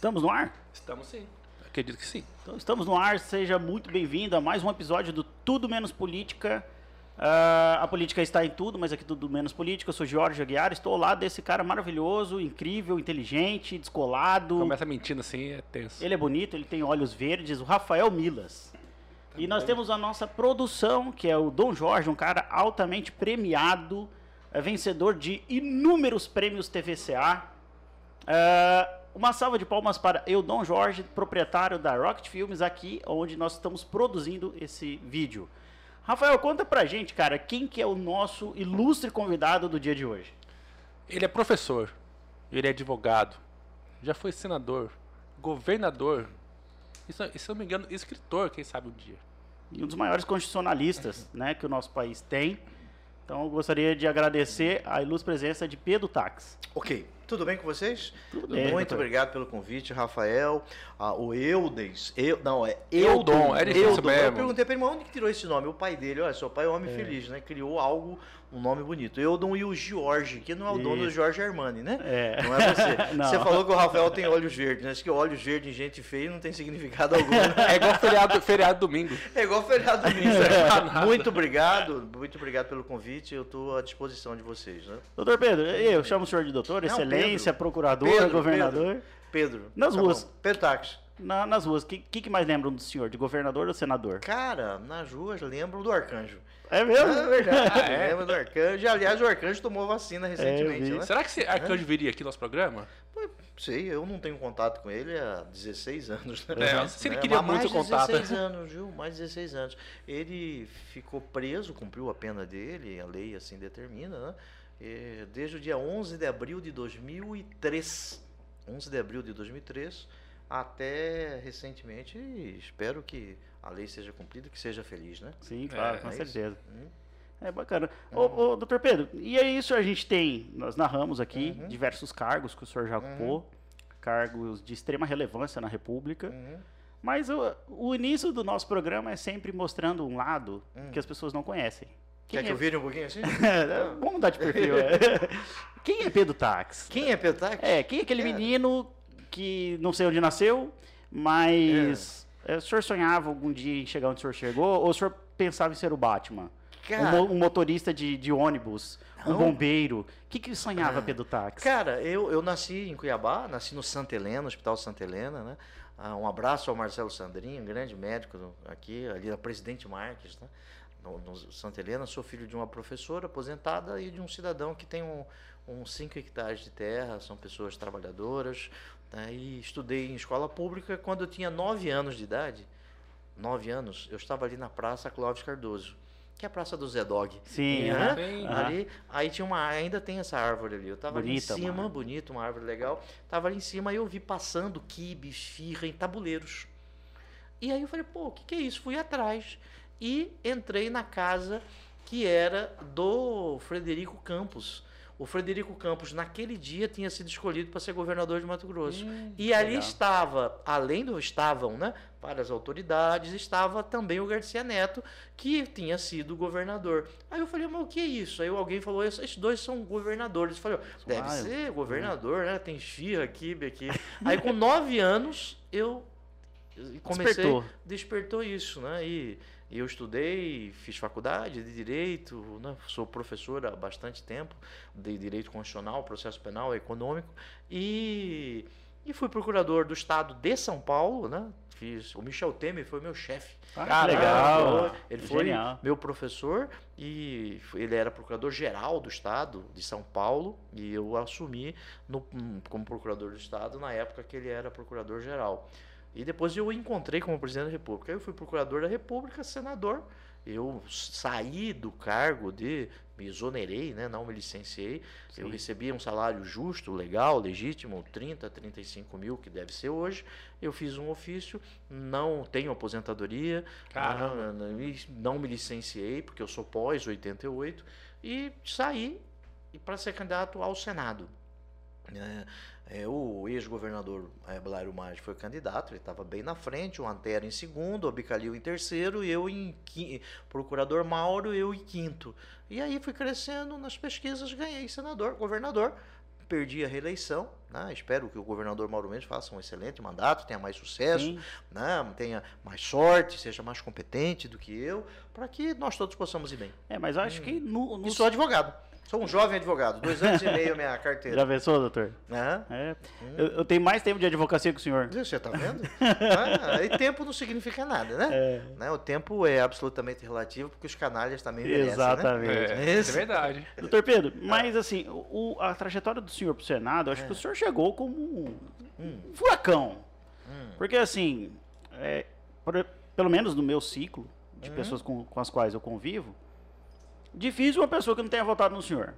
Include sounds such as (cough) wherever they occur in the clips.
Estamos no ar? Estamos sim. Acredito que sim. Então, estamos no ar, seja muito bem-vindo a mais um episódio do Tudo Menos Política. Uh, a política está em tudo, mas aqui tudo menos política. Eu sou Jorge Aguiar, estou ao lado desse cara maravilhoso, incrível, inteligente, descolado. Começa mentindo assim, é tenso. Ele é bonito, ele tem olhos verdes, o Rafael Milas. e nós temos a nossa produção, que é o Dom Jorge, um cara altamente premiado, é vencedor de inúmeros prêmios TVCA. Uh, uma salva de palmas para eu, Dom Jorge, proprietário da Rocket Filmes, aqui onde nós estamos produzindo esse vídeo. Rafael, conta pra gente, cara, quem que é o nosso ilustre convidado do dia de hoje? Ele é professor, ele é advogado, já foi senador, governador, e se, se não me engano, escritor, quem sabe um dia. E um dos maiores constitucionalistas né, que o nosso país tem. Então eu gostaria de agradecer a ilustre presença de Pedro Tax. Ok. Tudo bem com vocês? Tudo bem. Muito obrigado pelo convite, Rafael. Ah, o Eudes. Eu, não, é Eudon. É difícil Eudon. Eu perguntei para ele, mas onde que tirou esse nome? O pai dele, olha, seu pai é um homem é. feliz, né? Criou algo, um nome bonito. Eudon e o Jorge, que não é o dono do Jorge Armani, né? É. Não é você. (laughs) não. Você falou que o Rafael tem olhos verdes, né? Acho que olhos verdes em gente feia não tem significado algum. Né? É igual feriado, feriado domingo. (laughs) É igual feriado domingo. É. Muito obrigado, muito obrigado pelo convite. Eu estou à disposição de vocês, né? Doutor Pedro, eu chamo o senhor de doutor, não, excelência, Pedro. procurador Governador, Pedro, governador. Pedro. Pedro. Nas tá ruas. Bom. Pedro Táxi. Na, nas ruas, o que, que, que, mais lembram do senhor? De governador ou senador? Cara, nas ruas lembram do arcanjo. É mesmo? É verdade. (laughs) Ah, é. Lembra do arcanjo. Aliás, o arcanjo tomou vacina é, recentemente. É, né? Será que esse arcanjo viria aqui no nosso programa? Pô, sei, eu não tenho contato com ele há 16 anos. Né? É, se ele queria muito mais contato. Mais 16 anos, viu? Mais 16 anos. Ele ficou preso, cumpriu a pena dele, a lei assim determina, né? E desde o dia 11 de abril de 2003 11 de abril de 2003 até recentemente. espero que a lei seja cumprida, que seja feliz, né? Sim, claro, é, com é certeza. Hum. É bacana. Uhum. Ô, ô, doutor Pedro, e é isso a gente tem, nós narramos aqui uhum. diversos cargos que o senhor já uhum. ocupou, uhum. cargos de extrema relevância na República. Uhum. Mas o, o, início do nosso programa é sempre mostrando um lado hum. que as pessoas não conhecem. Quem Quer é... que eu vire um pouquinho assim? (laughs) Vamos mudar de perfil. É. (laughs) quem é Pedro Tax? Quem é Pedro Tax? É, quem é aquele é. menino que não sei onde nasceu, mas é. o senhor sonhava algum dia em chegar onde o senhor chegou? Ou o senhor pensava em ser o Batman? Cara, um, um, motorista de, de ônibus, não. um bombeiro. O que, que sonhava ah, Pedro Tax? Cara, eu, eu nasci em Cuiabá, nasci no Santa Helena, Hospital Santa Helena, né? Ah, um abraço ao Marcelo Sandrinho, um grande médico aqui, ali da Presidente Marques, né? no, no Santa Helena, sou filho de uma professora aposentada e de um cidadão que tem um, uns 5 hectares de terra, são pessoas trabalhadoras. Né, e estudei em escola pública quando eu tinha 9 anos de idade. 9 anos, eu estava ali na Praça Clóvis Cardoso, que é a Praça do Zé Dog. Sim, né? Bem, ali, aí tinha uma, ainda tem essa árvore ali. Eu estava ali em cima, mano. bonito, uma árvore legal. Tava ali em cima e eu vi passando quibes, firra em tabuleiros. E aí eu falei, pô, o que, que é isso? Fui atrás e entrei na casa que era do Frederico Campos. O Frederico Campos, naquele dia, tinha sido escolhido para ser governador de Mato Grosso. Hum, e ali legal. estava, além do estavam, né, para as autoridades, estava também o Garcia Neto, que tinha sido governador. Aí eu falei, mas o que é isso? Aí alguém falou, esses dois são governadores. Eu falei, deve ser governador, né? Tem Xirra, Kibe aqui. (laughs) Aí com nove anos, eu comecei... Despertou. Despertou isso, né? E e eu estudei, fiz faculdade de direito, né? sou professor há bastante tempo de direito constitucional, processo penal, econômico e, e fui procurador do estado de São Paulo, né? Fiz, o Michel Temer foi meu chefe. Ah, legal. Ele foi Genial. meu professor e ele era procurador geral do estado de São Paulo e eu assumi no, como procurador do estado na época que ele era procurador geral. E depois eu encontrei como presidente da República. Eu fui procurador da República, senador. Eu saí do cargo de. Me exonerei, né? não me licenciei. Sim. Eu recebia um salário justo, legal, legítimo, 30, 35 mil, que deve ser hoje. Eu fiz um ofício, não tenho aposentadoria, não, não me licenciei, porque eu sou pós 88, e saí para ser candidato ao Senado. É, é, o ex-governador é, Blairo Maggi foi candidato, ele estava bem na frente, o Antero em segundo, o Bicalil em terceiro eu em quinto, procurador Mauro, eu em quinto. E aí fui crescendo nas pesquisas, ganhei senador, governador, perdi a reeleição. Né? Espero que o governador Mauro Mendes faça um excelente mandato, tenha mais sucesso, né? tenha mais sorte, seja mais competente do que eu, para que nós todos possamos ir bem. É, mas eu acho hum. que no, no... E sou advogado. Sou um jovem advogado, dois (laughs) anos e meio minha carteira. Já pensou, doutor? Uhum. É. Hum. Eu, eu, tenho mais tempo de advocacia que o senhor. Você está vendo? (laughs) ah, e tempo não significa nada, né? É. né? O tempo é absolutamente relativo, porque os canalhas também merecem, né? Exatamente. Né? É, é, verdade. Doutor Pedro, mas assim, o, a trajetória do senhor para o Senado, eu acho é. que o senhor chegou como um, hum. furacão. Hum. Porque assim, é, por, pelo menos no meu ciclo de hum. pessoas com, com as quais eu convivo, Difícil uma pessoa que não tenha votado no senhor.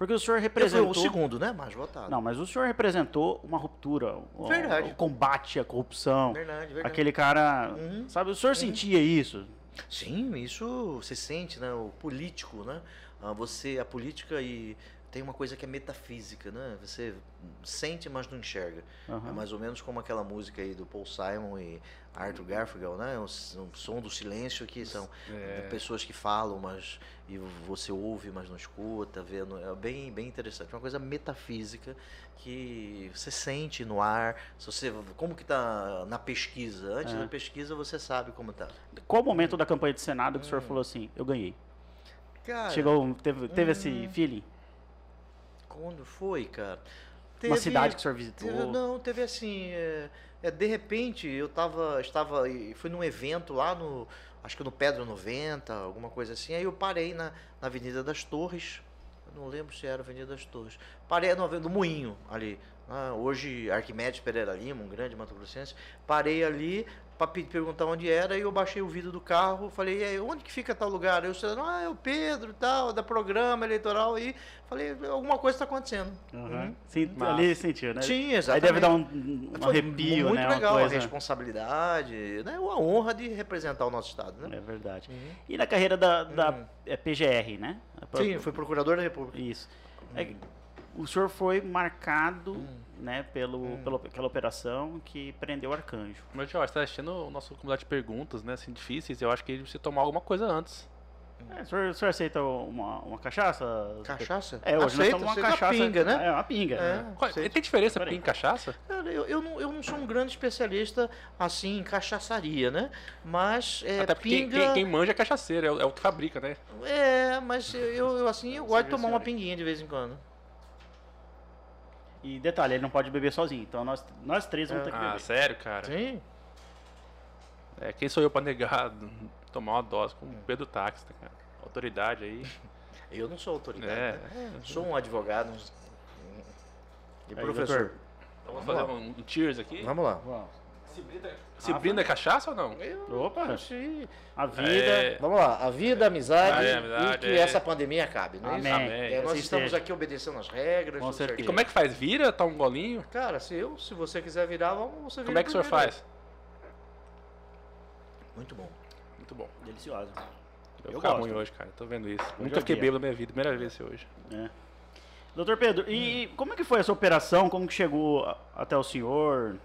Porque o senhor representou. o segundo, né? Mais votado. Não, mas o senhor representou uma ruptura. Verdade. O, o combate à corrupção. Verdade, verdade. Aquele cara. Uhum. Sabe, o senhor uhum. sentia isso? Sim, isso você sente, né? O político, né? Ah, você, a política e tem uma coisa que é metafísica, né? Você sente, mas não enxerga. Uhum. É mais ou menos como aquela música aí do Paul Simon e Arthur Garfunkel, né? O, som do silêncio que são é. pessoas que falam, mas e você ouve, mas não escuta, vendo. É bem, bem interessante. Uma coisa metafísica que você sente no ar. Se você, como que tá na pesquisa? Antes é. da pesquisa você sabe como tá. Qual o momento da campanha de Senado que hum. o senhor hum. falou assim, eu ganhei? Cara, Chegou, teve, teve hum. esse feeling? Quando foi, cara? Teve, Uma cidade que o senhor visitou? Teve, não, teve assim. É, é, de repente, eu tava, estava. Fui num evento lá no. Acho que no Pedro 90, alguma coisa assim. Aí eu parei na, na Avenida das Torres. Eu não lembro se era Avenida das Torres. Parei no, no Moinho ali. Ah, hoje Arquimedes Pereira Lima, um grande Mato Grossense. Parei ali, para perguntar onde era e eu baixei o vidro do carro, falei, e aí, onde que fica tal lugar? Eu disse, ah, é o Pedro, tal, da programa eleitoral e falei, alguma coisa está acontecendo. Uhum. Uhum. Sim, ali sentiu, né? Sim, exatamente. Aí deve dar um, um arrepio, muito né? legal, coisa... a responsabilidade, né? A honra de representar o nosso estado, né? É verdade. Uhum. E na carreira da, da uhum. é PGR, né? Sim, fui procurador da República. Isso. É, o senhor foi marcado hum. Né, pelo, hum. pela, pela operação que prendeu o Arcanjo. Mas, Jorge, está assistindo o nosso comunidade de perguntas, né, assim, difíceis, eu acho que ele precisa tomar alguma coisa antes. É, o, senhor, o senhor aceita uma, uma cachaça? Cachaça? É, hoje aceita, nós uma cachaça. pinga, né? É, uma pinga. É, né? Qual, tem diferença pinga e cachaça? Cara, eu, eu, não, eu não sou um grande especialista, assim, em cachaçaria, né? Mas, é, Até pinga... Quem, quem, manja é cachaceiro, é o, é o, que fabrica, né? É, mas eu, eu assim, eu gosto de tomar uma pinguinha de vez em quando. E detalhe, ele não pode beber sozinho. Então nós, nós três vamos ter que beber. Ah, sério, cara? Sim. É, quem sou eu pra negar (laughs) tomar uma dose com o Pedro Táxi, tá, cara? Autoridade aí. (laughs) Eu não sou autoridade. É. Né? Sou um advogado e aí, professor. Doutor, então vamos fazer um, um cheers aqui? Vamos lá. Vamos. Se brinda é cachaça ou não? Eu, Opa! Sim. A vida. É... Vamos lá, a vida, a amizade, é, amizade e que é... essa pandemia acabe, não é Amém. Amém. É, nós assim estamos aqui obedecendo as regras. E como é que faz? Vira? Tá um golinho? Cara, se eu, se você quiser virar, vamos você Como é que o senhor faz? Muito bom. Muito bom. Delicioso. Eu, eu ficar ruim hoje, cara. Tô vendo isso. Eu Nunca fiquei bêbado na minha vida. Primeira vez hoje. É. Doutor Pedro, e hum. como é que foi essa operação? Como que chegou até o senhor?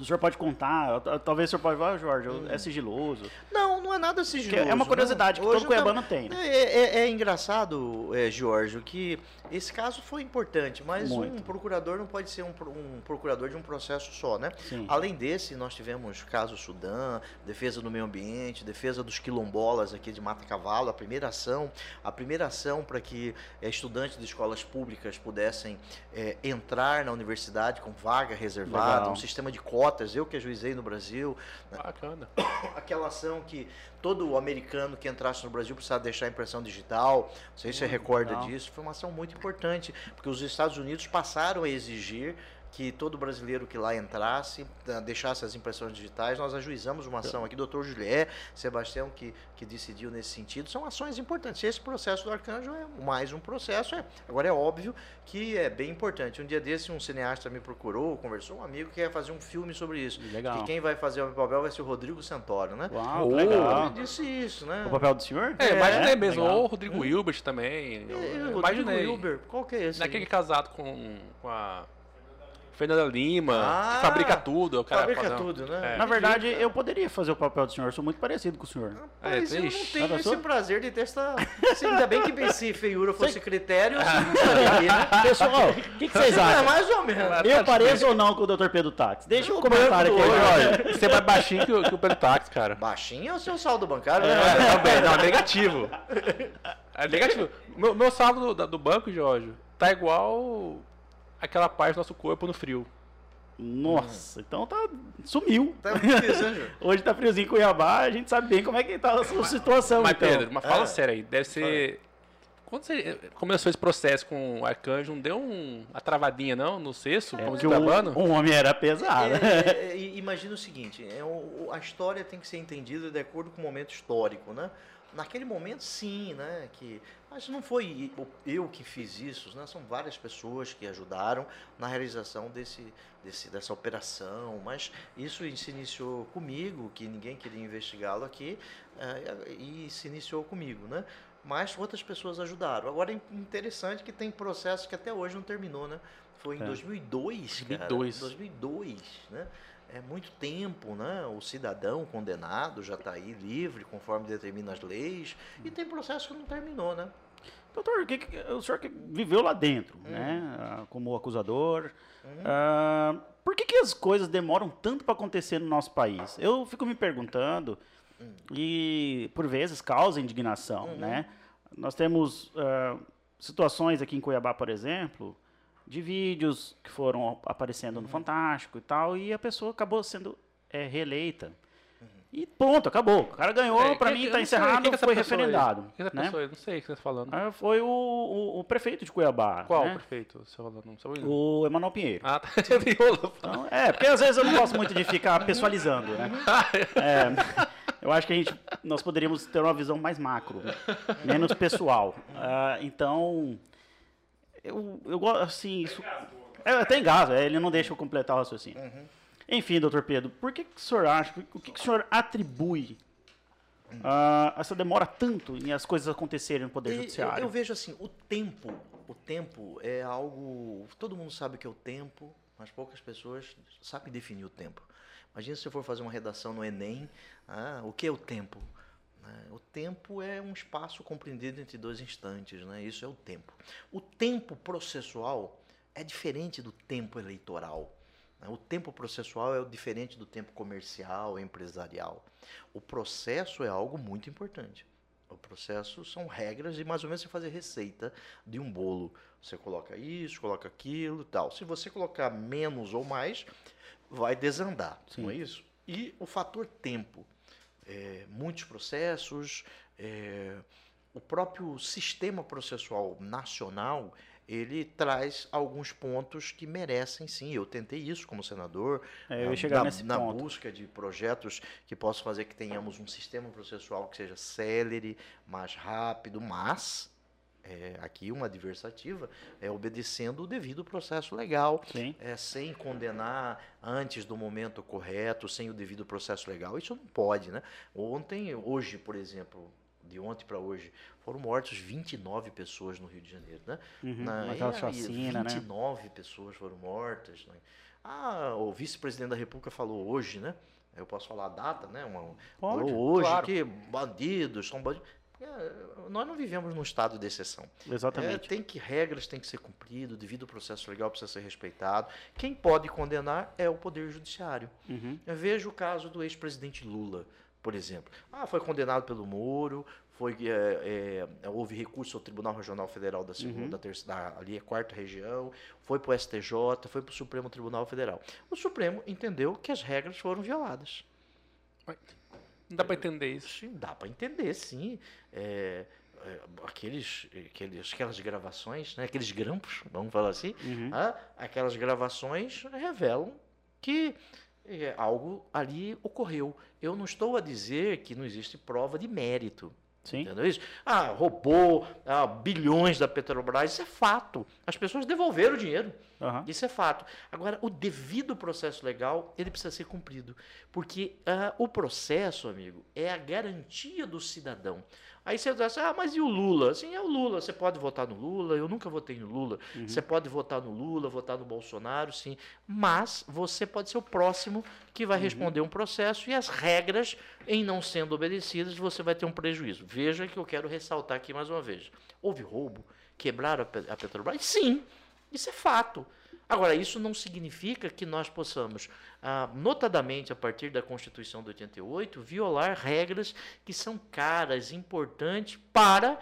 O senhor pode contar, talvez o senhor pode falar, ah, Jorge, hum. é sigiloso. Não, não é nada sigiloso. é uma curiosidade que todo cuiabano tem. Né? É, é, é, engraçado, é, Jorge, que esse caso foi importante, mas Muito. um procurador não pode ser um, um, procurador de um processo só, né? Sim. Além desse, nós tivemos caso Sudã, defesa do meio ambiente, defesa dos quilombolas aqui de Mata Cavalo, a primeira ação, a primeira ação para que é, estudantes de escolas públicas pudessem é, entrar na universidade com vaga reservada, Legal. um sistema de cotas, eu que ajuizei no Brasil. Né? Bacana. Aquela ação que todo americano que entrasse no Brasil precisava deixar a impressão digital, não sei se você recorda legal. disso, foi uma ação muito importante, porque os Estados Unidos passaram a exigir que todo brasileiro que lá entrasse, deixasse as impressões digitais. Nós ajuizamos uma ação aqui, doutor Julié, Sebastião, que, que decidiu nesse sentido. São ações importantes. Esse processo do Arcanjo é mais um processo. É. Agora, é óbvio que é bem importante. Um dia desse, um cineasta me procurou, conversou, um amigo que quer fazer um filme sobre isso. Legal. Que quem vai fazer o papel vai ser o Rodrigo Santoro, né? Uau, oh, legal. Ele disse isso, né? O papel do senhor? É, é imaginei mesmo. Ou o Rodrigo hum. Hilbert também. É, Rodrigo imaginei. Hilbert, qual que é esse? Naquele casado com, com a... Fernanda Lima, ah, que fabrica tudo. O cara fabrica tudo, né? É. Na verdade, eu poderia fazer o papel do senhor, eu sou muito parecido com o senhor. Rapaz, é, eu não tenho esse prazer de ter essa... Assim, ainda bem que se feiura fosse Sei... critério, assim, né? Pessoal, o que, que, vocês acham? É mais ou menos. Eu pareço ou não com o Dr. Pedro Táxi? Deixa um comentário aqui. Olha, você é mais baixinho que o, que o Pedro Táxi, cara. Baixinho é o seu saldo bancário, né? É, não, negativo. É negativo. Meu, meu saldo do, do banco, Jorge, tá igual aquela parte do nosso corpo no frio. Nossa, então tá. Sumiu. Tá né, (laughs) Hoje tá friozinho em Cuiabá, a gente sabe bem como é que tá a sua situação. Mas, então. Pedro, mas fala é. sério aí, deve ser. Quando você começou esse processo com o Arcanjo, não deu um, uma travadinha, não, no cesso? É, porque o, o homem era pesado. É, é, (laughs) é imagina o seguinte, é, o, a história tem que ser entendida de acordo com o momento histórico, né? Naquele momento, sim, né? Que, mas não foi eu que fiz isso, né? São várias pessoas que ajudaram na realização desse, desse, dessa operação. Mas isso se iniciou comigo, que ninguém queria investigá-lo aqui, é, e se iniciou comigo, né? Mas outras pessoas ajudaram. Agora é interessante que tem processo que até hoje não terminou, né? Foi em é. 2002, 2002. Cara, 2002, né? É muito tempo, né? O cidadão condenado já está aí livre, conforme determina as leis, e tem processo que não terminou, né? Doutor, o senhor que viveu lá dentro, uhum. né? Ah, como acusador, uhum. uh, por que, que as coisas demoram tanto para acontecer no nosso país? Eu fico me perguntando uhum. e por vezes causa indignação, uhum. né? Nós temos uh, situações aqui em Cuiabá, por exemplo, de vídeos que foram aparecendo uhum. no Fantástico e tal, e a pessoa acabou sendo é, reeleita. Uhum. E ponto, acabou. O cara ganhou, é, para mim está encerrado, que que foi referendado. Quem é né? pessoa? Eu não sei o que você está falando. Ah, foi o, o, o, prefeito de Cuiabá. Qual né? prefeito? Você falando? Não o Emanuel Pinheiro. Ah, tá. (laughs) então, é, porque às vezes eu não gosto muito de ficar pessoalizando, né? É, eu acho que a gente, nós poderíamos ter uma visão mais macro, menos pessoal. Uh, então, eu, eu gosto, assim, isso... É, tem gás, é, ele não deixa eu completar o raciocínio. Uhum. Enfim, doutor Pedro, por que, que o senhor acha, o que, que o senhor atribui uh, essa demora tanto em as coisas acontecerem no Poder Judiciário? Eu, eu, vejo assim, o tempo, o tempo é algo, todo mundo sabe o que é o tempo, mas poucas pessoas sabem definir o tempo. Imagina se eu for fazer uma redação no Enem, ah, o que é o tempo? Né? O tempo é um espaço compreendido entre dois instantes, né? isso é o tempo. O tempo processual é diferente do tempo eleitoral. Né? O tempo processual é diferente do tempo comercial, empresarial. O processo é algo muito importante. O processo são regras e mais ou menos você fazer receita de um bolo. Você coloca isso, coloca aquilo tal. Se você colocar menos ou mais, vai desandar, Sim. não é isso? E o fator tempo é, muitos processos, é, o próprio sistema processual nacional ele traz alguns pontos que merecem sim. Eu tentei isso como senador, é, na, na busca de projetos que possam fazer que tenhamos um sistema processual que seja célere, mais rápido, mas é, aqui uma adversativa, é obedecendo o devido processo legal, é, sem condenar antes do momento correto, sem o devido processo legal. Isso não pode, né? Ontem, hoje, por exemplo, de ontem para hoje, foram mortos 29 pessoas no Rio de Janeiro, né? Uhum, Na, e, chacina, 29 né? pessoas foram mortas. Né? Ah, o vice-presidente da República falou hoje, né? Eu posso falar a data, né? Uma, Pode, falou hoje claro. que bandidos são bandidos. É, nós não vivemos num estado de exceção. Exatamente. É, tem que regras têm que ser cumpridas, devido ao processo legal precisa ser respeitado. Quem pode condenar é o poder judiciário. Uhum. Eu vejo o caso do ex-presidente Lula, por exemplo. Ah, foi condenado pelo Moro, foi é, é, houve recurso ao Tribunal Regional Federal da segunda, uhum. da terceira, ali a quarta região, foi para o STJ, foi para o Supremo Tribunal Federal. O Supremo entendeu que as regras foram violadas. Não dá para entender isso. Sim, dá para entender, sim. É, é, aqueles, aqueles, aquelas gravações, né, aqueles grampos, vamos falar assim, uhum. ah, aquelas gravações revelam que é, algo ali ocorreu. Eu não estou a dizer que não existe prova de mérito. Sim. Entendeu isso? Ah, roubou ah, bilhões da Petrobras, isso é fato. As pessoas devolveram o dinheiro. Uhum. Isso é fato. Agora, o devido processo legal, ele precisa ser cumprido. Porque ah, o processo, amigo, é a garantia do cidadão. Aí você diz assim, ah, mas e o Lula? Sim, é o Lula. Você pode votar no Lula, eu nunca votei no Lula. Uhum. Você pode votar no Lula, votar no Bolsonaro, sim. Mas você pode ser o próximo que vai uhum. responder um processo e as regras, em não sendo obedecidas, você vai ter um prejuízo. Veja que eu quero ressaltar aqui mais uma vez. Houve roubo? Quebraram a Petrobras? Sim, isso é fato. Agora, isso não significa que nós possamos, ah, notadamente a partir da Constituição de 88, violar regras que são caras, importantes para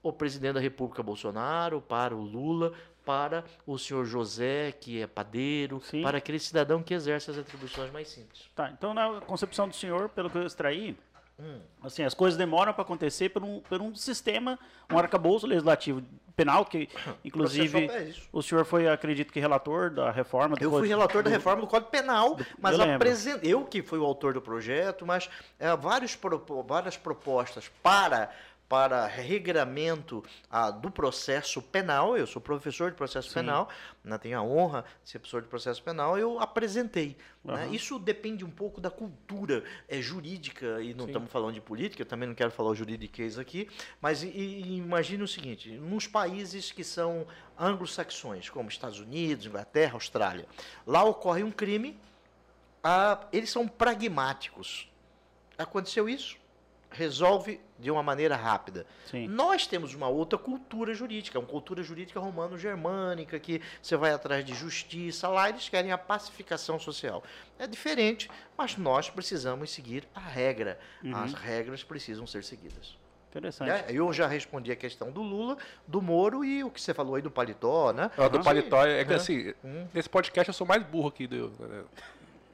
o presidente da República Bolsonaro, para o Lula, para o senhor José, que é padeiro, Sim. para aquele cidadão que exerce as atribuições mais simples. Tá, então na concepção do senhor, pelo que eu extraí, Hum. Assim, as coisas demoram para acontecer por um, por um sistema, um arcabouço legislativo penal, que (coughs) inclusive é o senhor foi, acredito que, relator da reforma. eu fui relator do, da reforma do Código Penal, mas eu, apresent... eu que fui o autor do projeto, mas é, vários, várias propostas para para regramento ah, do processo penal, eu sou professor de processo Sim. penal, né, tenho a honra de ser professor de processo penal, eu apresentei. Uhum. Né? Isso depende um pouco da cultura é, jurídica, e não estamos falando de política, eu também não quero falar o juridiquês aqui, mas e, e imagine o seguinte, nos países que são anglo-saxões, como Estados Unidos, Inglaterra, Austrália, lá ocorre um crime, ah, eles são pragmáticos. Aconteceu isso? Resolve de uma maneira rápida. Sim. Nós temos uma outra cultura jurídica, uma cultura jurídica romano-germânica, que você vai atrás de justiça, lá eles querem a pacificação social. É diferente, mas nós precisamos seguir a regra. Uhum. As regras precisam ser seguidas. Interessante. É, eu já respondi a questão do Lula, do Moro e o que você falou aí do paletó, né? Ah, do paletó, é que assim, hum. nesse podcast eu sou mais burro aqui do.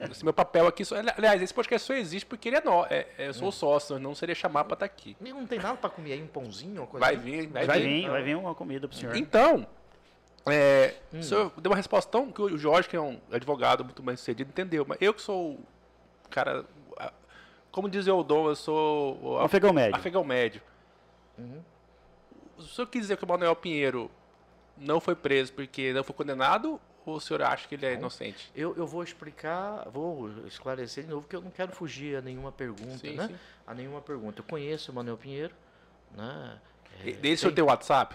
Esse meu papel aqui. Só, aliás, esse podcast só existe porque ele é, no, é, é eu sou hum. sócio, não seria chamar pra estar tá aqui. Não tem nada pra comer aí, um pãozinho? Coisa vai vir, vai, vai vir. Vai vir uma comida pro senhor. Então, é, hum. o senhor deu uma resposta tão que o Jorge, que é um advogado muito bem sucedido, entendeu. Mas eu que sou o cara. Como diz o Dom, eu sou. O afegão médio. Afegão médio. Uhum. O senhor quis dizer que o Manuel Pinheiro não foi preso porque não foi condenado ou o senhor acha que ele é inocente? Eu, eu vou explicar, vou esclarecer de novo, que eu não quero fugir a nenhuma pergunta, sim, né? Sim. A nenhuma pergunta. Eu conheço o Manuel Pinheiro, né? É, Desde o seu WhatsApp?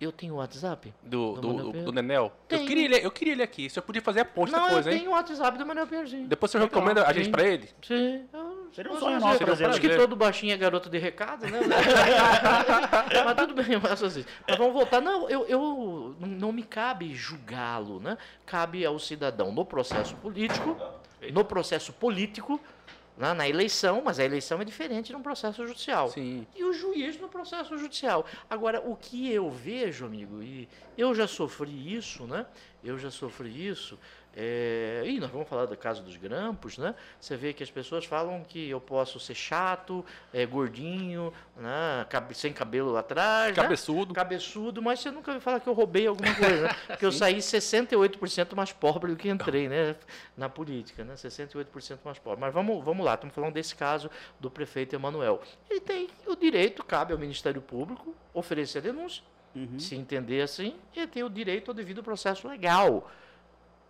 Eu tenho o WhatsApp? Do, do, do, do Nenel? Eu queria, ele, eu queria ele aqui. Se eu podia fazer a ponte não, depois, hein? Não, eu tenho o WhatsApp do Manuel Pinheiro, Depois você recomenda a gente pra ele? Sim. Seria um sonho nosso fazer. Acho que todo baixinho é garoto de recado, né? (laughs) mas tudo bem, mas, assim, mas vamos voltar. Não, eu, eu não me cabe julgá-lo, né? Cabe ao cidadão no processo político, no processo político, na, na, eleição, mas a eleição é diferente no processo judicial. Sim. E o juiz no processo judicial. Agora, o que eu vejo, amigo, e eu já sofri isso, né? Eu já sofri isso. É, e nós vamos falar do caso dos grampos, né? Você vê que as pessoas falam que eu posso ser chato, é, gordinho, né? sem cabelo atrás. Né? Cabeçudo. Né? Cabeçudo, mas você nunca vai falar que eu roubei alguma coisa, né? (laughs) Porque eu saí 68% mais pobre do que entrei, né? Na política, né? 68% mais pobre. Mas vamos, vamos lá, estamos falando desse caso do prefeito Emanuel. Ele tem o direito, cabe ao Ministério Público, oferecer a denúncia. Uhum. Se entender assim, ele tem o direito ao devido processo legal.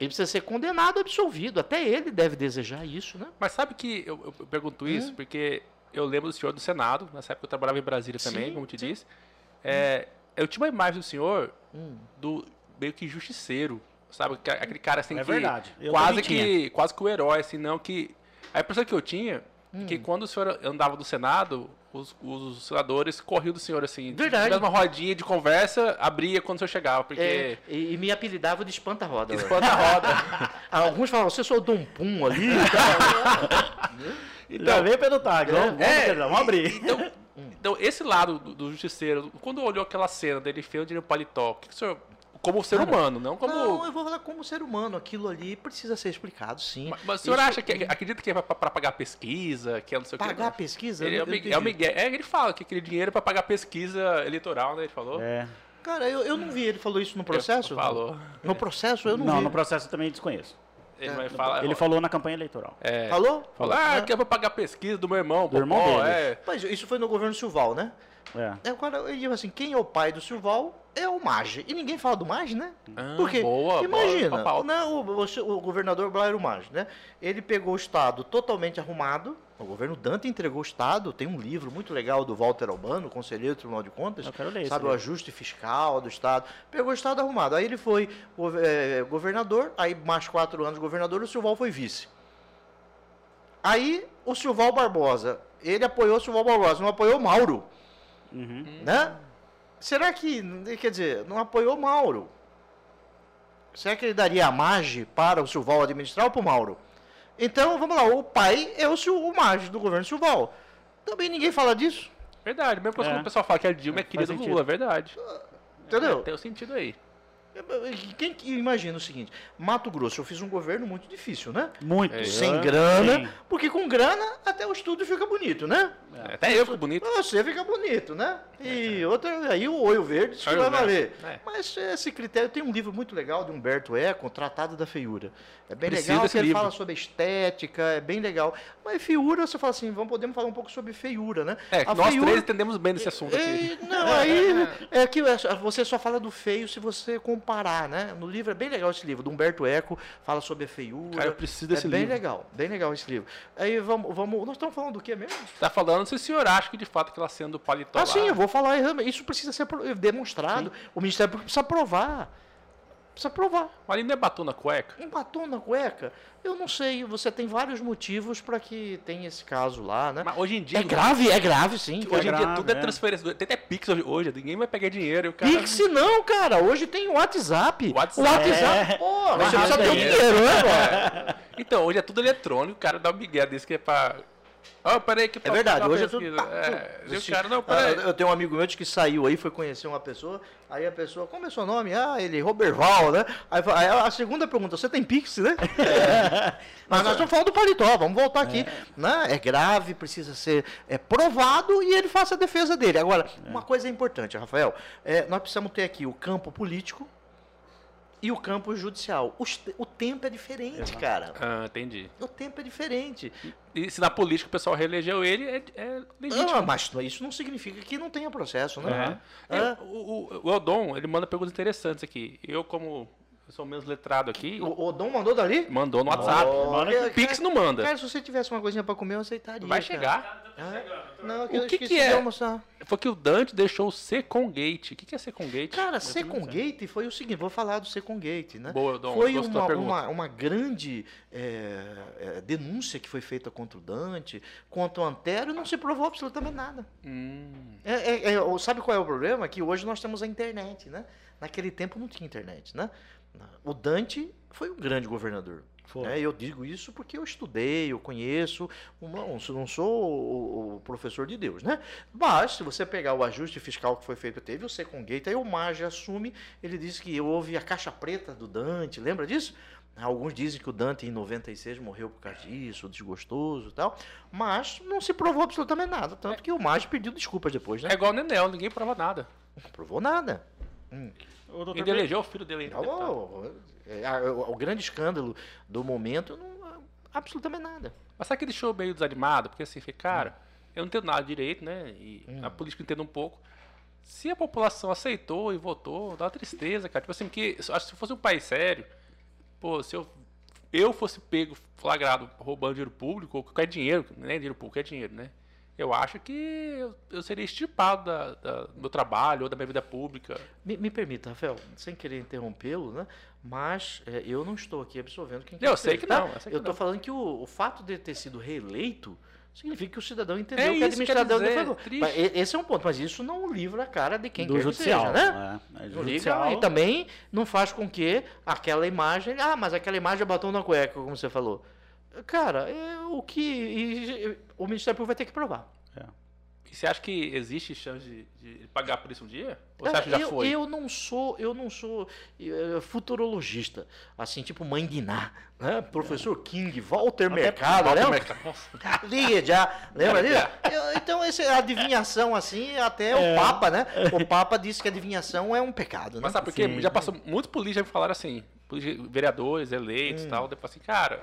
Ele precisa ser condenado, absolvido. Até ele deve desejar isso, né? Mas sabe que eu, eu pergunto isso hum. porque eu lembro do senhor do Senado, nessa época eu trabalhava em Brasília também, sim, como te sim. disse. É, eu tinha uma imagem do senhor hum. do meio que justiceiro, sabe? Aquele cara assim é que verdade. Eu quase que quase que o herói, assim, não que a impressão que eu tinha hum. que quando o senhor andava do Senado, os, os senadores corriam do senhor, assim. Verdade. uma rodinha de conversa, abria quando o senhor chegava, porque... É, e, e, me apelidavam de espanta-roda. Espanta-roda. (laughs) Alguns falavam, você sou o Dom Pum ali. então, Já veio pelo tag, vamos, é, vamos abrir. Então, (laughs) então, esse lado do, do justiceiro, quando olhou aquela cena dele feio de paletó, o que, que o senhor como ser humano, não como. Não, eu vou falar como ser humano. Aquilo ali precisa ser explicado, sim. Mas, mas o senhor Isso... acha que. Acredita que é para pagar pesquisa, que é não sei pagar o que. Pagar pesquisa? Ele, é, o, é o Miguel. É, ele fala que aquele dinheiro é para pagar pesquisa eleitoral, né? Ele falou. É. Cara, eu, eu não vi ele falou isso no processo. Ele falou. No processo eu não, não vi. no processo eu também desconheço. Ele, é, fala, ele falou na campanha eleitoral. É, falou? Falou. Ah, é. que é pra pagar pesquisa do meu irmão. Do irmão dele. É. Mas isso foi no governo Silval, né? É. Agora, eu digo assim, quem é o pai do Silval é o Mage. E ninguém fala do Mage, né? Ah, Porque, boa, imagina, boa, né, o, o, o, governador Blairo Mage, né? Ele pegou o estado totalmente arrumado, O governo Dante entregou o Estado, tem um livro muito legal do Walter Albano, conselheiro do Tribunal de Contas, Eu quero ler sabe, o livro. ajuste fiscal do Estado. Pegou o Estado arrumado. Aí ele foi eh, governador, aí mais quatro anos governador, o Silval foi vice. Aí o Silval Barbosa, ele apoiou o Silval Barbosa, não apoiou o Mauro, Uhum. né? Será que, quer dizer, não apoiou o Mauro? Será que ele daria a margem para o Silval administrar ou para o Mauro? Então, vamos lá, o pai é o, o margem do governo Silval. Também ninguém fala disso, Verdade, mesmo quando É. o pessoal fala que a Dilma é Faz querida do. Lula, é verdade. entendeu? É, tem o sentido aí. Quem que imagina o seguinte, Mato Grosso, eu fiz um governo muito difícil, né? Muito. É. Sem grana, sim. porque com grana até o estúdio fica bonito, né? É, Até eu fico bonito. Você fica bonito, né? E outra, aí o olho verde isso Olho vai valer. é. Mas esse critério tem um livro muito legal de Humberto Eco, Tratado da Feiura. É bem Preciso legal ele livro. fala sobre estética, é bem legal. Mas feiura, você fala assim, vamos podemos falar um pouco sobre feiura, né? É, A nós feiura- três entendemos bem desse assunto aqui. e, não, (laughs) aí é que você só fala do feio se você comparar, né? No livro é bem legal esse livro, do Humberto Eco, fala sobre a feiura. Cara, eu preciso desse é bem livro. legal, bem legal esse livro. Aí vamos, vamos, nós estamos falando do que mesmo? Tá falando se o senhor acha que de fato aquela cena do paletó Ah, lá- sim, eu vou falar, isso precisa ser demonstrado. O Ministério Público precisa provar. Precisa provar. Mas ali não é batom na cueca? Um batom na cueca? Eu não sei, você tem vários motivos para que tenha esse caso lá, né? Mas hoje em dia... É grave, é grave, sim. Hoje em cara. dia grave, tudo é é. transferência. Tem até Pix hoje, hoje, ninguém vai pegar dinheiro. O cara... Pix não, cara. Hoje tem o WhatsApp. WhatsApp. O WhatsApp. É. Pô, Mas você precisa ter o dinheiro. né, cara? Então, hoje é tudo eletrônico, o cara dá um migué desse que é pra... Ó, peraí que eu É verdade, hoje é pesquisa. pá, É, tudo. e o cara, não, Ah, peraí. Eu tenho um amigo meu que saiu aí, foi conhecer uma pessoa. Aí a pessoa, como é seu nome? Ah, ele, Roberval, né? Aí, aí a segunda pergunta, você tem Pix, né? (laughs) Mas nós estamos falando do paletó, vamos voltar aqui. Né? É grave, precisa ser é, provado e ele faça a defesa dele. Agora, uma coisa importante, Rafael, é, nós precisamos ter aqui o campo político e o campo judicial. Te- o tempo é diferente, cara. Ah, entendi. O tempo é diferente. E se na política o pessoal reelegeu ele, é, é legítimo. Ah, mas isso não significa que não tenha processo, né? É. É. O, o, o Eldon, ele manda perguntas interessantes aqui. Eu, como sou menos letrado aqui, O, o Dom mandou dali? mandou no WhatsApp. Oh, cara, Pix não manda. Cara, se você tivesse uma coisinha pra comer, eu aceitaria. Vai chegar. Ah, Não, O que que é? Foi que o Dante deixou o Secon Gate. O que que é Secon Gate? Cara, Secon Gate foi o seguinte, vou falar do Secon Gate, né? Boa, Dom, foi uma, uma, uma grande é, é, denúncia que foi feita contra o Dante, contra o Antero, e não se provou absolutamente nada. Hum, É, é, é, sabe qual é o problema? Que hoje nós temos a internet, né? Naquele tempo não tinha internet, né? O Dante foi um grande governador. Né? Eu digo isso porque eu estudei, eu conheço, não, não sou o, professor de Deus, né? Mas, se você pegar o ajuste fiscal que foi feito, teve o Secongate, aí o Maggi assume, ele disse que houve a caixa preta do Dante, lembra disso? Alguns dizem que o Dante em 96 morreu por causa disso, desgostoso e tal, mas não se provou absolutamente nada, tanto que o Maggi pediu desculpas depois, né? é igual o Nenel, ninguém prova nada. Não provou nada. O Ele elegeu o filho dele ainda. Não, deputado. o, é, o- grande escândalo do momento, não, absolutamente nada. Mas sabe que deixou meio desanimado? Porque assim, falei, cara, eu não entendo nada direito, né? E Hum. a política entendo um pouco. Se a população aceitou e votou, dá uma tristeza, cara. Tipo assim, porque eu acho que se fosse um país sério, pô, se eu, eu fosse pego, flagrado, roubando dinheiro público, ou qualquer dinheiro, nem dinheiro público, é dinheiro, né? Eu acho que eu, eu seria extirpado da, da- do meu trabalho ou da minha vida pública. Me, me permita, Rafael, sem querer interrompê-lo, né? Mas é, eu não estou aqui absolvendo quem quer Eu sei que tá? não, eu que estou falando que o, o fato de ter sido reeleito significa que o cidadão entendeu É que o administrador quer dizer, e- Esse é um ponto, mas isso não livra a cara de quem do quer judicial, que seja, né? É, é judicial. liga, e também não faz com que aquela imagem. Ah, mas aquela imagem é batom na cueca, como você falou. Cara, é o que. e- o Ministério Público vai ter que provar. E você acha que existe chance de, de pagar por isso um dia? Ou você É, acha que já eu, foi? eu não sou, eu não sou eh, futurologista, assim, tipo mãe de Ná, né? Professor King, Walter Mercado, Walter né? Mercado. (laughs) Liga já, lembra disso? Eu- Então, esse, a adivinhação, assim, até o Papa, né? (laughs) O Papa disse que a adivinhação é um pecado, né? Mas sabe por quê? Sim. Já passou, muitos políticos já me falaram assim, vereadores, eleitos e Hum. tal, depois assim, cara,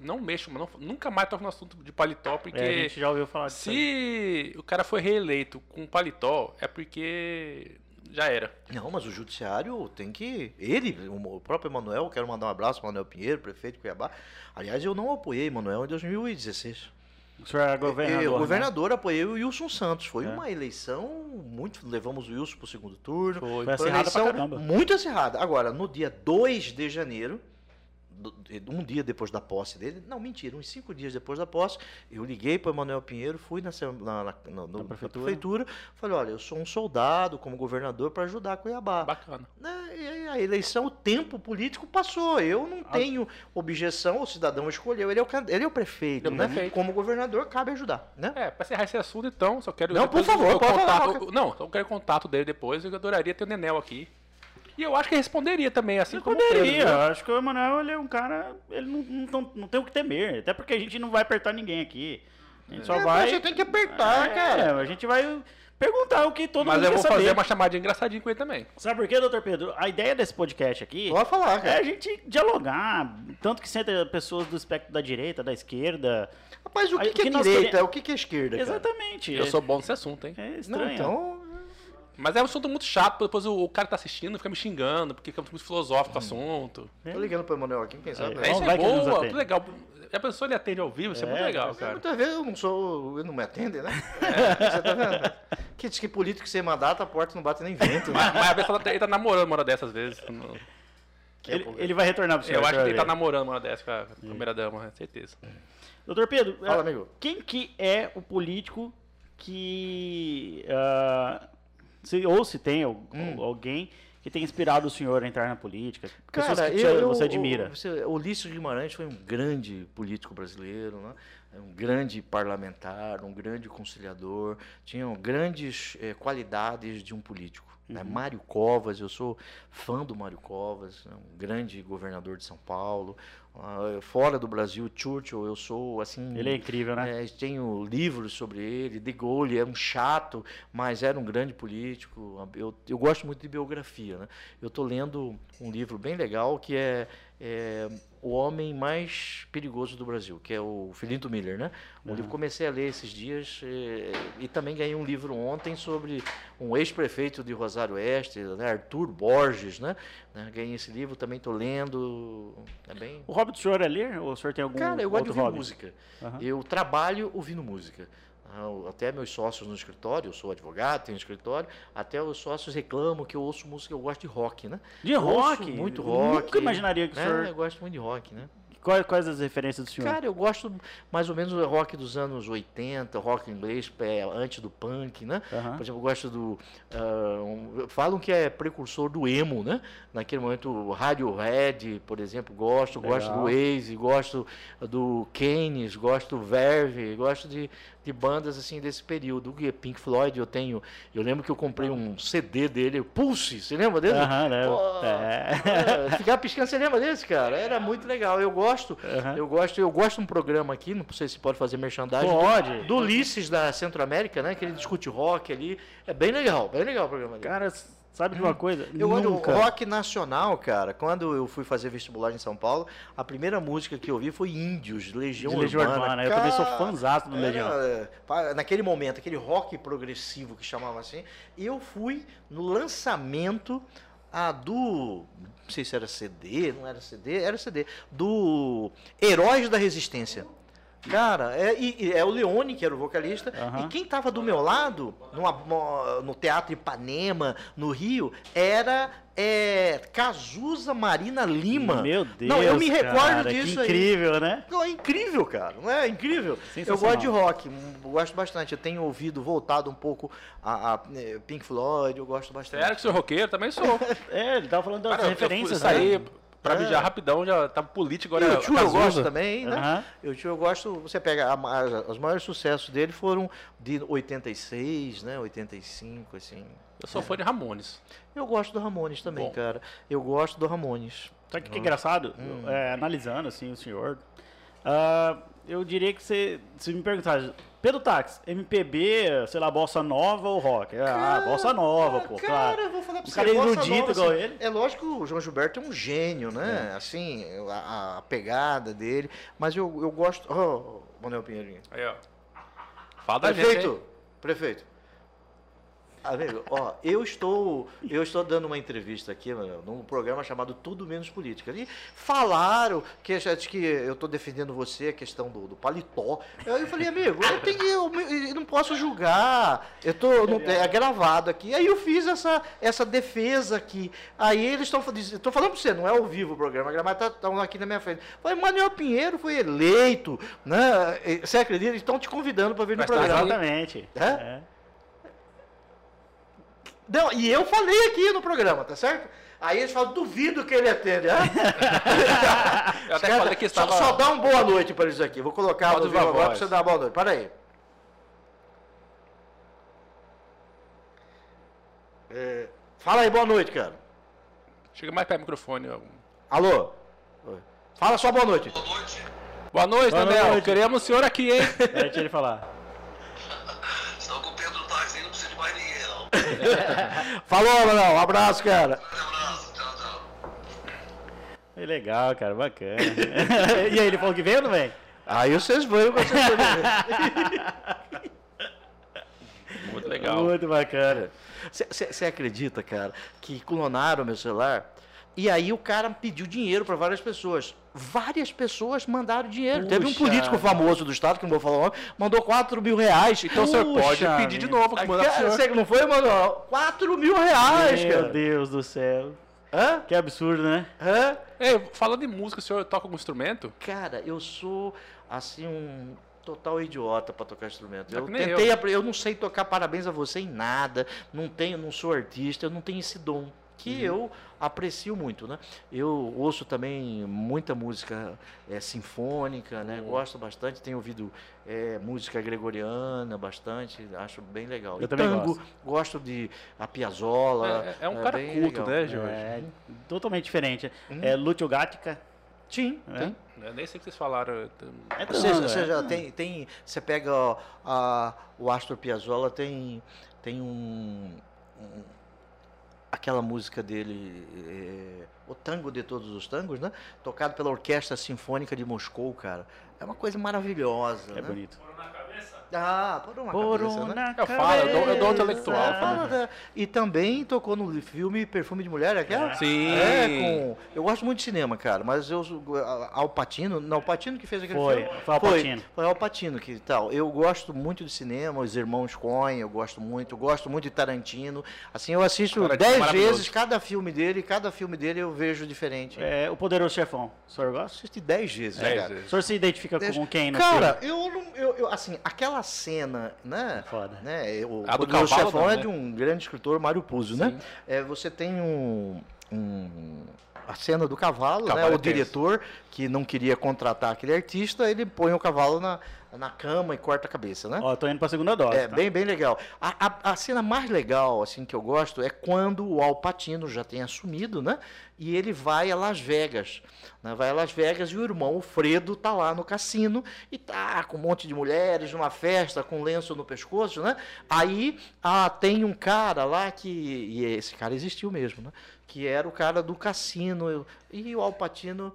não mexo, não, nunca mais toco no assunto de paletó, porque É, a gente já ouviu falar disso. aí. se o cara foi reeleito com paletó, é porque já era. Não, mas o judiciário tem que. Ele, o próprio Emanuel, quero mandar um abraço para Manuel Pinheiro, prefeito de Cuiabá. Aliás, eu não apoiei Emanuel em 2016. O senhor era governador. Eu, né? governador, apoiei o Wilson Santos. Foi é. uma eleição muito. Levamos o Wilson para o segundo turno. Foi, foi, foi uma eleição muito acirrada. Agora, no dia 2 de janeiro, um dia depois da posse dele, não, mentira, uns cinco dias depois da posse, eu liguei para o Emanuel Pinheiro, fui na, na, na, na, na prefeitura. prefeitura. falei, olha, eu sou um soldado como governador para ajudar Cuiabá. Bacana. É, a eleição, o tempo político passou, eu não tenho objeção, o cidadão escolheu, ele é o, ele é o prefeito, né? Prefeito. Como governador, cabe ajudar, né? É, para encerrar esse assunto, então, só quero... Não, por favor, pode contato, falar. Não, só quero contato dele depois, eu adoraria ter o Nenel aqui. E eu acho que responderia também, assim responderia. como Responderia. Eu acho que o Emanuel ele é um cara. Ele não, não, não tem o que temer. Até porque a gente não vai apertar ninguém aqui. A gente só é, vai. Você tem que apertar, é, cara. A gente vai perguntar o que todo Mas mundo quer saber. Mas eu vou fazer uma chamadinha engraçadinha com ele também. Sabe por quê, doutor Pedro? A ideia desse podcast aqui Pode falar, cara. é a gente dialogar. Tanto que senta pessoas do espectro da direita, da esquerda. Rapaz, o que, que, que é direita? Queremos... O que, que é esquerda? Exatamente. Eu sou bom nesse assunto, hein? É estranho. Não, então. Mas é um assunto muito chato, depois o, o cara tá assistindo, fica me xingando, porque fica muito filosófico o assunto. Tô ligando pro Emanuel aqui, quem sabe. É, isso é boa, muito legal. A pessoa ele atende ao vivo, isso é, é muito legal, cara. Muitas vezes eu não sou. Eu não me atende, né? É. (laughs) Você tá vendo? Que diz que político sem mandato, a porta não bate nem vento. Né? Mas, mas a pessoa tá, ele tá namorando uma hora dessas vezes. Ele, ele, vai retornar pro senhor. Eu acho que ele tá namorando uma hora dessas com a primeira dama, certeza. Doutor Pedro, Fala, amigo. quem que é o político que. Uh, se, ou se tem hum. alguém que tem inspirado o senhor a entrar na política? Pessoas Cara, que eu, você admira. O, o Ulisses Guimarães foi um grande político brasileiro, né? um grande parlamentar, um grande conciliador, tinham grandes eh, qualidades de um político. Né? Uhum. Né? Mário Covas, eu sou fã do Mário Covas, é um grande governador de São Paulo. Uh, fora do Brasil, Churchill, eu sou assim. Ele é incrível, né? É, tenho livros sobre ele. De Gaulle é um chato, mas era um grande político. Eu, eu gosto muito de biografia, né? Eu estou lendo um livro bem legal que é, é o homem mais perigoso do Brasil, que é o Filinto Miller, né? Um uhum. livro comecei a ler esses dias e, e, também ganhei um livro ontem sobre um ex-prefeito de Rosário Oeste, né? Arthur Borges, né? né? Ganhei esse livro, também estou lendo. É bem... O hobby do senhor é ler ou o senhor tem algum Cara, eu gosto de ouvir hobby? música. Uhum. Eu trabalho ouvindo música. Até meus sócios no escritório, eu sou advogado, tenho escritório, até os sócios reclamam que eu ouço música, eu gosto de rock, né? De eu rock? Muito rock. Nunca imaginaria que o né? senhor... Eu gosto muito de rock, né? Quais, quais as referências do senhor? Cara, eu gosto mais ou menos do rock dos anos 80, rock inglês, é, antes do punk, né? Uhum. Por exemplo, eu gosto do. Uh, falam que é precursor do emo, né? Naquele momento, Radiohead, por exemplo, gosto. Legal. Gosto do Waze, gosto do Keynes, gosto do Verve, gosto de, de bandas assim desse período. O Pink Floyd, eu tenho. Eu lembro que eu comprei um CD dele, Pulse, você lembra dele? Aham, né? É. é. Ficar piscando, você lembra desse, cara? Era muito legal. Eu gosto, uhum. eu gosto, eu gosto de um programa aqui, não sei se pode fazer merchandising. Pode. Do Ulisses da Centro-América, né? Que ele discute rock ali. É bem legal, bem legal o programa dele. Cara, Sabe de uma coisa? Eu Nunca. rock nacional, cara. Quando eu fui fazer vestibular em São Paulo, a primeira música que eu ouvi foi Índios, Legião de Legião Urbana. Urbana. Eu também sou fãzato do Legião. Era, naquele momento, aquele rock progressivo que chamava assim. E eu fui no lançamento a do. Não sei se era CD, não era CD, era CD. Do Heróis da Resistência. Cara, é, e, é o Leone, que era o vocalista, uhum. e quem tava do meu lado, numa, no Teatro Ipanema, no Rio, era é, Cazuza Marina Lima. Meu Deus. Não, eu me recordo cara, disso que incrível, aí. né? É incrível, cara. Não é incrível? Eu gosto de rock, gosto bastante. Eu tenho ouvido, voltado um pouco a, a é, Pink Floyd, eu gosto bastante. Sério que sou roqueiro? Também sou. (laughs) é, ele tava falando das cara, referências. Eu, aí, Pra é. rapidão, já tá político agora. E o tio eu gosto também, né? Uhum. O tio eu gosto, você pega, a, a, os maiores sucessos dele foram de 86, né? 85, assim. Eu sou é. fã de Ramones. Eu gosto do Ramones também, Bom. cara. Eu gosto do Ramones. Sabe o que é engraçado? Hum. É, analisando, assim, o senhor. Uh, eu diria que você, se me perguntar, Pedro Táxi, MPB, sei lá, bossa nova ou rock? Ah, cara, ah, bossa nova, pô, cara, claro. eu vou falar pra um você, cara erudito igual assim, ele. É lógico que o João Gilberto é um gênio, né? É. Assim, a, a, pegada dele. Mas eu, eu gosto. Oh, Manuel Pinheirinho. Aí, ó. Fala da prefeito, gente, prefeito. Amigo, ó, eu estou, eu estou dando uma entrevista aqui mano, num programa chamado Tudo Menos Política. E falaram que, que eu estou defendendo você, a questão do, do paletó. Eu falei, amigo, eu, tenho, eu, eu não posso julgar. Eu tô, não, é gravado aqui. Aí eu fiz essa, essa defesa aqui. Aí eles estão estou falando para você, não é ao vivo o programa, mas estão tá, aqui na minha frente. Foi Manuel Pinheiro foi eleito, né? Você acredita? Eles estão te convidando para vir no mas tá programa. Tá exatamente. É? é. Não, e eu falei aqui no programa, tá certo? Aí eles falam, duvido que ele atende. Né? (laughs) eu até falei que estava... Só, só dá uma boa noite para eles aqui. Vou colocar o agora para você dar uma boa noite. Para aí. É, fala aí, boa noite, cara. Chega mais perto do microfone. Alô? Fala só boa noite. Boa noite. Boa noite, boa Daniel. Noite. Queremos o senhor aqui, hein? (laughs) Deixa ele falar. (laughs) Falou. Um abraço, cara. Um abraço. Tchau, tchau. É legal, cara. Bacana. (laughs) e aí, ele falou que veio ou não vem? Aí vocês vão, vocês (laughs) Muito legal. Muito bacana. Você acredita, cara, que clonaram meu celular? E aí o cara pediu dinheiro para várias pessoas. Várias pessoas mandaram dinheiro. Puxa. Teve um político famoso do estado, que não vou falar o nome, mandou 4 mil reais. Então você pode pedir de novo. Que cara, você não foi, mano? 4 mil reais, Meu cara. Meu Deus do céu. Hã? Que absurdo, né? Hã? Ei, falando de música, o senhor toca algum instrumento? Cara, eu sou, assim, um total idiota para tocar instrumento. É eu tentei, eu. eu não sei tocar parabéns a você em nada, não tenho, não sou artista, eu não tenho esse dom que uhum. eu aprecio muito, né? Eu ouço também muita música é, sinfônica, né? Uhum. Gosto bastante, tenho ouvido é, música gregoriana bastante, acho bem legal. Eu e também tango, gosto. gosto de a Piazzolla. É, é um é cara culto, legal. né, Jorge? É, totalmente diferente. Uhum. É Lúcio Gatica. Sim, tem. Eu nem sei o que vocês falaram. É ou seja, você já tem, tem, você pega ó, a, o Astor Piazzolla tem, tem um, um aquela música dele, é, o tango de todos os tangos, né? Tocado pela Orquestra Sinfônica de Moscou, cara. É uma coisa maravilhosa. É né? bonito. Ah, por uma por cabeça, uma né? Eu falo, eu dou, eu dou intelectual. Fala, e também tocou no filme Perfume de Mulher, é aquela? Sim. É, com... Eu gosto muito de cinema, cara, mas eu... Alpatino, não, Alpatino que fez aquele foi, filme. Foi, Alpatino. Foi, foi Alpatino que tal. Eu gosto muito de cinema, os irmãos Coen, eu gosto muito, eu gosto muito de Tarantino. Assim, eu assisto é dez vezes cada filme dele, cada filme dele eu vejo diferente. É, o Poderoso Chefão, o senhor gosta? Assisti dez vezes, dez cara. Vezes. O senhor se identifica dez... com quem no Cara, filme? eu não... Eu, eu, assim, aquela cena, né? Foda. Né? O a do Chefão é né? de um grande escritor, Mário Puzo, né? É, você tem um, um a cena do cavalo, né? O diretor que não queria contratar aquele artista, ele põe o cavalo na, na cama e corta a cabeça, né? Ó, tô indo pra segunda dose. É, tá? bem, bem legal. A, a, a, cena mais legal, assim, que eu gosto é quando o Alpatino já tem assumido, né? E ele vai a Las Vegas. Né? Vai a Las Vegas e o irmão, o Fredo, tá lá no cassino e tá com um monte de mulheres numa festa, com lenço no pescoço, né? Aí ah, tem um cara lá que. E esse cara existiu mesmo, né? Que era o cara do cassino. E o Alpatino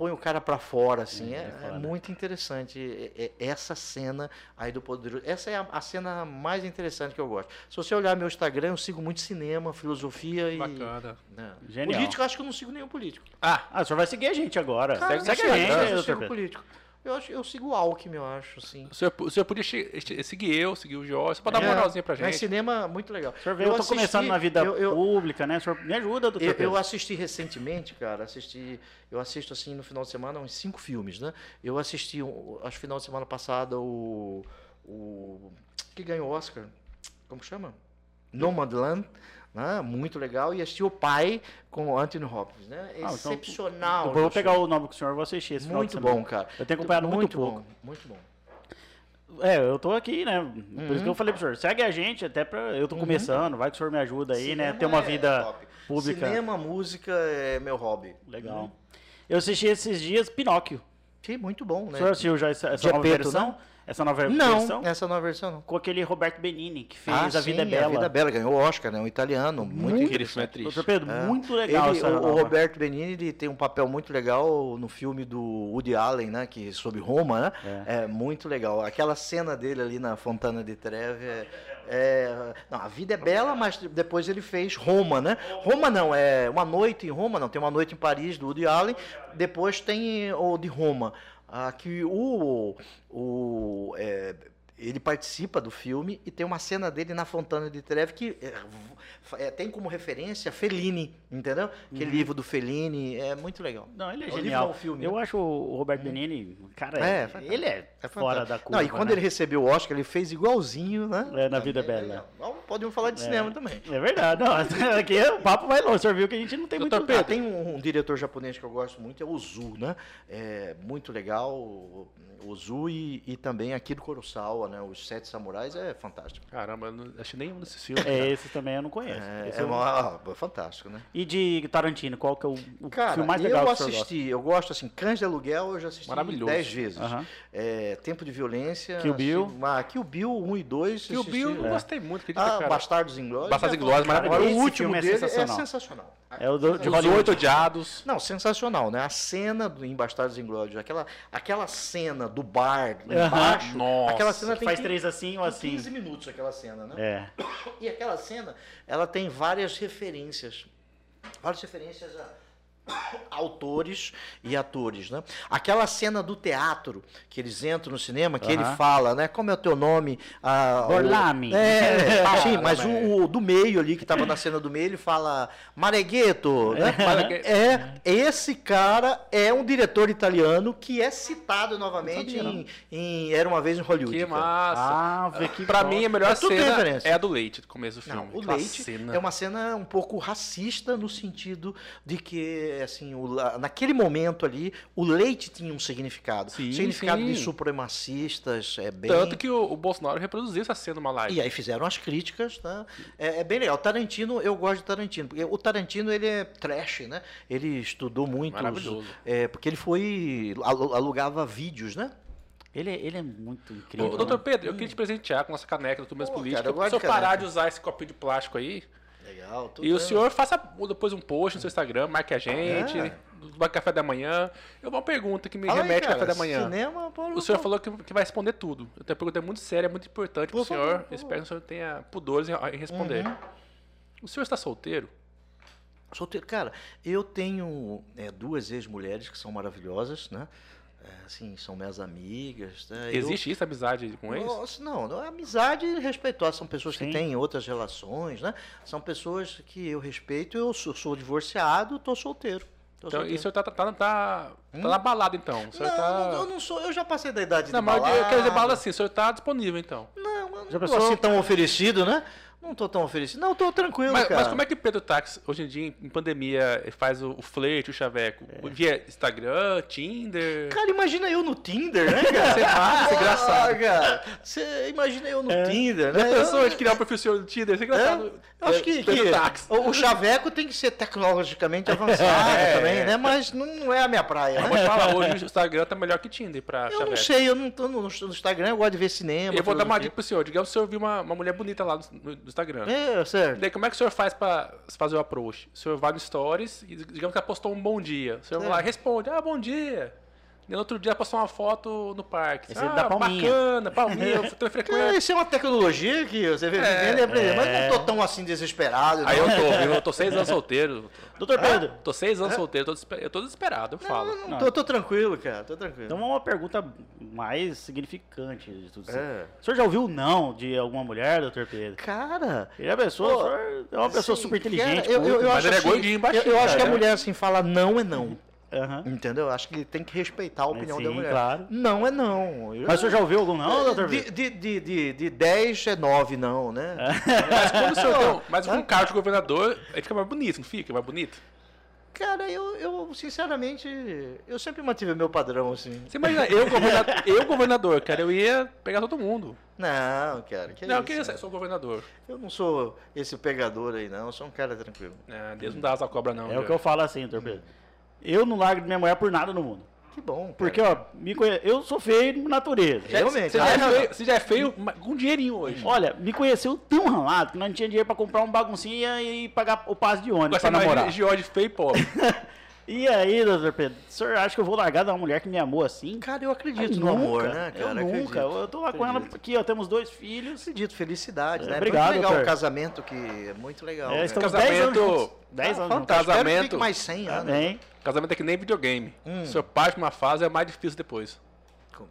põe o cara para fora, assim. É, é, é, muito interessante é, é, essa cena aí do Poderoso. Essa é a, a, cena mais interessante que eu gosto. Se você olhar meu Instagram, eu sigo muito cinema, filosofia e. Bacana. Né, Genial. Político, acho que eu não sigo nenhum político. Ah, ah o senhor vai seguir a gente agora. Cara, segue, segue a gente, eu sigo político. Eu, acho, eu sigo o Alckmin, eu acho, assim. O senhor, o senhor podia seguir eu, seguir o Jorge, para dar uma é, moralzinha pra gente. Mas cinema, muito legal. O senhor vê, eu, eu tô assisti, começando na vida eu, eu, pública, né? O senhor me ajuda, doutor eu, eu assisti recentemente, cara, assisti... Eu assisto, assim, no final de semana, uns cinco filmes, né? Eu assisti, acho que final de semana passada, o... o que ganhou o Oscar? Como chama? Nomadland né? muito legal, e assisti O Pai com o Anthony Hopkins, né? Ah, então, Excepcional. Então, vou pegar o nome que o senhor, vou assistir esse Muito bom, cara. Eu tenho acompanhado muito, muito pouco. Bom, muito bom. É, eu tô aqui, né? Por uhum. isso que eu uhum. falei pro senhor, segue a gente, até pra. Eu tô uhum. começando, vai que o senhor me ajuda aí, né? Cinema né? Ter uma é vida top. pública. Cinema, música é meu hobby. Legal. Uhum. Eu assisti esses dias Pinóquio. Sim, muito bom, né? O senhor assistiu já essa, essa nova versão? Né? Essa nova não, versão? Não, essa nova versão não. Com aquele Roberto Benini, que fez ah, A Vida sim, Bela. A Vida Bela, ganhou o Oscar, né? Um italiano, muito, muito interessante. Doutor Pedro, é. muito legal ele, o, o, Roberto Benini ele tem um papel muito legal no filme do Woody Allen, né? Que, sobre Roma, né? É. é muito legal. Aquela cena dele ali na Fontana de Trevi é, É, não, a vida é bela, mas depois ele fez Roma, né? Roma não, é Uma Noite em Roma, não, tem Uma Noite em Paris, do Woody Allen. Depois tem o de Roma. Aqui o, o é, ele participa do filme e tem uma cena dele na Fontana de Trevi que é, é, tem como referência Fellini, entendeu? Aquele uhum. livro do Fellini, é muito legal. Não, ele é, é genial. filme, eu né? acho o Roberto uhum. Benini, cara, é, ele é, é fora da curva. Não, e quando né? ele recebeu o Oscar, ele fez igualzinho, né? É, na Vida Bela. Podemos falar de cinema também. É verdade. Não, (laughs) aqui o papo vai longe. O senhor viu que a gente não tem muito... Pedro, tem um, um, diretor japonês que eu gosto muito, é o Zu, né? É muito legal o Zu e, e também aqui do Kurosawa, né? Os Sete Samurais é fantástico. Caramba, eu não achei nenhum desses filmes. É, esse também eu não conheço. É, é, uma, é fantástico, né? E de Tarantino, qual que é o, o Cara, filme mais legal eu assisti, eu gosto assim, Cães de Aluguel eu já assisti Maravilhoso. dez vezes. Uhum. É, Tempo de Violência. Kill Bill. Assisti, ah, Kill Bill 1 e 2. Kill assisti, Bill eu é. gostei muito. Ah, cara. Bastardos Inglórios. Bastardos Inglórios, maravilhoso. Agora o último é dele sensacional. é sensacional. É o do, de Os Oito Odiados. Não, sensacional, né? A cena do, em Bastardos Inglórios, aquela, aquela cena do bar embaixo, Nossa, aquela cena tem faz três assim ou assim. 15 minutos aquela cena, né? É. E aquela cena, ela tem várias referências. Várias referências a autores e atores, né? Aquela cena do teatro que eles entram no cinema, que ele fala, né? Como é o teu nome? Ah, Borlami. O... É, (laughs) sim, mas o, o, do meio ali que estava na cena do meio, ele fala Maregueto, né? É, esse cara é um diretor italiano que é citado novamente em, em, Era uma vez em Hollywood. Que massa. Ah, que pra mim a melhor é cena é a do Leite, do começo do filme. Não, o Leite cena... é uma cena um pouco racista no sentido de que assim, o, naquele momento ali, o leite tinha um significado. Sim, significado sim. de supremacistas, é bem... Tanto que o, o Bolsonaro reproduziu essa cena numa live. E aí fizeram as críticas, né? É, é, bem legal. Tarantino, eu gosto de Tarantino, porque o Tarantino, ele é trash, né? Ele estudou muito... Maravilhoso. É, porque ele foi... alugava vídeos, né? Ele, é, ele é muito incrível. Ô, doutor né? Pedro, eu queria te presentear com nossa caneca do Turmas Política. Se eu parar de usar esse copinho de plástico aí, Legal. e o senhor faça depois um post no seu Instagram, marque a gente, é. do café da manhã. Eu uma pergunta que me Fala remete ao café da manhã. Cinema, Paulo, o senhor falou que, que, vai responder tudo. Eu tenho uma pergunta muito séria, muito importante para o senhor. Favor, Espero que o senhor tenha pudores em, em responder. Uhum. O senhor está solteiro? Solteiro, cara, eu tenho é, duas ex-mulheres que são maravilhosas, né? É, assim, são minhas amigas. Né? Existe eu, isso, amizade com eles? Não, não é amizade respeitosa. São pessoas Sim. que têm outras relações, né? São pessoas que eu respeito. Eu sou, sou divorciado, estou solteiro. Tô então, solteiro. isso tá, tá, tá, tá, hum? tá na balada, então. não, tá... eu não sou, eu já passei da idade não, de mas balada. Eu quero dizer balada assim, o senhor tá disponível, então. Não, mas não já tô assim tão oferecido, né? Não tô tão oferecido. Não, tô tranquilo, mas, cara. Mas como é que Pedro Táxi, hoje em dia, em pandemia, faz o, o flerte, o chaveco? É. Via Instagram, Tinder? Cara, imagina eu no Tinder, né, (laughs) cara? Você é engraçado. cara. Você imagina eu no é. Tinder, né? Já pensou de criar um perfil no Tinder? Isso é engraçado. É. Eu acho que, que o, o, chaveco tem que ser tecnologicamente (laughs) avançado é. também, né? Mas não é a minha praia, né? Te falar, (laughs) hoje o Instagram tá melhor que Tinder pra eu chaveco. Eu não sei, eu não tô no, no, Instagram, eu gosto de ver cinema. Eu vou dar uma dica pro senhor. Digamos o senhor viu uma, uma mulher bonita lá no, no Instagram. É, certo. Daí, como é que o senhor faz para fazer o approach? O senhor vai no Stories e, digamos que ela postou um bom dia. O senhor vai lá e responde, ah, bom dia. E no outro dia passou uma foto no parque. Esse ah, dá palminha. bacana, palminha, futuro frequente. Isso é uma tecnologia que você vê é, vivendo e Mas não tô tão assim desesperado. Aí não. eu tô, viu? Eu tô seis anos solteiro. (laughs) Doutor Pedro. Tô seis anos solteiro, eu tô desesperado, eu falo. Não, não, Tô, tô, tranquilo, cara, tô tranquilo. Então uma pergunta mais significante de tudo isso. É. O senhor já ouviu não de alguma mulher, doutor Pedro? Cara... Ele é, pessoa, é uma pessoa assim, super inteligente. Cara, eu, eu, eu, mas ele é gordinho, baixinho. Eu, eu acho que a mulher assim fala não é não. Uhum. Entendeu? Acho que tem que respeitar a opinião Sim, da mulher. Claro. Não é não. Eu... Mas o senhor já ouviu algum não, doutor de, de, de, de, de 10 é 9 não, né? mas quando o senhor tem, mas com um cargo de governador, ele fica mais bonito, não fica? Mais bonito? Cara, eu, eu sinceramente, eu sempre mantive o meu padrão, assim. Você imagina, eu governador, (laughs) eu governador, cara, eu ia pegar todo mundo. Não, cara, que Não, isso, que eu sou governador. Eu não sou esse pegador aí, não, eu sou um cara tranquilo. É, Deus não dá asa cobra, não. É o que eu falo assim, doutor Pedro. Eu não largo minha mulher por nada no mundo. Que bom. Cara. Porque, ó, me conhe... eu sou feio de natureza. Realmente. Você, já, é feio, você já é feio com dinheirinho hoje. Olha, me conheceu tão ralado que não tinha dinheiro pra comprar um baguncinha e pagar o passe de ônibus pra namorar. de hoje feio e pobre. (laughs) E aí, doutor Pedro, o senhor acha que eu vou largar de uma mulher que me amou assim? Cara, eu acredito no nunca, amor, né, cara? Eu nunca. Eu tô lá acredito. com ela aqui, ó, temos dois filhos. Acredito, felicidade, é, né? Obrigado, muito legal doutor. o casamento, que é muito legal. É, estamos 10 anos 10 ah, anos fantástico. Casamento, mais 100 tá anos. Bem. Casamento é que nem videogame. Hum. Se eu parte uma fase, é mais difícil depois.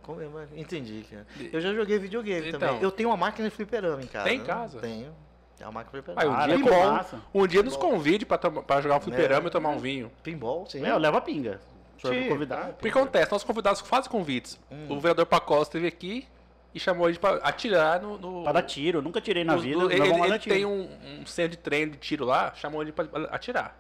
Como, entendi, cara. Eu já joguei videogame então, também. Eu tenho uma máquina de fliperama em casa. Tem em casa? Tenho. É uma máquina fliperama. Aí, um, ah, dia, com, um dia nos convide pra, pra jogar um fliperama é. e tomar um vinho. Pinball, sim. É, eu levo a pinga. Sim. convidar. O que acontece? Nossos convidados fazem convites. Hum. O vereador Pacola esteve aqui e chamou a gente pra atirar no. no pra dar tiro, nunca tirei na vida. No, ele ele tem um, um centro de treino de tiro lá, chamou ele pra atirar.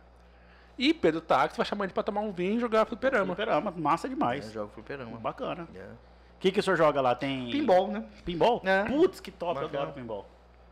E Pedro Táxi vai chamar ele pra tomar um vinho e jogar fliperama. Fliperama, massa demais. Eu jogo fliperama. Bacana. O yeah. que, que o senhor joga lá? Tem. Pinball, né? Pinball? É. Putz, que top, Bacana. eu adoro pinball.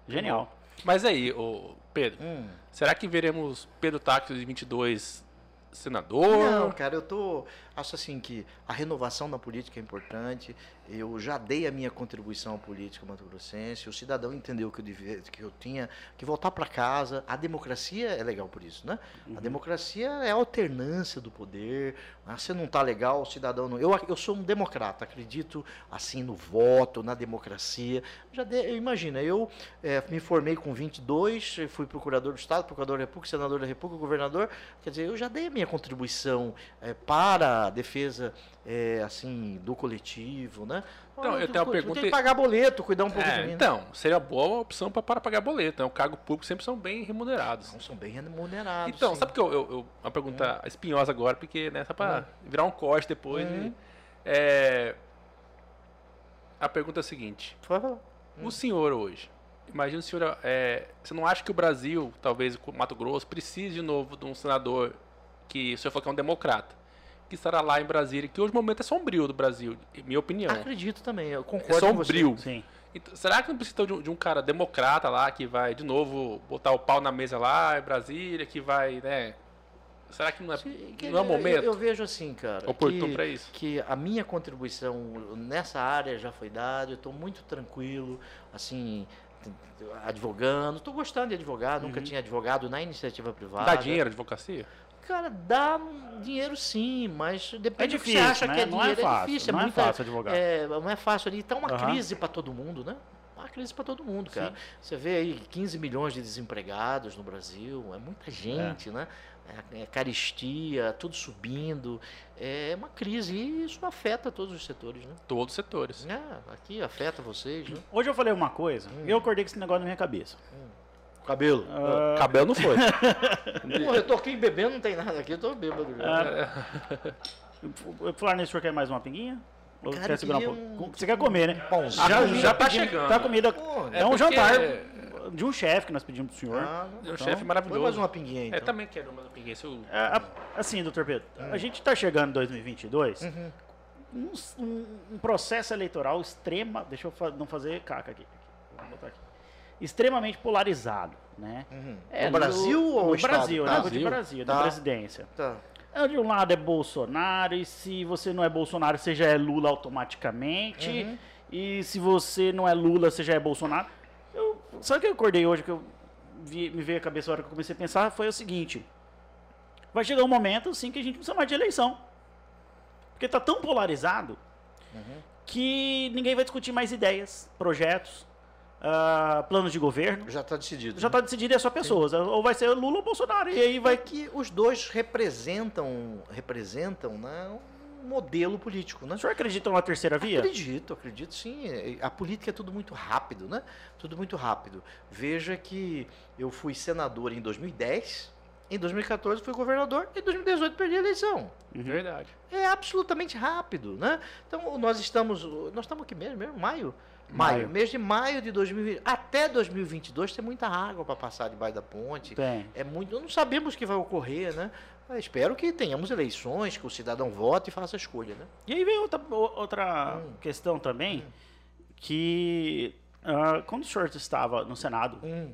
Genial. Mas aí, o Pedro, hum. será que veremos Pedro Táxi 22 senador? Não, cara, eu tô. Acho assim que a renovação da política é importante. Eu já dei a minha contribuição à política mato-grossense. O cidadão entendeu que eu, devia, que eu tinha que voltar para casa. A democracia é legal por isso, né? Uhum. A democracia é a alternância do poder. Né? Você não está legal, o cidadão não. Eu, eu sou um democrata, acredito assim no voto, na democracia. Já de, imagina, eu é, me formei com 22, fui procurador do Estado, procurador da República, senador da República, governador. Quer dizer, eu já dei a minha contribuição é, para a defesa é, assim do coletivo, né? Então, eu tenho uma pergunta. Tem que pagar boleto, cuidar um pouco é, de mim. Né? Então, seria boa opção para, para pagar boleto. Né? O cargo público sempre são bem remunerados. Não, são bem remunerados. Então, sim. sabe que eu, eu, eu, uma pergunta hum. espinhosa agora, porque né, só para hum. virar um corte depois. Hum. E, é, a pergunta é a seguinte: hum. o senhor hoje, imagina o senhor, é, você não acha que o Brasil, talvez o Mato Grosso, precise de novo de um senador que o senhor falou que é um democrata? Que estará lá em Brasília, que hoje o momento é sombrio do Brasil, minha opinião. Acredito também, eu concordo é sombrio. com você. Sim. Então, será que não precisa de um, de um, cara democrata lá que vai de novo botar o pau na mesa lá em Brasília, que vai, né? Será que não é, Sim, não é o momento? Eu, eu, vejo assim, cara. Oportuno para isso. Que a minha contribuição nessa área já foi dada, eu estou muito tranquilo, assim, advogando. Estou gostando de advogar, uhum. nunca tinha advogado na iniciativa privada. Dá dinheiro advocacia? Cara, dá dinheiro sim, mas depende é difícil, do que você acha né? que é não dinheiro. É, fácil, é difícil, é, não muita, é fácil advogar. É, não é fácil ali. Está uma uhum. crise para todo mundo, né? Uma crise para todo mundo, cara. Sim. Você vê aí 15 milhões de desempregados no Brasil, é muita gente, é. né? É, é, caristia, tudo subindo. É uma crise e isso afeta todos os setores, né? Todos os setores. É, aqui afeta vocês, né? Hoje eu falei uma coisa, hum. eu acordei com esse negócio na minha cabeça. Hum. Cabelo. Uh... Cabelo não foi. (laughs) Pô, eu tô aqui bebendo, não tem nada aqui, eu tô bêbado. Uh... Falar nisso, o senhor quer mais uma pinguinha? Ou Cara, quer segurar um pouco? Você quer comer, né? Bom, já, já tá chegando. Tá comida. Pô, é, é, um jantar de um chefe que nós pedimos pro senhor. Ah, um então, chefe maravilhoso. mais uma pinguinha aí. Então. Eu também quero mais uma pinguinha. Eu... É, assim, doutor Pedro, hum. a gente tá chegando em 2022. Uhum. Um, um, processo eleitoral extrema. Deixa eu não fazer caca aqui. Vamos botar aqui extremamente polarizado, né? Uhum. É, no Brasil no, ou no Brasil, né? Brasil, de Brasil, tá. da presidência. Tá. É, de um lado é Bolsonaro, e se você não é Bolsonaro, você já é Lula automaticamente. Uhum. E se você não é Lula, você já é Bolsonaro. Eu, sabe o que eu acordei hoje, que eu vi, me veio a cabeça a hora que eu comecei a pensar? Foi o seguinte. Vai chegar um momento, assim, que a gente precisa mais de eleição. Porque tá tão polarizado uhum. que ninguém vai discutir mais ideias, projetos uh, planos de governo. Já está decidido. Já está né? decidido e é só pessoas. Sim. Ou vai ser Lula ou Bolsonaro. E aí vai. É que os dois representam, representam né, um modelo político. Né? O senhor acredita numa terceira via? Acredito, acredito sim. A política é tudo muito rápido, né? Tudo muito rápido. Veja que eu fui senador em 2010. Em 2014 fui governador e em 2018 perdi a eleição. Uhum. Verdade. É absolutamente rápido, né? Então nós estamos, nós estamos aqui mesmo, mesmo maio. Maio. Mês de maio de 2020. Até 2022 tem muita água para passar debaixo da ponte. Tem. É muito. Não sabemos o que vai ocorrer, né? Mas espero que tenhamos eleições, que o cidadão vote e faça a escolha, né? E aí vem outra, outra hum. questão também, hum. que uh, quando o senhor estava no Senado, hum.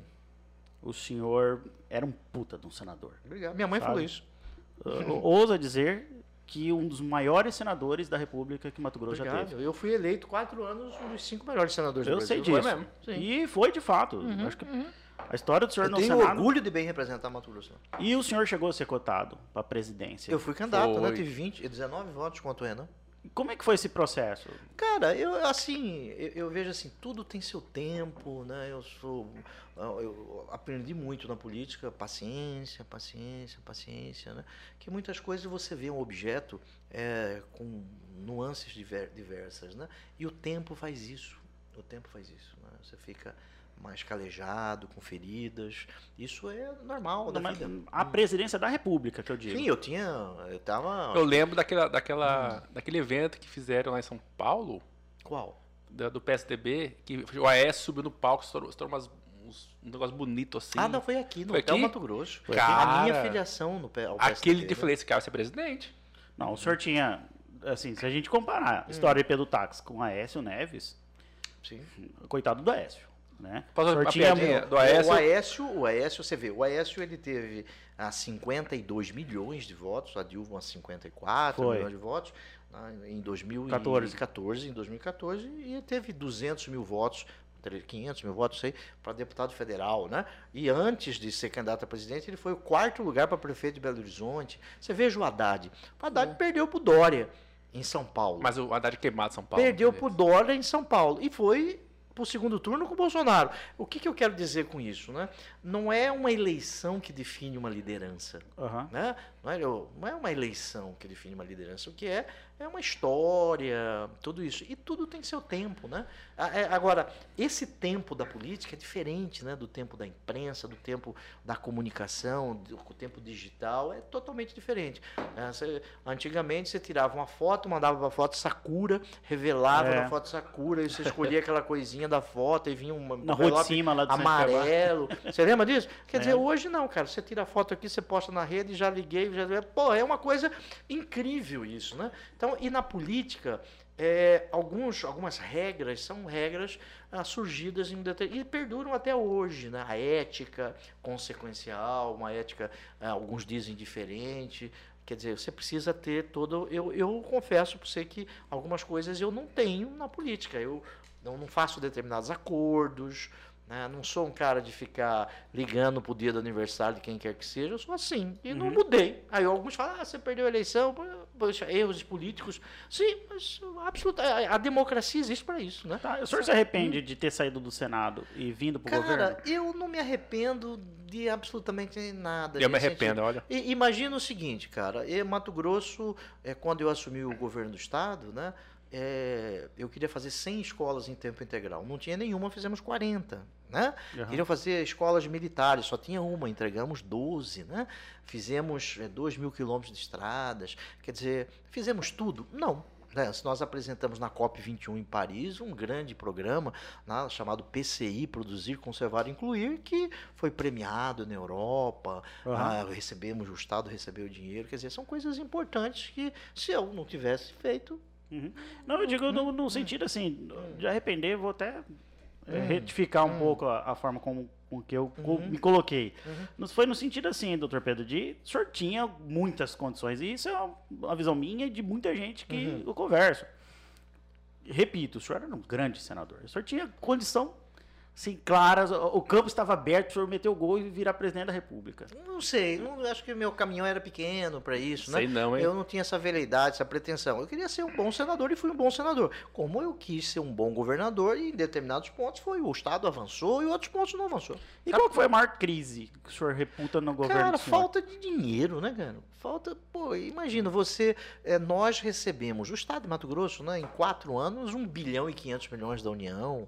o senhor era um puta de um senador. Obrigado. Minha mãe sabe? falou isso. Uh, ousa dizer que um dos maiores senadores da República que Mato Grosso Obrigado. já teve. Eu fui eleito quatro anos um dos cinco melhores senadores eu do Brasil. Eu sei disso. Foi mesmo. Sim. E foi de fato. Uhum, Acho que uhum. A história do senhor Eu no tenho Senado. orgulho de bem representar Mato Grosso. E o senhor chegou a ser cotado para a presidência. Eu fui candidato, né? Tive 20, 19 votos contra o Renan. Como é que foi esse processo? Cara, eu assim, eu, eu vejo assim, tudo tem seu tempo, né? Eu sou, eu aprendi muito na política, paciência, paciência, paciência, né? Que muitas coisas você vê um objeto é, com nuances diver- diversas, né? E o tempo faz isso, o tempo faz isso, né? Você fica mais calejado, com feridas, isso é normal da Mas vida. A presidência da República, que eu digo. Sim, eu tinha, eu tava... Eu lembro daquela, daquela, daquele evento que fizeram lá em São Paulo, Qual? da- do PSDB, que o Aécio subiu no palco, estourou, estourou umas, uns, um negócio bonito assim. Ah, não, foi aqui, no Foi Hotel aqui? Mato Grosso. Foi a minha Cara, filiação no ao Aquele PSDB, que eu falei, esse cara vai ser presidente. Não, o senhor tinha. Assim, se a gente comparar a história de Pedro Táxi com Aécio Neves, Sim. coitado do Aécio. Né? O do O- Aécio. O Aécio, o Aécio, você vê, o Aécio ele teve ah, 52 milhões de votos, a Dilma 54 Foi. milhões de votos né, em 14. 2014, em 2014 e teve 200 mil votos 500 mil votos aí para deputado federal, né? E antes de ser candidato a presidente, ele foi o quarto lugar para prefeito de Belo Horizonte. Você veja o Haddad. O Haddad perdeu para o Dória em São Paulo. Mas o Haddad queimado em São Paulo. Perdeu né? por Dória em São Paulo e foi para o segundo turno com o Bolsonaro. O que, que eu quero dizer com isso? Né? Não é uma eleição que define uma liderança. Aham. Né? Não, é, não é uma eleição que define uma liderança. O que é é uma história, tudo isso. E tudo tem seu tempo. Né? É, Agora, esse tempo da política é diferente né? do tempo da imprensa, do tempo da comunicação, do tempo digital. É totalmente diferente. Você- antigamente você tirava uma foto, mandava uma foto Sakura, revelava É. na foto Sakura, e você escolhia aquela coisinha da foto e vinha um Na rua de cima, lá do amarelo. Você lembra disso? Quer É. dizer, hoje não, cara. Você tira a foto aqui, você posta na rede, já liguei, já. Pô, é uma coisa incrível isso, né? Então, e na política, é, alguns, algumas regras são regras ah, surgidas em e perduram até hoje, né? A ética consequencial, uma ética, ah, alguns dizem diferente. Quer dizer, você precisa ter todo. Eu, eu confesso para você que algumas coisas eu não tenho na política. Eu não faço determinados acordos, né? não sou um cara de ficar ligando pro dia do aniversário de quem quer que seja. Eu sou assim. E não mudei. Aí alguns falam, ah, você perdeu a eleição, poxa, erros políticos. Sim, mas absoluta, a, a democracia existe para isso, né? Tá, o senhor se arrepende de ter saído do Senado e vindo pro Cara, governo? eu não me arrependo de absolutamente nada. Eu me nesse arrependo, sentido. olha. E, imagina o seguinte, cara, em Mato Grosso, é, quando eu assumi o governo do estado, né, é, eu queria fazer 100 escolas em tempo integral. Não tinha nenhuma, fizemos 40. Né? Aham. Queriam fazer escolas militares, só tinha uma, entregamos 12. Né? Fizemos 2 mil quilômetros de estradas. Quer dizer, fizemos tudo? Não. Né? Nós apresentamos na COP21 em Paris um grande programa né, chamado PCI Produzir, Conservar e Incluir, que foi premiado na Europa. Aham. Ah, recebemos, o Estado recebeu dinheiro. Quer dizer, são coisas importantes que, se eu não tivesse feito, Uhum. Não, eu digo no, no sentido assim, de arrepender, vou até é, retificar um pouco a, a forma como, com que eu co- me coloquei. Não foi no sentido assim, doutor Pedro, de o senhor tinha muitas condições, e isso é uma, uma visão minha e de muita gente que eu converso. Repito, o senhor era um grande senador, o senhor tinha condição, assim, claras, o, o campo estava aberto, o senhor meteu o gol e virar presidente da república. não sei, não, acho que meu caminhão era pequeno para isso, Sei né? não, hein? Eu não tinha essa veleidade, essa pretensão. Eu queria ser um bom senador e fui um bom senador. Como eu quis ser um bom governador e em determinados pontos foi o Estado avançou e outros pontos não avançou. E qual que foi a maior crise que o senhor reputa no governo Cara, falta de dinheiro, né, cara? Falta, pô, imagina, você, eh, nós recebemos, o Estado de Mato Grosso, né, em quatro anos, 1 bilhão e 500 milhões da União.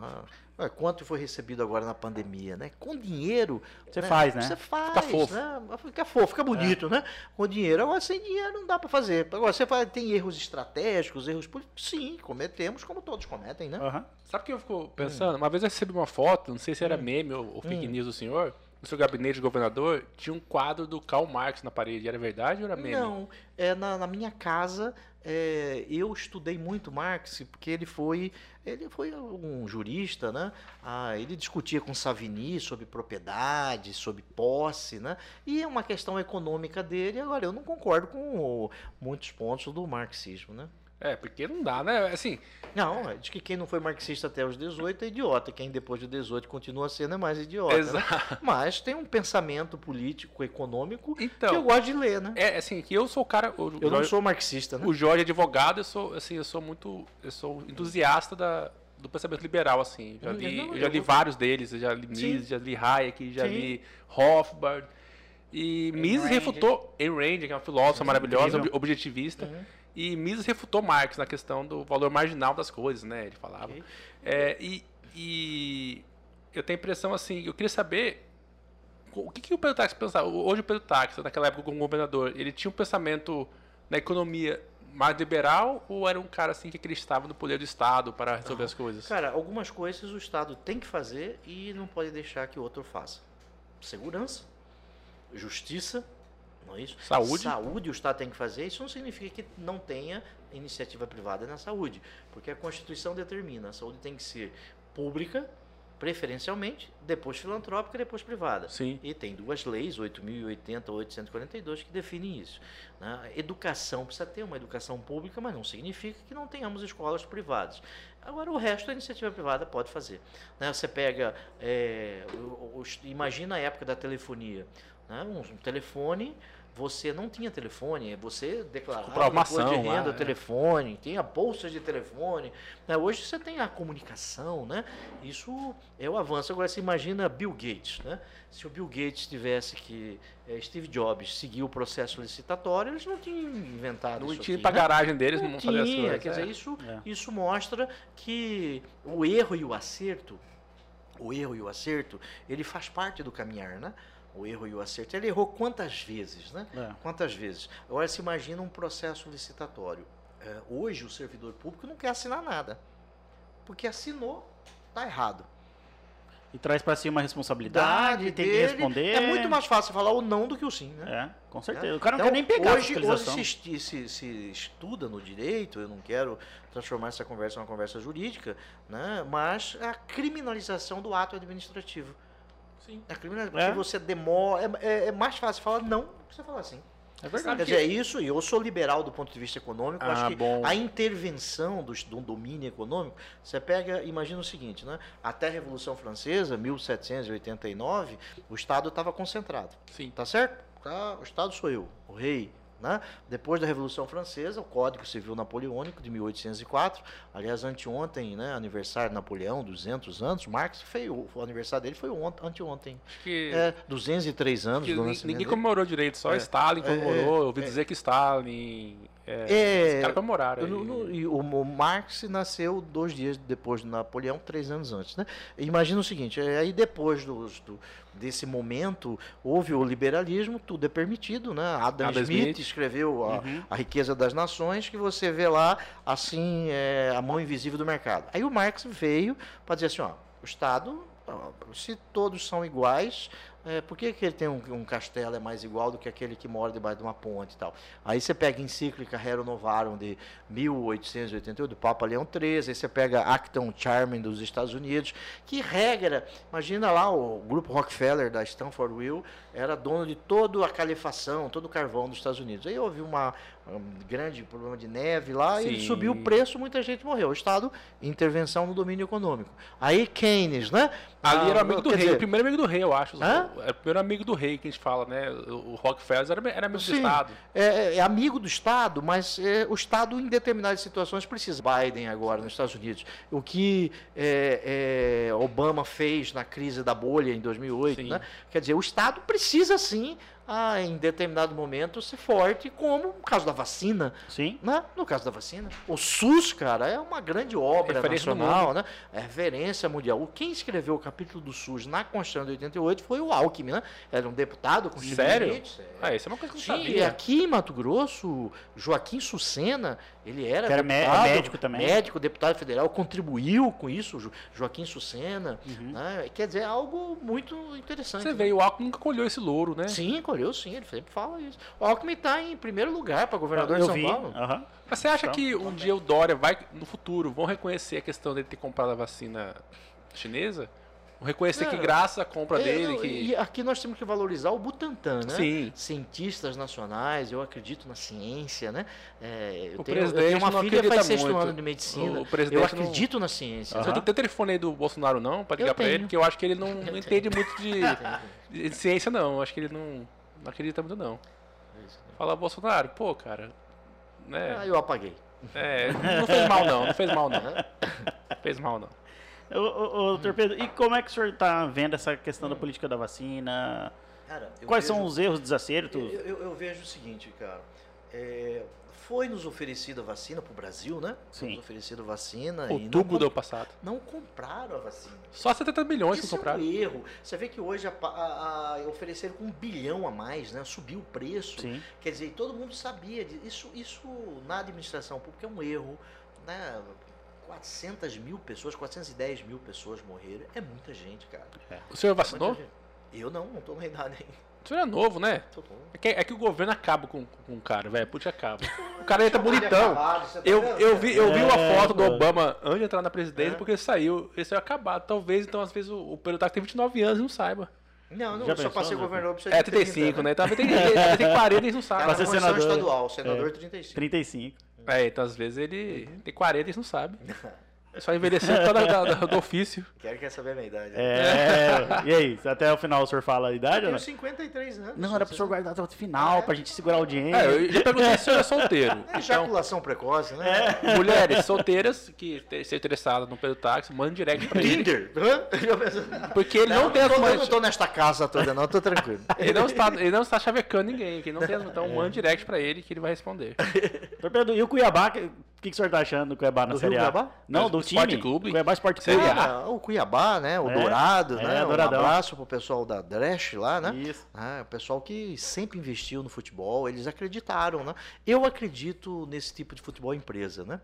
Ah, ah, quanto foi recebido agora na pandemia, né? Com dinheiro. Você faz, né? Você faz, Fica fofo. né? Fica fofo, fica bonito, né? Com dinheiro. Agora, sem dinheiro não dá para fazer. Agora, você fala, tem erros estratégicos, erros políticos? Sim, cometemos, como todos cometem, né? Aham. Sabe o que eu fico Hum. pensando? Uma vez eu recebi uma foto, não sei se era meme ou, ou fake Hum. news do senhor, no seu gabinete de governador, tinha um quadro do Karl Marx na parede. Era verdade ou era meme? Não, é, na, na minha casa é, eu estudei muito Marx porque ele foi ele foi um jurista, né? Ah, ele discutia com Savigny sobre propriedade, sobre posse, né? E é uma questão econômica dele. Agora eu não concordo com o- muitos pontos do marxismo, né? É, porque não dá, né? Assim. Não, é, diz que quem não foi marxista até os 18 é idiota. Quem depois de 18 continua sendo é mais idiota. Né? Exato. Né? Mas tem um pensamento político, econômico então, que eu gosto de ler, né? É, assim, que eu sou o cara. O eu Jorge, não sou marxista, né? O Jorge é advogado, eu sou, assim, eu sou muito. Eu sou entusiasta da, do pensamento liberal, assim. Já hum, li, não, eu já li eu... vários deles, eu já li Mises, já li Hayek, já Sim. li Rothbard. E Mises refutou Ayn Rand, que é uma filósofa maravilhosa, incrível. objetivista. Uhum. E Mises refutou Marx na questão do valor marginal das coisas, né? Ele falava. Okay. É, e, e, eu tenho a impressão assim, eu queria saber o que, que o Pedro Táxi pensava. Hoje o Pedro Táxi, naquela época como governador, ele tinha um pensamento na economia mais liberal ou era um cara assim que acreditava no poder do Estado para resolver as coisas? Cara, algumas coisas o Estado tem que fazer e não pode deixar que o outro faça. Segurança, justiça, não é isso? Saúde. Saúde o Estado tem que fazer. Isso não significa que não tenha iniciativa privada na saúde, porque a Constituição determina, a saúde tem que ser pública, preferencialmente, depois filantrópica, depois privada. Sim. E tem duas leis, 8.080 ou 842, que definem isso. Né? Educação precisa ter uma educação pública, mas não significa que não tenhamos escolas privadas. Agora, o resto a iniciativa privada pode fazer. Né? Você pega, é, imagina a época da telefonia. Né? Um, um telefone você não tinha telefone, você declarava uma ação, de renda, lá, é. telefone, é. tinha bolsas de telefone. Né? Hoje você tem a comunicação, né? Isso é o avanço. Agora você imagina Bill Gates, né? Se o Bill Gates tivesse que é, Steve Jobs seguir o processo licitatório, eles não tinham inventado não isso. Tinha para né? garagem deles, não, não tinha. Coisas, quer é. dizer, isso, é. isso mostra que o erro e o acerto, o erro e o acerto, ele faz parte do caminhar, né? O erro e o acerto. Ele errou quantas vezes, né? É. Quantas vezes? Agora se imagina um processo licitatório. É, hoje o servidor público não quer assinar nada, porque assinou, está errado. E traz para si uma responsabilidade, tem dele, que responder. É muito mais fácil falar o não do que o sim, né? É, com certeza. É. O cara não então, quer nem pegar hoje, hoje se, se, se, estuda no direito, eu não quero transformar essa conversa em uma conversa jurídica, né? mas a criminalização do ato administrativo. Sim. É criminal, porque é. você demora. É, é, é, mais fácil falar não do que você falar assim. É verdade. Quer dizer, é isso, e eu sou liberal do ponto de vista econômico, ah, acho que bom. a intervenção do, do domínio econômico, você pega, imagina o seguinte, né? Até a Revolução Francesa, 1789, o Estado estava concentrado. Sim. Tá certo? Tá, o Estado sou eu, o rei, né? Depois da Revolução Francesa, o Código Civil Napoleônico de 1804, aliás, anteontem, né, aniversário de Napoleão, 200 anos, Marx fez, o aniversário dele foi ontem, anteontem. Acho que, é, 203 anos do nascimento Ninguém comemorou direito, só é, Stalin comemorou, é, eu ouvi é. dizer que Stalin... É, é, comemoraram. No, no, e o, o, Marx nasceu dois dias depois do Napoleão, três anos antes. Né? Imagina o seguinte: é, aí depois dos, do, desse momento houve o liberalismo, tudo é permitido, né? Adam, Adam Smith, Smith, escreveu a, uhum. a, riqueza das nações, que você vê lá assim é, a mão invisível do mercado. Aí o Marx veio para dizer assim, ó, o Estado, se todos são iguais, é, por que, que ele tem um, um, castelo é mais igual do que aquele que mora debaixo de uma ponte e tal? Aí você pega a encíclica Rerum Novarum de 1888, do Papa Leão XIII, aí você pega Acton Charming dos Estados Unidos, que regra, imagina lá o grupo Rockefeller da Stanford Will, era dono de toda a calefação, todo o carvão dos Estados Unidos. Aí houve uma, um grande problema de neve lá Sim. e subiu o preço, muita gente morreu. O Estado, intervenção no domínio econômico. Aí Keynes, né? Ali ah, era amigo do rei, dizer... o primeiro amigo do rei, eu acho. Hã? É o primeiro amigo do rei que a gente fala, né? O Rockefeller era, era amigo Sim, do Estado. É, é, é, amigo do Estado, mas é, o Estado, em determinadas situações, precisa. Biden agora, nos Estados Unidos. O que é, é Obama fez na crise da bolha em 2008, né? Quer dizer, o Estado precisa sim a, em determinado momento, ser forte, como no caso da vacina. Sim. Né? No caso da vacina. O SUS, cara, é uma grande obra referência nacional, né? É referência mundial. Quem escreveu o capítulo do SUS na Constituição de 88 foi o Alckmin, né? Era um deputado constituinte. Sério? Ah, isso é uma coisa que eu não sabia. E aqui em Mato Grosso, Joaquim Sucena, ele era, era deputado, médico também. Médico, deputado federal, contribuiu com isso, Joaquim Sucena. Uhum. Né? Quer dizer, algo muito interessante. Você né? vê, o Alckmin nunca colheu esse louro, né? Sim, colheu sim, ele sempre fala isso. O Alckmin está em primeiro lugar para governador eu de São vi. Paulo. Uhum. Mas você acha então, que um dia o Dória vai, no futuro, vão reconhecer a questão dele ter comprado a vacina chinesa? Reconhecer é. que graças à compra é, dele. que... E aqui nós temos que valorizar o Butantan, né? Sim. Cientistas nacionais, eu acredito na ciência, né? É, eu, o tenho, presidente eu tenho uma filha faz sexto muito. ano de medicina. O, eu acredito não... na ciência. Você não tem telefone aí do Bolsonaro, não, para ligar para ele, porque eu acho que ele não, (laughs) não entende muito de, de, ciência, não. Eu acho que ele não, não acredita muito, não. Fala, Bolsonaro, pô, cara. Né? Ah, eu apaguei. É, não fez mal, não. Não fez mal, não. (laughs) fez mal, não. Ô, doutor Pedro, e como é que o senhor está vendo essa questão da política da vacina? Cara, Quais vejo, são os erros, desacertos? Eu, eu, eu, vejo o seguinte, cara. É, foi nos oferecida a vacina para o Brasil, né? Sim. Foi nos oferecida vacina. Outubro do ano passado. Não compraram a vacina. Só 70 milhões Isso que compraram. é um erro. Você vê que hoje a, a, a, ofereceram com um bilhão a mais, né? Subiu o preço. Sim. Quer dizer, todo mundo sabia disso. Isso, isso na administração pública é um erro, né? 400 mil pessoas, 410 mil pessoas morreram. É muita gente, cara. É. O senhor vacinou? Eu não, não tô na idade ainda. O senhor é novo, né? É que, é que o governo acaba com, com o cara, velho. Puxa, acaba. O cara entra bonitão. Tá eu, eu, vi, eu vi uma é, foto do Obama antes de entrar na presidência, é. porque ele saiu. Ele saiu acabado. Talvez, então, às vezes, o, o Pedro tá tem 29 anos e não saiba. Não, não, Já só para ser governador precisa É, 35, 30, né? Talvez tem, tem 40 e não sabe. Para ser senador estadual, senador é, 35. 35. É, então às vezes ele tem 40 e não sabe. (laughs) É só envelhecer por causa do ofício. (laughs) Quero quer saber a minha idade. É. e aí, até o final o senhor fala a idade? Eu tenho 53 anos. Não, era pro senhor guardar até o final, é. pra gente segurar a audiência. É, eu já perguntei se o senhor é solteiro. É ejaculação então, precoce, né? É. Mulheres solteiras que estejam interessadas no Pedro Táxi, manda direct pra ele. Tinder? Porque ele não, não tem as Eu não tô nesta casa toda, não, tô tranquilo. (laughs) ele, não está, ele não está chavecando ninguém, que não tem, então manda direct pra ele que ele vai responder. Pedro, e o Cuiabá, que, que o senhor tá achando do Cuiabá na do Série A? Cuiabá? Não, do Esporte time. Clube. Cuiabá Esporte Clube. Ah, o Cuiabá, né? O é, Dourado, é, né? Douradão. Um abraço pro pessoal da Dresch lá, né? Isso. É, o pessoal que sempre investiu no futebol, eles acreditaram, né? Eu acredito nesse tipo de futebol empresa, né?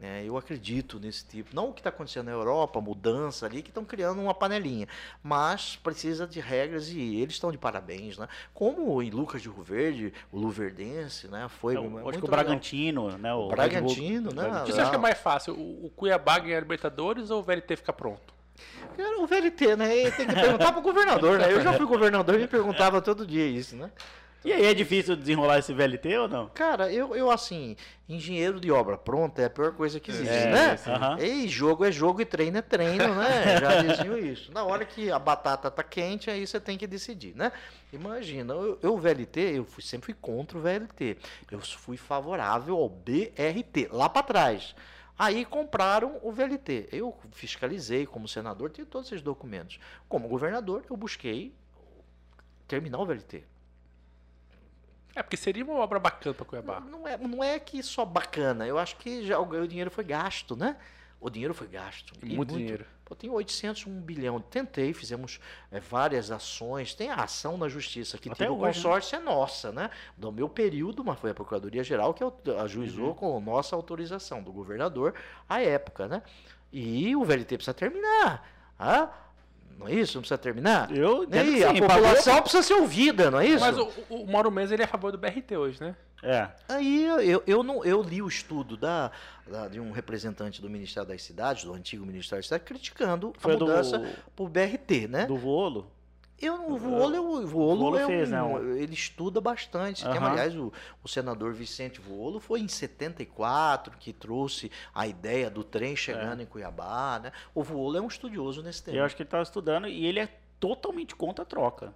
É, eu acredito nesse tipo. Não o que está acontecendo na Europa, mudança ali, que estão criando uma panelinha. Mas precisa de regras e eles estão de parabéns, né? Como em Lucas de Rio Verde, o Luverdense, né? Foi muito acho que o Bragantino, né? O, o Bragantino, né? O que você acha que é mais fácil? O, o Cuiabá ganhar Libertadores ou o VLT ficar pronto? o VLT, né? Tem que perguntar para o governador, né? Eu já fui governador e me perguntava (laughs) todo dia isso, né? E aí é difícil desenrolar esse VLT ou não? Cara, eu, eu assim, engenheiro de obra pronta é a pior coisa que existe, é, né? Uhum. E jogo é jogo e treino é treino, né? (laughs) Já diziam isso. Na hora que a batata tá quente, aí você tem que decidir, né? Imagina, eu, eu VLT, eu fui, sempre fui contra o VLT. Eu fui favorável ao BRT, lá para trás. Aí compraram o VLT. Eu fiscalizei como senador, tenho todos esses documentos. Como governador, eu busquei terminar o VLT. É, porque seria uma obra bacana para Cuiabá. Não, não, é, não é que só bacana. Eu acho que já o, o dinheiro foi gasto, né? O dinheiro foi gasto. E muito, muito dinheiro. Pô, tem 800, 1 bilhão. Tentei, fizemos é, várias ações. Tem a ação na justiça que tem o né? consórcio, né? é nossa, né? Do meu período, mas foi a Procuradoria-Geral que ajuizou uhum. com nossa autorização do governador à época, né? E o VLT precisa terminar. Ah, não é isso? Não precisa terminar? Eu e aí, a população precisa ser ouvida, não é isso? Mas o, o Mauro Mendes ele é a favor do BRT hoje, né? É. Aí eu, eu, não, eu li o estudo da, da, de um representante do Ministério das Cidades, do antigo Ministério das Cidades, criticando Foi a mudança do, pro BRT, né? Do Volo? Eu, o Volo, o Volo, é fez, um, né? ele estuda bastante. Uhum. Tem, aliás, o, o, senador Vicente Volo foi em 74 que trouxe a ideia do trem chegando é. em Cuiabá. Né? O Volo é um estudioso nesse tema. Eu acho que ele estava estudando e ele é totalmente contra a troca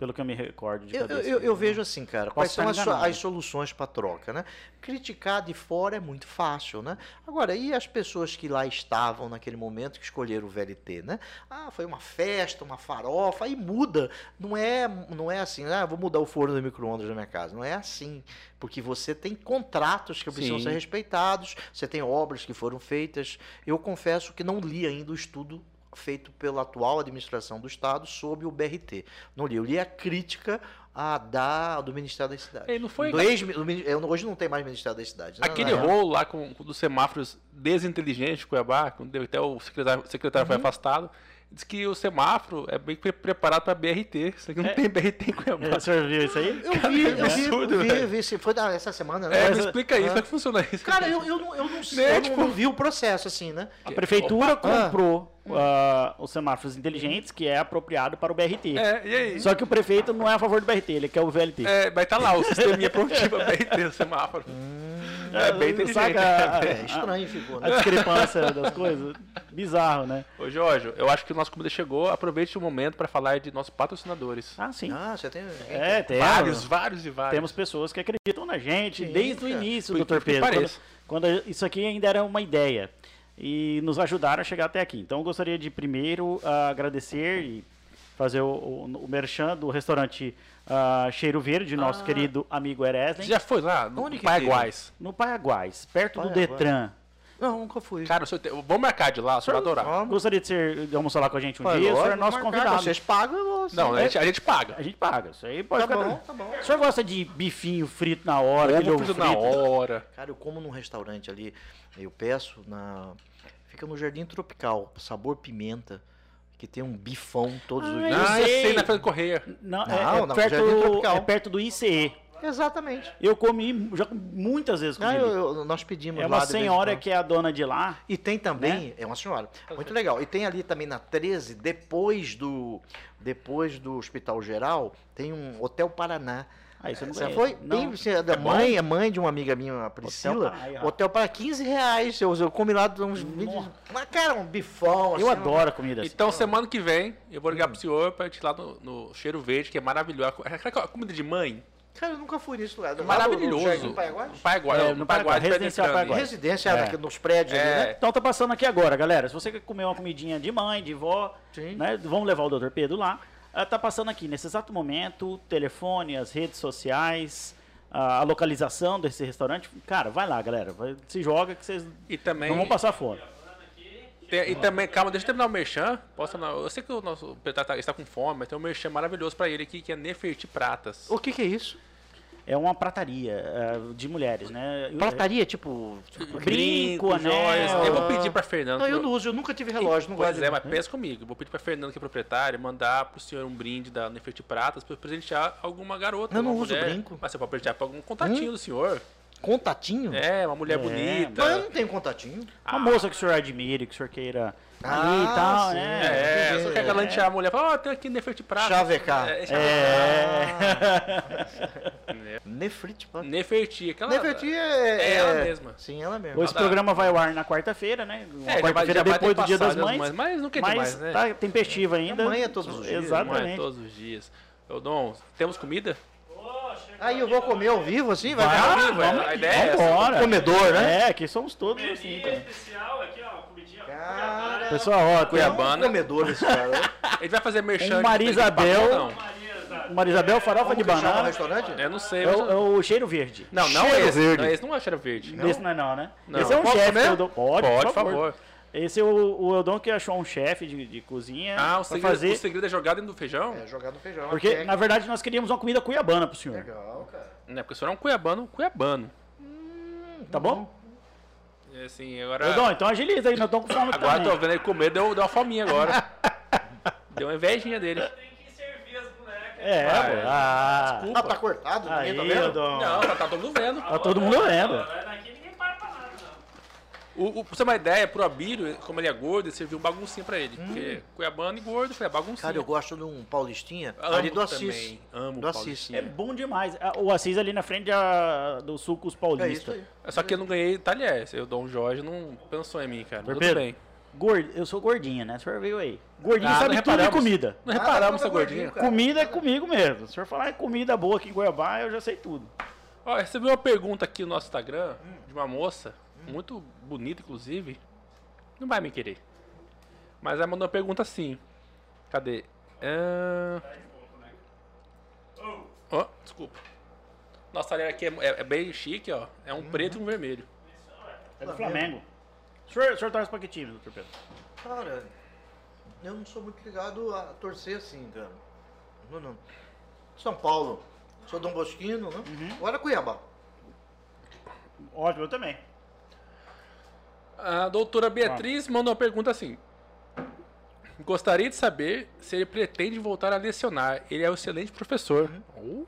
pelo que eu me recordo de eu. Eu, eu vejo assim, cara, quais são as, as, soluções para troca, né? Criticar de fora é muito fácil, né? Agora, e as pessoas que lá estavam naquele momento que escolheram o VLT, né? Ah, foi uma festa, uma farofa, aí muda. Não é, não é assim, ah, vou mudar o forno do micro-ondas da minha casa. Não é assim. Porque você tem contratos que precisam Sim. ser respeitados, você tem obras que foram feitas. Eu confesso que não li ainda o estudo feito pela atual administração do Estado sobre o BRT. Não li, eu li a crítica a da, do Ministério das Cidades. E não foi... Do ex, do, hoje não tem mais Ministério das Cidades. Né? Aquele rolo lá com, com dos semáforos desinteligentes, Cuiabá, quando até o secretário, o secretário uhum. foi afastado, diz que o semáforo é bem preparado para BRT. Isso aqui não é. tem BRT em Cuiabá. É, o senhor viu isso aí? Eu vi, eu vi, absurdo, eu vi, eu vi, Foi essa semana, né? É, me explica isso, como é que funciona isso. Cara, eu, eu, não, eu, não, sei, né, eu tipo... não vi o processo, assim, né? A prefeitura Opa, comprou uh, os semáforos inteligentes, que é apropriado para o BRT. É, e aí? Só que o prefeito não é a favor do BRT, ele quer o VLT. É, vai estar tá lá, o sisteminha prontinho para BRT, o semáforo. Hum, é bem inteligente. Saca, (laughs) é, estranho ficou, né? A discrepância das coisas. Bizarro, né? Ô, Jorge, eu acho que o nosso comida chegou. Aproveite o momento para falar de nossos patrocinadores. Ah, sim. Ah, você tem... É, tem. Vários, vários e vários. Temos pessoas que acreditam na gente sim, desde cara. o início, do doutor Pedro. Quando, quando isso aqui ainda era uma ideia e nos ajudaram a chegar até aqui. Então, eu gostaria de primeiro uh, agradecer e fazer o, o, o merchan do restaurante uh, Cheiro Verde, nosso ah. querido amigo Ereslen. Já foi lá? No, Onde no Paiaguás. No Paiaguás, perto do Detran. Não, nunca fui. Cara, te... vamos marcar de lá, o senhor vai adorar. Gostaria de, ser, de almoçar lá com a gente um Pô, dia, o senhor é nosso marcar, convidado. Vocês pagam você. Não, a gente, a gente paga. A gente paga, isso aí pode tá ficar... Bom, tá bom. O senhor gosta de bifinho frito na hora, ovo frito, frito na hora. Cara, eu como num restaurante ali, eu peço na Fica no Jardim Tropical, sabor pimenta, que tem um bifão todos ah, os dias. Ah, eu sei, na frente Correia. Não, não, é, é não, perto, é perto do ICE. Exatamente. Eu comi já muitas vezes ah, eu, nós pedimos É uma senhora que é a dona de lá. E tem também, né? é uma senhora, muito legal. E tem ali também na 13, depois do depois do Hospital Geral, tem um Hotel Paraná. Ah, isso eu não Você foi? Não. Bem, é da é mãe, é mãe de uma amiga minha, a Priscila. Hotel, hotel para 15 reais. Eu, eu comi lá uns vídeos. Mas, cara, um bifão. Eu assim, adoro a comida assim. Então, semana que vem, eu vou ligar hum. pro senhor pra gente ir lá no, no Cheiro Verde, que é maravilhoso. Aquela comida de mãe. Cara, eu nunca fui nesse lugar. Maravilhoso. No Paraguai? Paraguai, é, no Paraguai, residencial Paraguai. Residência é. nos prédios é. ali, né? Então tá passando aqui agora, galera. Se você quer comer uma comidinha de mãe, de vó, né? Vamos levar o Dr. Pedro lá. Está passando aqui nesse exato momento, telefone, as redes sociais, a, localização desse restaurante. Cara, vai lá, galera. Vai, se joga que vocês e também, não vão passar fome. Tem, e também, calma, deixa eu terminar o merchan. Posso Eu sei que o nosso está, está com fome, mas tem um merchan maravilhoso para ele aqui, que é Neferti Pratas. O que, que é isso? É uma prataria uh, de mulheres, né? Prataria, tipo, tipo brinco, anel. Eu vou pedir para Fernando. Não, eu não uso, eu nunca tive relógio, não Pois é, mas pensa comigo. Eu vou pedir para Fernando, que é proprietário, mandar pro senhor um brinde da Neferti Pratas para presentear alguma garota. Eu não uso mulher. brinco. Mas você pode presentear para algum contatinho hum? do senhor. Contatinho? É, uma mulher é, bonita. Mas eu não tenho contatinho. Uma ah. moça que o senhor admire, que o senhor queira ah, ali e tal, sim. né? É, é, só quer galantear a mulher. Ó, oh, tem aqui Nefert Prata. Chavecar. É. é. Nefrit Prata. Neferti, aquela. Neferti é, é, ela mesma. Sim, ela mesma. Esse programa vai ao ar na quarta-feira, né? É, quarta-feira depois do Dia das Mães. Mas, mas não quer mas demais, né? Tá tempestivo ainda. Mãe é todos os dias. Exatamente. Mãe é todos os dias. Ô, Dom, temos comida? Aí eu vou comer ao vivo, assim? Vai, vai ao vivo, vamos, a ideia é embora. Comedor, né? É, aqui somos todos assim. Então. especial. Cara, Pessoal, ó, Cuiabana. Um comedor esse cara. Ele (laughs) vai fazer merchan. Um Marisabel. Não. Marisabel, farofa de banana. restaurante? Eu não sei. É o, é o cheiro verde. Não, não cheiro esse. Verde. Não, esse não é cheiro verde. Não. Esse não é não, né? Não. Esse é um chefe. Pode, Pode, por favor. Esse é o, o Eldon que achou um chefe de, de cozinha. Ah, o segredo, fazer... o segredo é jogar dentro do feijão? É, jogar no feijão. Porque, é... na verdade, nós queríamos uma comida cuiabana pro senhor. Legal, cara. Não, é porque o senhor é um cuiabano, cuiabano. Hum, tá bom? Assim, agora... Eldon, então agiliza aí, nós estamos com fome Agora também. tô vendo ele comer, deu, deu uma fominha agora. (laughs) deu uma invejinha dele. É, ah, ah, desculpa. Ah, tá cortado? Aí, tá vendo? Não, tá, tá todo mundo vendo. Tá todo mundo vendo. O, o, pra você ter uma ideia, pro Abílio, como ele é gordo, ele serviu baguncinha pra ele. Hum. Porque Cuiabano e gordo, foi a baguncinha. Cara, eu gosto de um Paulistinha Amo ali do Assis. Também. Amo do Assis. É bom demais. O Assis ali na frente a, do Sucos Paulista. É isso aí. Só que eu não ganhei talher. O Dom Jorge não pensou em mim, cara. Tudo bem. Gordo, eu sou gordinha, né? O senhor veio aí. Gordinho ah, sabe tudo de comida. Não reparamos, ah, seu gordinho. Comida é comigo mesmo. Se o senhor falar em comida boa aqui em Goiabá, eu já sei tudo. Ó, recebi uma pergunta aqui no nosso Instagram hum. de uma moça. Muito bonita, inclusive. Não vai me querer. Mas ela mandou uma pergunta assim. Cadê? Uh... Oh, desculpa. Nossa talher aqui é, é, é, bem chique, ó. É um uhum. preto e um vermelho. É do Flamengo. O senhor, o senhor torce pra que time, doutor Pedro? Cara, eu não sou muito ligado a torcer assim, cara. Não, não. São Paulo. Sou Dom Bosquino, né? Uhum. Agora Cuiabá. Ótimo, eu também. A doutora Beatriz ah. mandou uma pergunta assim. Gostaria de saber se ele pretende voltar a lecionar. Ele é um excelente professor. Uhum.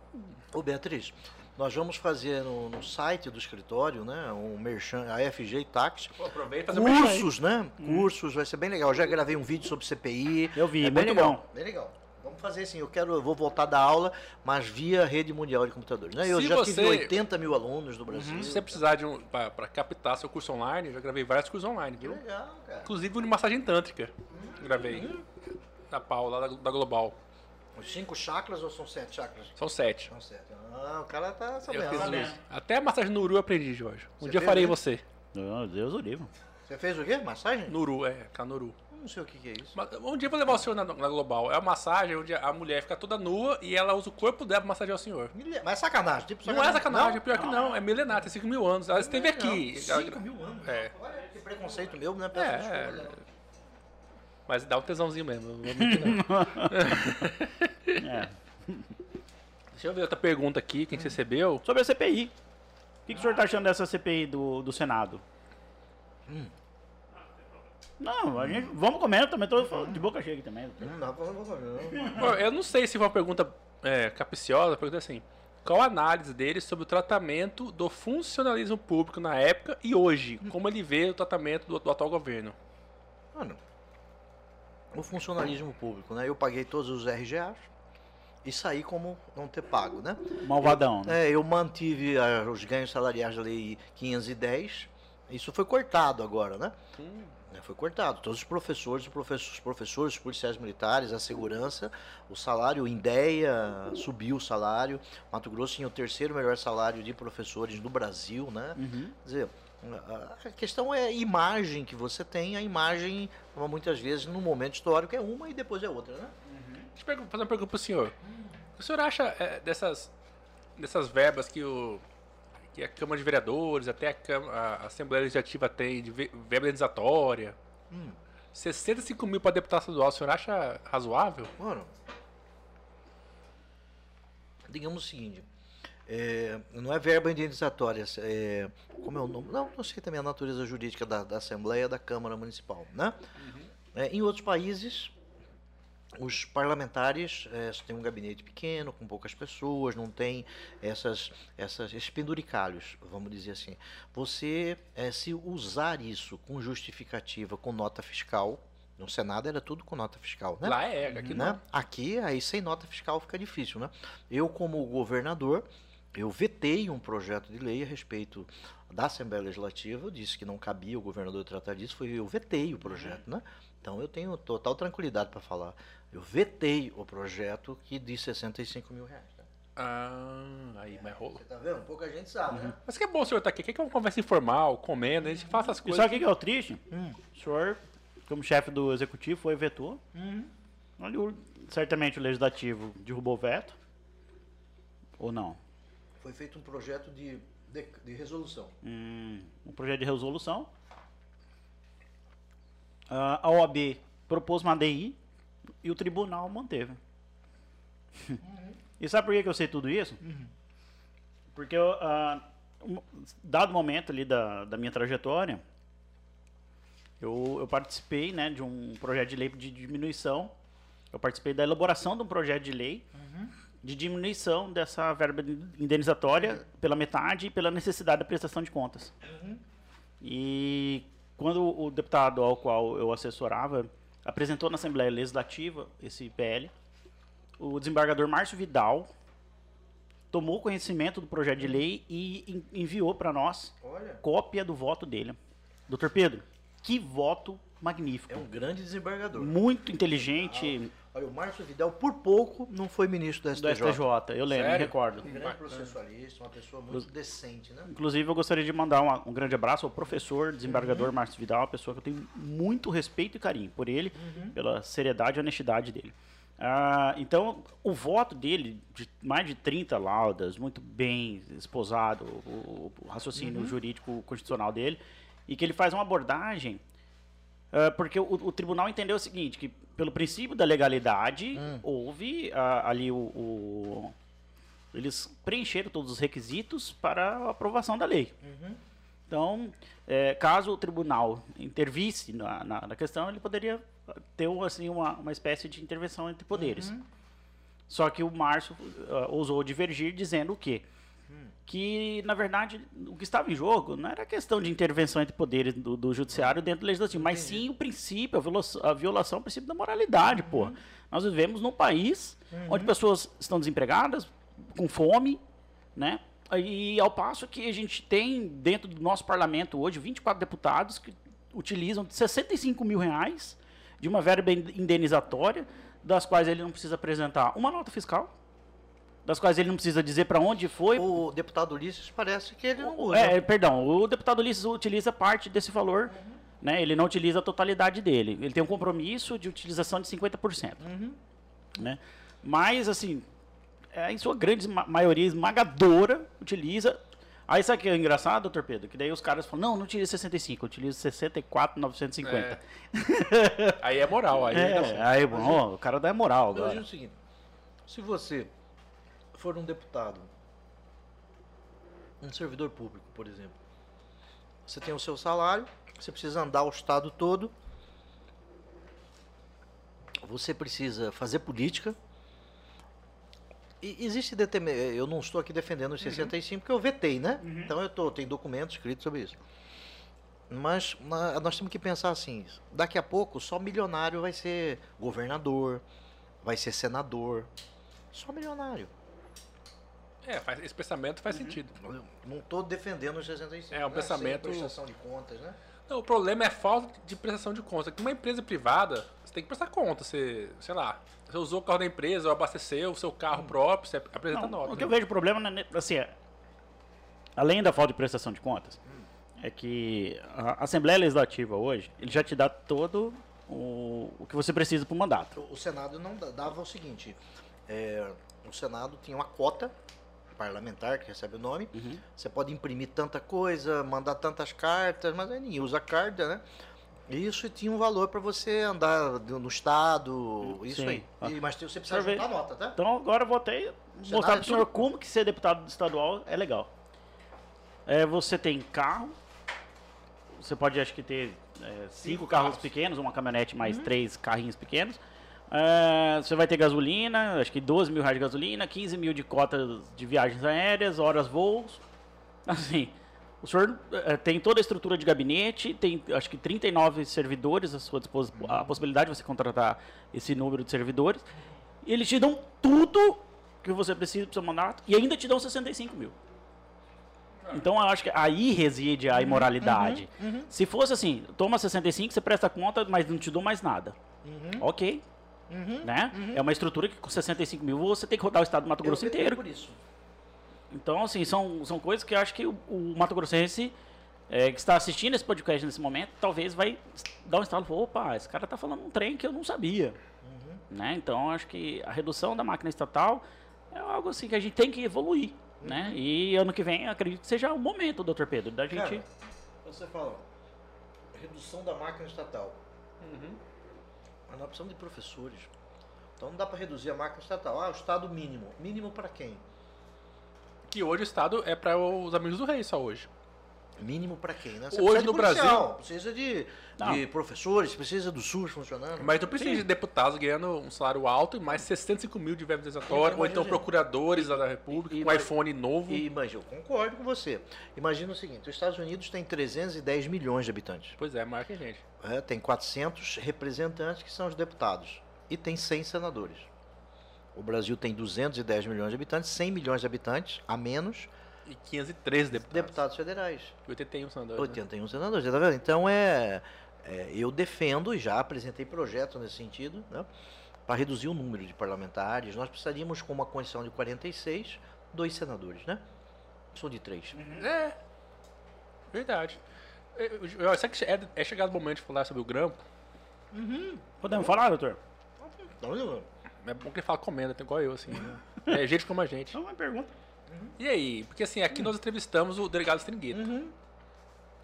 Oh. Ô, Beatriz, Nós vamos fazer no, no site do escritório, né? Um merchan, a FG Tax. Pô, aproveita Cursos, né? Hum. Cursos, vai ser bem legal. Eu já gravei um vídeo sobre CPI. Eu vi, é bem legal. Bom. Bem legal. Fazer assim, eu quero, eu vou voltar da aula, mas via rede mundial de computadores. Né? Eu Se já você... tive 80 mil alunos do Brasil. Uhum. Se você precisar de um, para captar seu curso online, eu já gravei vários cursos online, viu? Que legal, cara. Inclusive um de massagem tântrica. Hum. Gravei. Hum. Da Paula, da, da Global. Os cinco chakras ou são sete chakras? São sete. São sete. Ah, o cara tá sabendo. Até a massagem no Uru eu aprendi, Jorge. Um você dia eu farei você. Meu Deus, o livro. Você fez o quê? Massagem? Nuru, é, Canuru. Não sei o que, que é isso. Mas, um dia eu vou levar o senhor na, na, Global. É uma massagem onde a mulher fica toda nua e ela usa o corpo dela pra massagear o senhor. Mas é sacanagem, tipo sacanagem. Não é sacanagem, não? pior que não. É milenar, tem 5 mil anos. Ela esteve aqui. 5 mil anos? É. Olha que preconceito meu, né? É, é. Mas dá um tesãozinho mesmo. (laughs) é. Deixa eu ver outra pergunta aqui que a gente recebeu. Sobre a CPI. O que, que o senhor está achando dessa CPI do, do Senado? Hum. Não, a gente, vamos comendo também, tô de boca cheia aqui também. Não dá pra Eu não sei se foi uma pergunta é, capiciosa, a pergunta é assim. Qual a análise dele sobre o tratamento do funcionalismo público na época e hoje? Como ele vê o tratamento do, do atual governo? Mano, o funcionalismo público, né? Eu paguei todos os RGAs e saí como não ter pago, né? Malvadão. Eu, né? É, eu mantive a, os ganhos salariais da lei 510. Isso foi cortado agora, né? Hum. Foi cortado. Todos os professores, os professores, os policiais militares, a segurança, o salário, o INDEA subiu o salário. Mato Grosso tinha o terceiro melhor salário de professores do Brasil, né? Uhum. Quer dizer, a questão é a imagem que você tem, a imagem, muitas vezes, no momento histórico é uma e depois é outra, né? Uhum. Deixa eu fazer uma pergunta para o senhor. O senhor acha é, dessas, dessas verbas que, o, que a Câmara de Vereadores, até a, Câmara, a Assembleia Legislativa tem, de verba indenizatória, hum. 65 mil para deputado estadual, o senhor acha razoável? Mano, digamos o seguinte, é, não é verba indenizatória, é, como é o nome? Não, não sei também a natureza jurídica da, da Assembleia da Câmara Municipal, né? Uhum. É, em outros países, os parlamentares é, têm um gabinete pequeno, com poucas pessoas, não tem essas, essas, esses penduricalhos, vamos dizer assim. Você, é, se usar isso com justificativa, com nota fiscal, no Senado era tudo com nota fiscal, né? Lá é, aqui né? não. Aqui, aí sem nota fiscal fica difícil, né? Eu, como governador, eu vetei um projeto de lei a respeito da Assembleia Legislativa, eu disse que não cabia o governador tratar disso, foi eu vetei o projeto, né? Então eu tenho total tranquilidade para falar. Eu vetei o projeto que de 65 mil reais. Né? Ah, aí, mas rolou. Você tá vendo? Pouca gente sabe, né? uhum. né? Mas que é bom o senhor estar tá aqui, que é uma conversa informal, comendo, a gente faça as coisas. E sabe o que é o triste? Hum. O senhor, como chefe do executivo, foi vetou. Uhum. certamente o legislativo derrubou o veto. Ou não? foi feito um projeto de, de, de resolução. Hum, um projeto de resolução. Uh, a OAB propôs uma ADI e o tribunal manteve. Uhum. e sabe por que, eu sei tudo isso? Uhum. Porque, uh, um, dado momento ali da, da minha trajetória, eu, eu participei né, de um projeto de lei de diminuição. Eu participei da elaboração de um projeto de lei uhum de diminuição dessa verba indenizatória pela metade e pela necessidade da prestação de contas. E quando o deputado ao qual eu assessorava apresentou na Assembleia Legislativa esse PL, o desembargador Márcio Vidal tomou conhecimento do projeto de lei e enviou para nós Olha. cópia do voto dele. Doutor Pedro, que voto magnífico. É um grande desembargador. Muito inteligente. Olha, o Márcio Vidal, por pouco, não foi ministro do STJ. Do STJ, eu lembro, me recordo. Um grande processualista, uma pessoa muito decente, né? Inclusive, eu gostaria de mandar uma, um grande abraço ao professor, desembargador uhum. Márcio Vidal, uma pessoa que eu tenho muito respeito e carinho por ele, uhum. pela seriedade e honestidade dele. Ah, então, o voto dele, de mais de 30 laudas, muito bem esposado, o, o raciocínio uhum. jurídico constitucional dele, e que ele faz uma abordagem, porque o, o tribunal entendeu o seguinte, que pelo princípio da legalidade, hum. houve uh, ali o, o, Eles preencheram todos os requisitos para a aprovação da lei. Uhum. Então, é, caso o tribunal intervisse na, na, na, questão, ele poderia ter assim, uma, uma espécie de intervenção entre poderes. Uhum. Só que o Márcio uh, ousou divergir, dizendo que que, na verdade, o que estava em jogo não era questão de intervenção entre poderes do, do judiciário dentro do legislativo, mas sim o princípio, a violação, a violação ao princípio da moralidade, pô. Nós vivemos num país onde pessoas estão desempregadas, com fome, né? E ao passo que a gente tem dentro do nosso parlamento hoje 24 deputados que utilizam 65 mil reais de uma verba indenizatória, das quais ele não precisa apresentar uma nota fiscal, das quais ele não precisa dizer para onde foi. O deputado Ulisses parece que ele não usa. É, perdão, o deputado Ulisses utiliza parte desse valor, uhum. né? Ele não utiliza a totalidade dele. Ele tem um compromisso de utilização de 50%. Uhum. Né? Mas, assim, é, em sua grande maioria esmagadora, utiliza. Aí sabe o que é engraçado, doutor Pedro? Que daí os caras falam, não, não utiliza 65, utiliza 64,950. É. aí é moral, aí é, é aí, bom, o cara dá moral agora. Imagina o seguinte, se você for um deputado, um servidor público, por exemplo, você tem o seu salário, você precisa andar o estado todo, você precisa fazer política. E existe eu não estou aqui defendendo os 65 uhum. porque eu vetei, né? Uhum. Então eu tô, tem documentos escritos sobre isso. Mas nós temos que pensar assim, daqui a pouco só milionário vai ser governador, vai ser senador, só milionário. É, faz, esse pensamento faz uhum. sentido. Não estou defendendo os 65. É um né? pensamento. Sem prestação de contas, né? Não, o problema é a falta de prestação de contas. Uma empresa privada, você tem que prestar conta. Você, sei lá, você usou o carro da empresa, ou abasteceu o seu carro hum. próprio, você apresenta não, nota. O que né? eu vejo problema, né, assim, é, além da falta de prestação de contas, hum. é que a Assembleia Legislativa hoje, ele já te dá todo o, o que você precisa para o mandato. O Senado não dava o seguinte, é, o Senado tinha uma cota parlamentar, que recebe o nome. Uhum. Você pode imprimir tanta coisa, mandar tantas cartas, mas aí ninguém usa carta, né? Isso tinha um valor para você andar no estado, isso Sim. aí. E, mas você precisa juntar a nota, tá? Então agora eu vou até mostrar para o senhor como que ser deputado estadual é legal. É, você tem carro, você pode acho que ter é, cinco, carros, carros pequenos, uma caminhonete mais uhum. três carrinhos pequenos. Uh, você vai ter gasolina, acho que 12 mil reais de gasolina, 15 mil de cotas de viagens aéreas, horas voos. Assim, o senhor uh, tem toda a estrutura de gabinete, tem acho que 39 servidores à sua disposição, a possibilidade de você contratar esse número de servidores. E eles te dão tudo que você precisa para o seu mandato e ainda te dão 65 mil. Então eu acho que aí reside a uhum, imoralidade. Uhum, uhum. Se fosse assim, toma 65, você presta conta, mas não te dou mais nada. Uhum. Ok, Uhum, né? Uhum. É uma estrutura que com 65 mil você tem que rodar o estado do Mato Grosso eu inteiro. Por isso. Então, assim, são, são coisas que eu acho que o, o Mato Grossense é, que está assistindo esse podcast nesse momento, talvez vai dar um estalo e falar, opa, esse cara está falando um trem que eu não sabia. Uhum. Né? Então, acho que a redução da máquina estatal é algo assim que a gente tem que evoluir. Né? Uhum. E ano que vem, acredito que seja o momento, doutor Pedro, da gente... Cara, você fala, redução da máquina estatal. Uhum. Nós precisamos de professores. Então não dá para reduzir a máquina estatal. Ah, o Estado mínimo. Mínimo para quem? Que hoje o Estado é para os amigos do rei só hoje. Mínimo para quem, né? Você hoje no policial, Brasil. Precisa de, de, professores, precisa do SUS funcionando. Mas tu precisa Sim. de deputados ganhando um salário alto e mais 65 mil de verba desatória, ou então procuradores da República, e, com iPhone novo. E, mas eu concordo com você. Imagina o seguinte: os Estados Unidos tem 310 milhões de habitantes. Pois é, marca a gente. É, tem 400 representantes que são os deputados. E tem 100 senadores. O Brasil tem 210 milhões de habitantes, 100 milhões de habitantes a menos e 513 deputados. Deputados federais. 81 senadores. 81 né? senadores, tá vendo? Então é, é, eu defendo e já apresentei projeto nesse sentido, né? Para reduzir o número de parlamentares, nós precisaríamos, com uma condição de 46, dois senadores, né? Sou de três. Uhum. É. Verdade. Eu, sei que é, é, chegado o momento de falar sobre o grampo. Uhum. Podemos falar, doutor? É bom que ele fala comenda, tem igual eu, assim. Né? É gente como a gente. É uma pergunta. Uhum. E aí? Porque assim, aqui uhum. nós entrevistamos o delegado Stringueta. Uhum.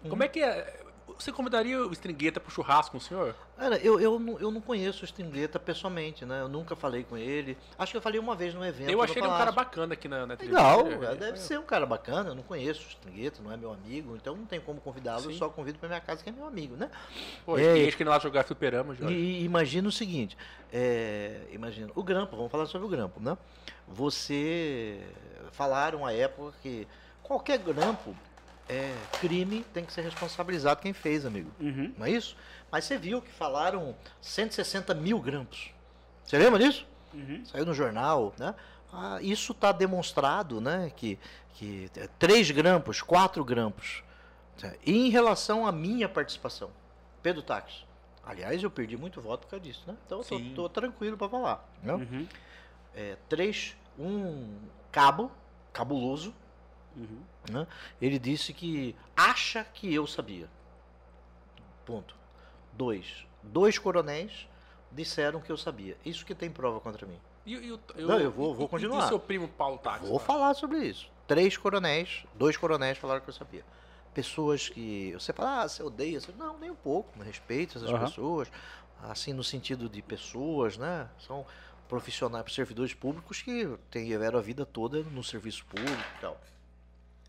Como é que é. Você convidaria o Stringueta pro churrasco com o senhor? Cara, eu, eu, não, eu não conheço o Stringueta pessoalmente, né? Eu nunca falei com ele. Acho que eu falei uma vez num evento. Eu achei ele um cara bacana aqui na, na Legal, é, deve ser um cara bacana. Eu não conheço o Stringueta, não é meu amigo, então não tem como convidá-lo. Eu só convido pra minha casa, que é meu amigo, né? Pô, é, tem gente que não lá jogar fliperama, já. E imagina o seguinte: é, imagina, o grampo, vamos falar sobre o grampo, né? Você. Falaram à época que qualquer grampo é, crime tem que ser responsabilizado quem fez, amigo. Uhum. Não é isso? Mas você viu que falaram 160 mil grampos. Você lembra disso? Uhum. Saiu no jornal, né? Ah, isso está demonstrado, né? Que, que 3 grampos, 4 grampos. E em relação à minha participação, Pedro Táxi. Aliás, eu perdi muito voto por causa disso, né? Então eu tô, tranquilo para falar. Né? Uhum. É, três, um cabo, cabuloso, Uhum. Né? Ele disse que acha que eu sabia. Ponto. Dois. Dois coronéis disseram que eu sabia. Isso que tem prova contra mim. E, eu, eu, Não, eu vou, vou e, continuar. E seu primo Paulo Táxi? Vou falar sobre isso. Três coronéis, dois coronéis falaram que eu sabia. Pessoas que. Você fala, ah, você odeia. Você... Não, nem um pouco. Respeito essas uhum. pessoas. Assim, no sentido de pessoas, né? São profissionais, servidores públicos que tiveram a vida toda no serviço público e tal.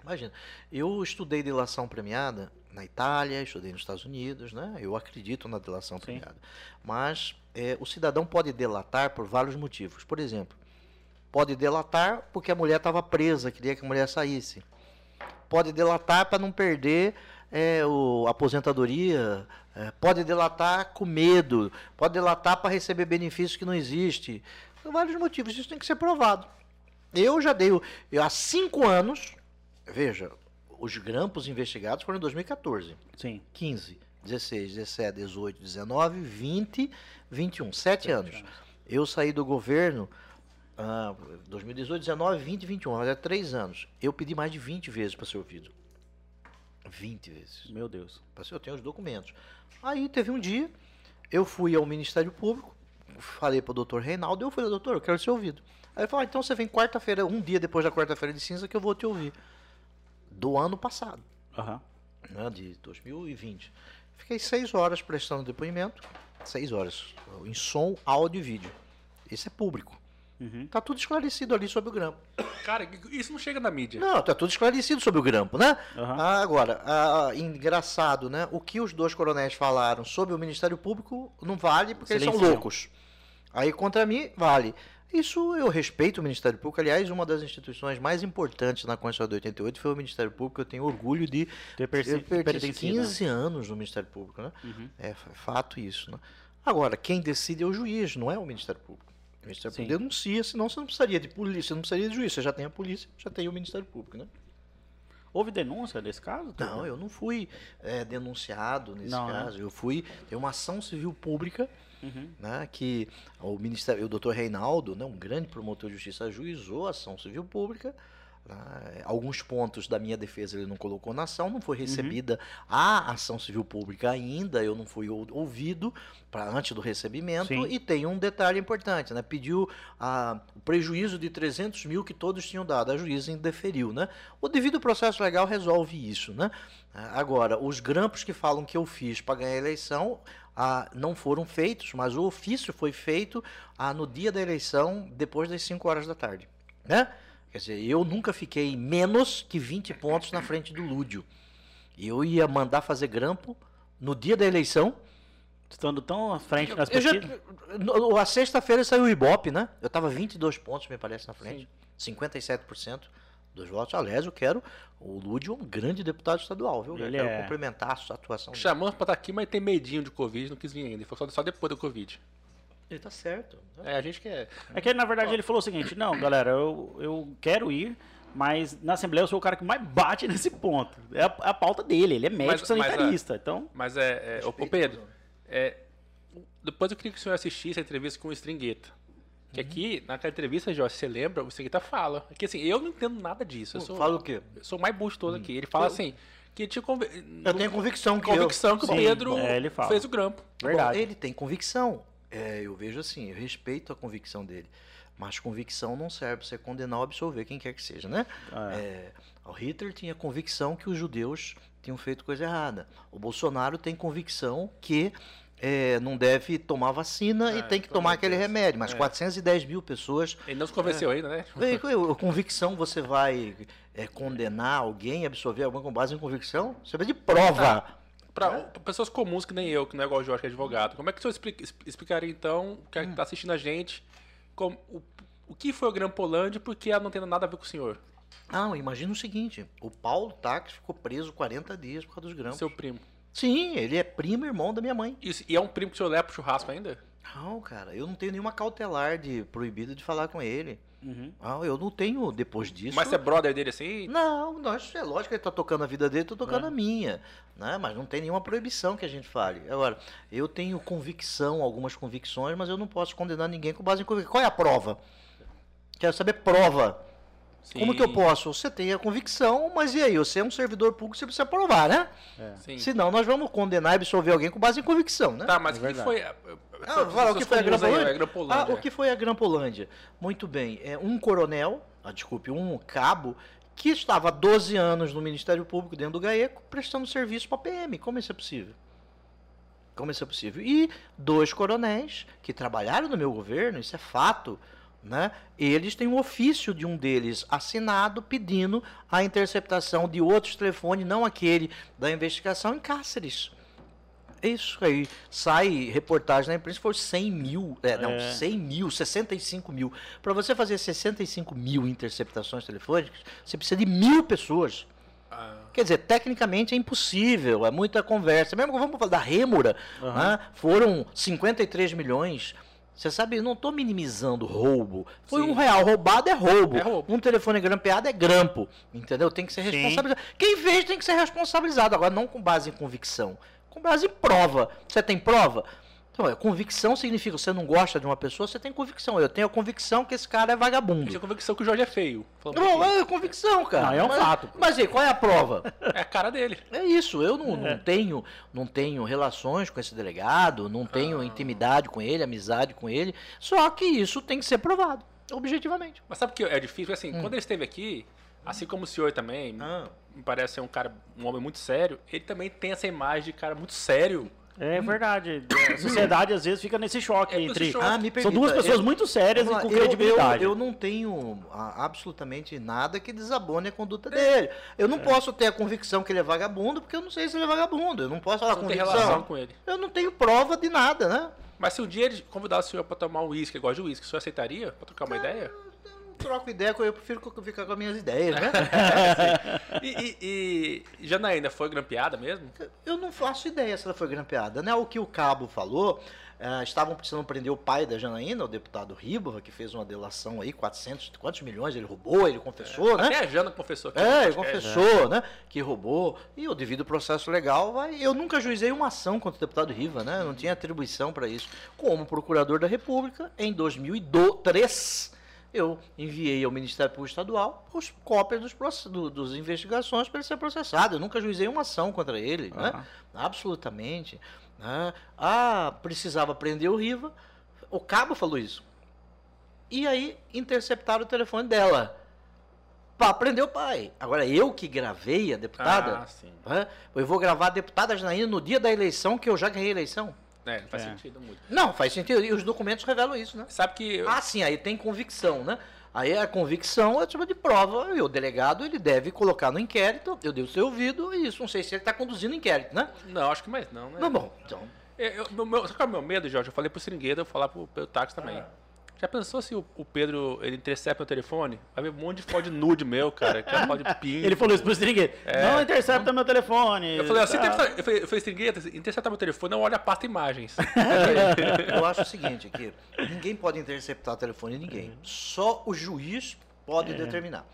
Imagina, eu estudei delação premiada na Itália, estudei nos Estados Unidos, né? Eu acredito na delação Sim. premiada. Mas é, o cidadão pode delatar por vários motivos. Por exemplo, pode delatar porque a mulher estava presa, queria que a mulher saísse. Pode delatar para não perder é, o, a aposentadoria. É, pode delatar com medo. Pode delatar para receber benefícios que não existe. Por vários motivos. Isso tem que ser provado. Eu já dei, eu, há cinco anos, Veja, os grampos investigados foram em 2014. Sim. 15, 16, 17, 18, 19, 20, 21. Sete anos. anos. Eu saí do governo ah, 2018, 19, 20, 21. Mas é três anos. Eu pedi mais de 20 vezes para ser ouvido. 20 vezes. Meu Deus. Eu tenho os documentos. Aí teve um dia, eu fui ao Ministério Público, falei para o doutor Reinaldo, eu falei, doutor, eu quero ser ouvido. Aí ele falou, ah, então você vem quarta-feira, um dia depois da quarta-feira de cinza, que eu vou te ouvir do ano passado, uhum. né, de 2020. Fiquei seis horas prestando depoimento, seis horas, em som, áudio e vídeo. Isso é público. Uhum. Tá tudo esclarecido ali sobre o grampo. Cara, isso não chega na mídia. Não, tá tudo esclarecido sobre o grampo, né? Uhum. Ah, agora, ah, engraçado, né? O que os dois coronéis falaram sobre o Ministério Público não vale porque eles são loucos. Aí contra mim, vale. Isso eu respeito o Ministério Público. Aliás, uma das instituições mais importantes na Constituição de 88 foi o Ministério Público. Eu tenho orgulho de ter pertencido 15 anos no Ministério Público. Né? Uhum. É fato isso. Né? Agora, quem decide é o juiz, não é o Ministério Público. O Ministério Sim. Público denuncia, senão você não precisaria de polícia, você não precisaria de juiz. Você já tem a polícia, já tem o Ministério Público. Né? Houve denúncia desse caso? Não, eu não fui é, denunciado nesse não, né? caso. Né? Eu fui. Tem uma ação civil pública uhum. né, que o Ministério, o doutor Reinaldo, né, um grande promotor de justiça, ajuizou a ação civil pública. Né, alguns pontos da minha defesa ele não colocou na ação, não foi uhum. recebida uhum. a ação civil pública ainda, eu não fui ouvido para antes do recebimento. Sim. E tem um detalhe importante, né? Pediu a, o prejuízo de 300 mil que todos tinham dado, a juíza indeferiu, né? O devido processo legal resolve isso, né? Agora, os grampos que falam que eu fiz para ganhar a eleição, ah, não foram feitos, mas o ofício foi feito ah, no dia da eleição, depois das 5 horas da tarde. Né? Quer dizer, eu nunca fiquei menos que 20 pontos na frente do Lúdio. Eu ia mandar fazer grampo no dia da eleição. Estando tão à frente nas pesquisas? A sexta-feira saiu o Ibope, né? Eu estava 22 pontos, me parece, na frente. Sim. 57% dos votos. Aliás, eu quero. O Lúdio é um grande deputado estadual, viu? Ele eu quero é... cumprimentar a sua atuação. Chamamos para estar tá aqui, mas tem medinho de Covid, não quis vir ainda. Ele falou só depois do Covid. Ele tá certo. É, a gente quer. É que na verdade ele falou o seguinte: não, galera, eu, eu quero ir, mas na Assembleia eu sou o cara que mais bate nesse ponto. É a, a pauta dele, ele é médico mas, sanitarista. Mas, então... mas é. é ô, Pedro, é, depois eu queria que o senhor assistisse a entrevista com o Stringueta. Que aqui, naquela entrevista, Jorge, você lembra, o Seguita fala. Que assim, eu não entendo nada disso. Eu sou, fala o quê? Eu sou mais busto todo aqui. Ele fala eu, assim. Que tinha conv... Eu tenho convicção que convicção eu... que o Pedro é, fez o grampo. Verdade. Bom, ele tem convicção. É, eu vejo assim, eu respeito a convicção dele. Mas convicção não serve para você condenar ou absolver quem quer que seja, né? Ah, é. É, o Hitler tinha convicção que os judeus tinham feito coisa errada. O Bolsonaro tem convicção que é, não deve tomar vacina é, e tem que tomar aquele remédio. Mas é. 410 mil pessoas. Ele não se convenceu é, ainda, né? (laughs) A convicção, você vai é, condenar alguém, absorver alguma com base em convicção? Você vai de prova. Para pessoas comuns que nem eu, que não é igual o Jorge, que é advogado, como é que o senhor explica, explicaria então, que está hum. assistindo a gente, como, o, o que foi o Grampolândia e por que ela não tem nada a ver com o senhor? Não, imagina o seguinte: o Paulo Táxi ficou preso 40 dias por causa dos grampos. Seu primo. Sim, ele é primo irmão da minha mãe. Isso, e é um primo que o senhor leva pro churrasco ainda? Não, cara, eu não tenho nenhuma cautelar de proibido de falar com ele. Uhum. Não, eu não tenho depois disso. Mas você é brother dele assim? Não, nós, é lógico que ele tá tocando a vida dele, tô tocando é. a minha. Né? Mas não tem nenhuma proibição que a gente fale. Agora, eu tenho convicção, algumas convicções, mas eu não posso condenar ninguém com base em convicção. Qual é a prova? Quero saber prova. Sim. Como que eu posso? Você tem a convicção, mas e aí? Você é um servidor público, você precisa provar, né? É. Senão nós vamos condenar e absolver alguém com base em convicção, né? Tá, mas o é que foi. Ah, fala, o que foi a Grampolândia? Ah, o que foi a Grampolândia? Muito bem. É um coronel, ah, desculpe, um cabo, que estava há 12 anos no Ministério Público dentro do GAECO, prestando serviço para a PM. Como isso é possível? Como isso é possível? E dois coronéis que trabalharam no meu governo, isso é fato né? Eles têm um ofício de um deles assinado pedindo a interceptação de outros telefones, não aquele da investigação, em Cáceres. Isso aí. Sai reportagem na imprensa, foi 100 mil, é, não, é. 100 mil, 65 mil. Para você fazer 65 mil interceptações telefônicas, você precisa de mil pessoas. Ah. Quer dizer, tecnicamente é impossível, é muita conversa. Mesmo que vamos falar da Rêmora, uhum. né, foram 53 milhões. Você sabe, eu não estou minimizando roubo. Foi Sim. um real roubado é roubo. é roubo. Um telefone grampeado é grampo. Entendeu? Tem que ser responsabilizado. Sim. Quem fez tem que ser responsabilizado. Agora, não com base em convicção. Com base em prova. Você tem prova? Então, convicção significa você não gosta de uma pessoa, você tem convicção. Eu tenho a convicção que esse cara é vagabundo. Eu tenho a convicção que o Jorge é feio. Não, é convicção, cara. Não, é um mas, fato. Mas aí, qual é a prova? (laughs) É a cara dele. É isso. Eu não, é. não tenho não tenho relações com esse delegado, não tenho ah. intimidade com ele, amizade com ele. Só que isso tem que ser provado, objetivamente. Mas sabe o que é difícil? Assim, hum. quando ele esteve aqui, assim como o senhor também, ah. me parece ser um cara, um homem muito sério, ele também tem essa imagem de cara muito sério. É verdade. A sociedade às vezes fica nesse choque é, entre. Choque. Ah, me permita, São duas pessoas eu, muito sérias e com eu, credibilidade. Eu, eu, não tenho absolutamente nada que desabone a conduta dele. Eu não é. posso ter a convicção que ele é vagabundo, porque eu não sei se ele é vagabundo. Eu não posso falar convicção. Relação com ele. Eu não tenho prova de nada, né? Mas se um dia ele convidasse o senhor para tomar um uísque, igual de uísque, o senhor aceitaria? Para trocar uma é, ideia? Troco ideia, eu prefiro ficar com as minhas ideias, né? (laughs) e, e, e, Janaína foi grampeada mesmo? Eu não faço ideia se ela foi grampeada, né? O que o Cabo falou, uh, estavam precisando prender o pai da Janaína, o deputado Ribova, que fez uma delação aí, 400, quantos milhões ele roubou, ele confessou, é, né? Até a Jana confessou. Que é, ele confessou, né? Que roubou, e o devido processo legal vai... Eu nunca juizei uma ação contra o deputado Riva, né? Eu não tinha atribuição para isso. Como procurador da República, em 2003 eu enviei ao Ministério Público Estadual os cópias dos, do, dos investigações para ele ser processado. Eu nunca juizei uma ação contra ele, uhum. né? absolutamente. Né? Ah, precisava prender o Riva. O cabo falou isso. E aí interceptaram o telefone dela para prender o pai. Agora, eu que gravei a deputada, ah, né? eu vou gravar a deputada Janaína no dia da eleição, que eu já ganhei a eleição. É, não faz é. sentido muito. Não, faz sentido. E os documentos revelam isso, né? Sabe que. Ah, sim, aí tem convicção, né? Aí a convicção é tipo de prova, e o delegado ele deve colocar no inquérito, eu devo ser ouvido, e isso não sei se ele está conduzindo o inquérito, né? Não, acho que mais não, né? Não, bom, então. Eu, eu, meu, sabe qual é o meu medo, Jorge? Eu falei pro Seringueira, eu vou falar pro, pro táxi também. Ah. Já pensou se o, o, Pedro ele intercepta o telefone? Vai ver um monte de foto de nude meu, cara. Que é foto de (laughs) pinto. Ele falou isso pro Stringueta. É, não intercepta meu telefone. Eu falei assim, tá. eu falei, eu falei Stringueta, intercepta meu telefone, não olha a pasta imagens. (laughs) eu acho o seguinte aqui, ninguém pode interceptar o telefone de ninguém. Só o juiz pode é. determinar.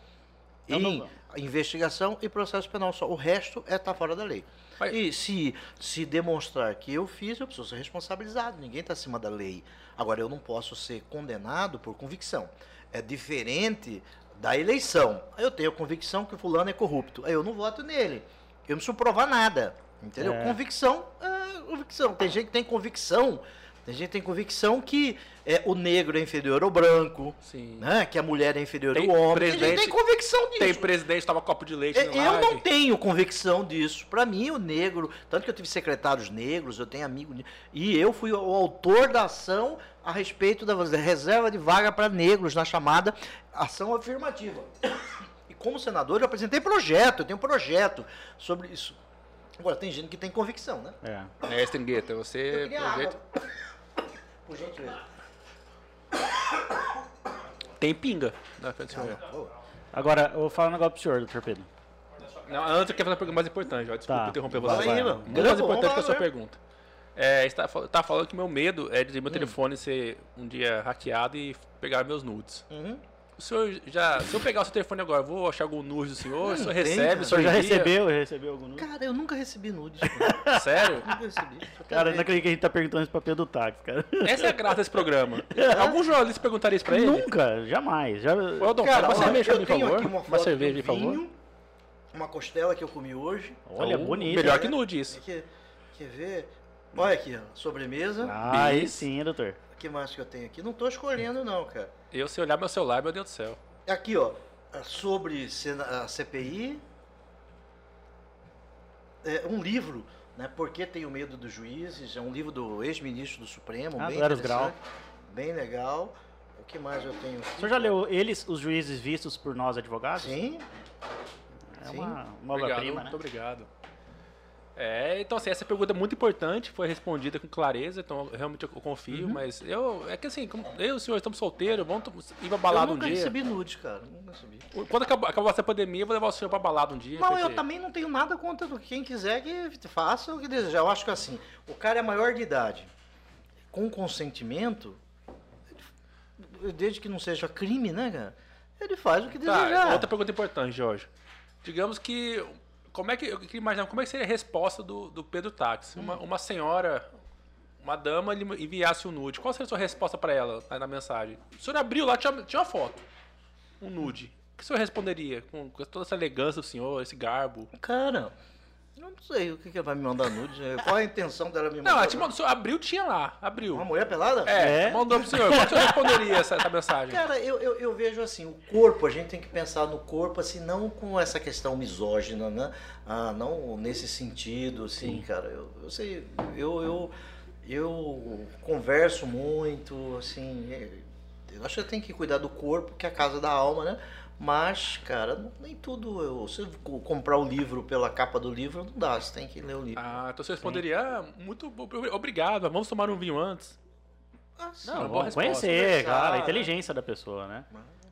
Então, em não, investigação e processo penal só. O resto é estar tá fora da lei. Mas... E se, se demonstrar que eu fiz, eu preciso ser responsabilizado. Ninguém está acima da lei. Agora, eu não posso ser condenado por convicção. É diferente da eleição. Eu tenho convicção que o fulano é corrupto. Aí eu não voto nele. Eu não preciso provar nada. Entendeu? É. Convicção é convicção. Tem gente que tem convicção Tem gente que tem convicção que é, o negro é inferior ao branco, Sim. Né? que a mulher é inferior tem ao homem. Tem gente tem convicção disso. Tem presidente que toma copo de leite é, Eu não tenho convicção disso. Para mim, o negro, tanto que eu tive secretários negros, eu tenho amigos, e eu fui o autor da ação a respeito da reserva de vaga para negros na chamada ação afirmativa. E como senador, eu apresentei projeto, eu tenho um projeto sobre isso. Agora, tem gente que tem convicção, né? É. Mestre Guetta, você. Projeto... Por gentileza. Tem pinga na frente do senhor. Agora, eu vou falar um negócio pro senhor, doutor Pedro. Não, antes eu quero fazer uma pergunta mais importante, ó. Desculpa tá. interromper você. Vai, Muito mais importante que a sua pergunta. É, está tá falando que meu medo é de meu hum. telefone ser um dia hackeado e pegar meus nudes. Uhum. O senhor já. Se eu pegar o seu telefone agora, vou achar algum nude do senhor? o senhor recebe? o senhor já recebeu? Recebeu algum nude? Cara, eu nunca recebi nudes. (laughs) Sério? nunca recebi. Cara, não acredito que a gente tá perguntando isso pra Pedro Táxi, cara. Essa é a graça desse programa. (laughs) Algum jornalista perguntaria isso pra ele? Nunca, jamais. Já... Ô, Dom, cara, uma cerveja, por favor. Uma, uma cerveja, por favor. Uma costela que eu comi hoje. Olha, então, bonito. Melhor que nude isso. Quer, quer ver? Olha aqui, ó, sobremesa. Ah, aí sim, doutor. O que mais que eu tenho aqui? Não tô escolhendo, não, cara. Eu, se olhar meu celular, meu Deus do céu. Aqui, ó, é sobre a CPI, é um livro, né? Por que tenho medo dos juízes? É um livro do ex-ministro do Supremo, ah, bem Grau. bem legal. O que mais eu tenho? Aqui? O senhor já leu eles, os juízes vistos por nós advogados? Sim. É Sim. uma, uma obra-prima, né? Muito obrigado. É, então assim, essa pergunta é muito importante, foi respondida com clareza, então realmente eu confio, uhum. mas eu, é que assim, eu e o senhor estamos solteiros, vamos ir pra balada um dia. Eu nunca recebi nude, cara, nunca recebi. Quando acabar, acabar essa pandemia, eu vou levar o senhor pra balada um dia. Não, porque... eu também não tenho nada contra quem quiser que faça o que desejar. Eu acho que assim, o cara é maior de idade, com consentimento, desde que não seja crime, né, cara, ele faz o que tá, desejar. Outra pergunta importante, Jorge. Digamos que como é que eu queria imaginar como é que seria a resposta do, do Pedro Táxi? Hum. Uma, uma senhora, uma dama, ele enviasse um nude. Qual seria a sua resposta para ela na, na, mensagem? O senhor abriu lá, tinha, tinha uma foto, um nude. O que o senhor responderia com, com toda essa elegância do senhor, esse garbo? Cara, eu não sei o que, que ela vai me mandar nude. Qual a intenção dela me mandar? Não, ela te mandou, abriu, tinha lá, abriu. Uma mulher pelada? É, é. mandou pro senhor. Como o senhor responderia essa, essa, mensagem? Cara, eu, eu, eu, vejo assim, o corpo, a gente tem que pensar no corpo, assim, não com essa questão misógina, né? Ah, não nesse sentido, assim, Sim. cara. Eu, eu sei, eu, eu, eu converso muito, assim, eu acho que tem que cuidar do corpo, que é a casa da alma, né? Mas, cara, nem tudo. Eu, você comprar o livro pela capa do livro, não dá. Você tem que ler o livro. Ah, então você responderia: ah, muito obrigado, vamos tomar um vinho antes. Ah, não, bom conhecer, cara, a inteligência da pessoa, né?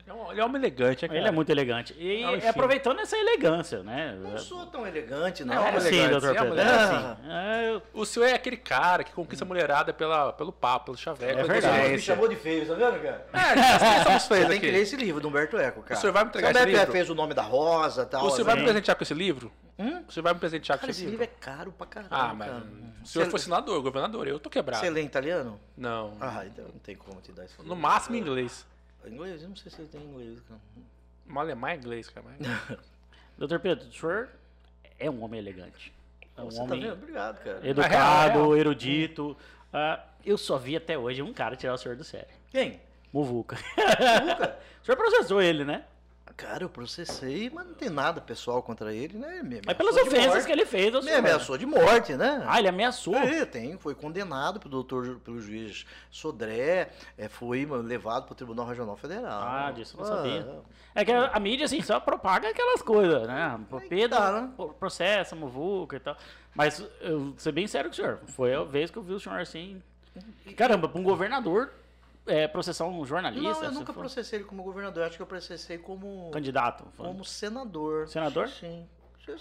Ele é um elegante, é Ele é muito elegante. E é aproveitando essa elegância, né? Não sou tão elegante, não. É, é sim, doutor Pedro. É, assim. é, o senhor é aquele cara que conquista a mulherada pela, pelo papo, pelo chaveco. É verdade. Me chamou de feio, tá vendo, cara? É, estamos feios Você tem que ler esse livro do Humberto Eco, cara. O senhor vai me entregar esse livro? Humberto fez o nome da rosa e tal. O senhor vai me presentear com esse livro? Hum? Você vai me presentear cara, com esse, esse livro? livro é caro pra caramba. Ah, mas. Cara. Se o senhor for senador, governador, eu tô quebrado. Você lê em italiano? Não. Ah, então não tem como te dar esse livro. No máximo em inglês. Inglês? Eu não sei se ele tem inglês, cara. Uma alemã é inglês, cara. (laughs) Doutor Pedro, o senhor é um homem elegante. É um Você tá homem tá Obrigado, cara. educado, é, é, é. erudito. Uh, eu só vi até hoje um cara tirar o senhor do sério. Quem? Muvuca. Muvuca? (laughs) o senhor processou ele, né? Cara, eu processei, mas não tem nada pessoal contra ele, né? Me é pelas ofensas que ele fez. Me ameaçou de morte, né? Ah, ele ameaçou? É, tem, foi condenado pelo doutor, pelo juiz Sodré, é, foi levado para o Tribunal Regional Federal. Ah, disso eu não ah, sabia. É que a, a, mídia, assim, só propaga aquelas coisas, né? Pedro tá, né? processa, Muvuca e tal. Mas, eu vou ser bem sério com o senhor, foi a vez que eu vi o senhor assim... Caramba, para um governador é, processar um jornalista? Não, eu nunca for... processei ele como governador. Acho que eu processei como. Candidato? Como senador. Senador? Sim.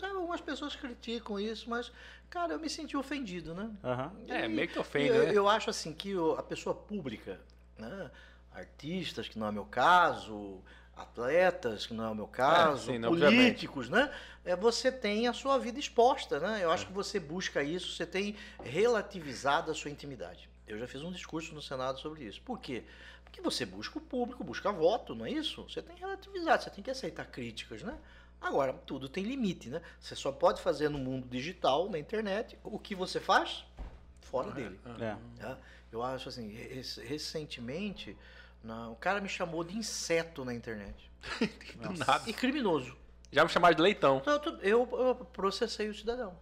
Algumas pessoas criticam isso, mas, cara, eu me senti ofendido, né? Uhum. É, meio que ofende, eu, né? eu acho assim que a pessoa pública, né? artistas, que não é meu caso, atletas, que não é o meu caso, é, sim, políticos, né? É, você tem a sua vida exposta, né? Eu acho é. que você busca isso, você tem relativizado a sua intimidade. Eu já fiz um discurso no Senado sobre isso. Por quê? Porque você busca o público, busca voto, não é isso? Você tem que relativizar, você tem que aceitar críticas, né? Agora, tudo tem limite, né? Você só pode fazer no mundo digital, na internet, o que você faz? fora dele. É. Tá? Eu acho assim, recentemente, não, o cara me chamou de inseto na internet. (laughs) Do nada. E criminoso. Já me chamaram de leitão. Eu, eu processei o cidadão.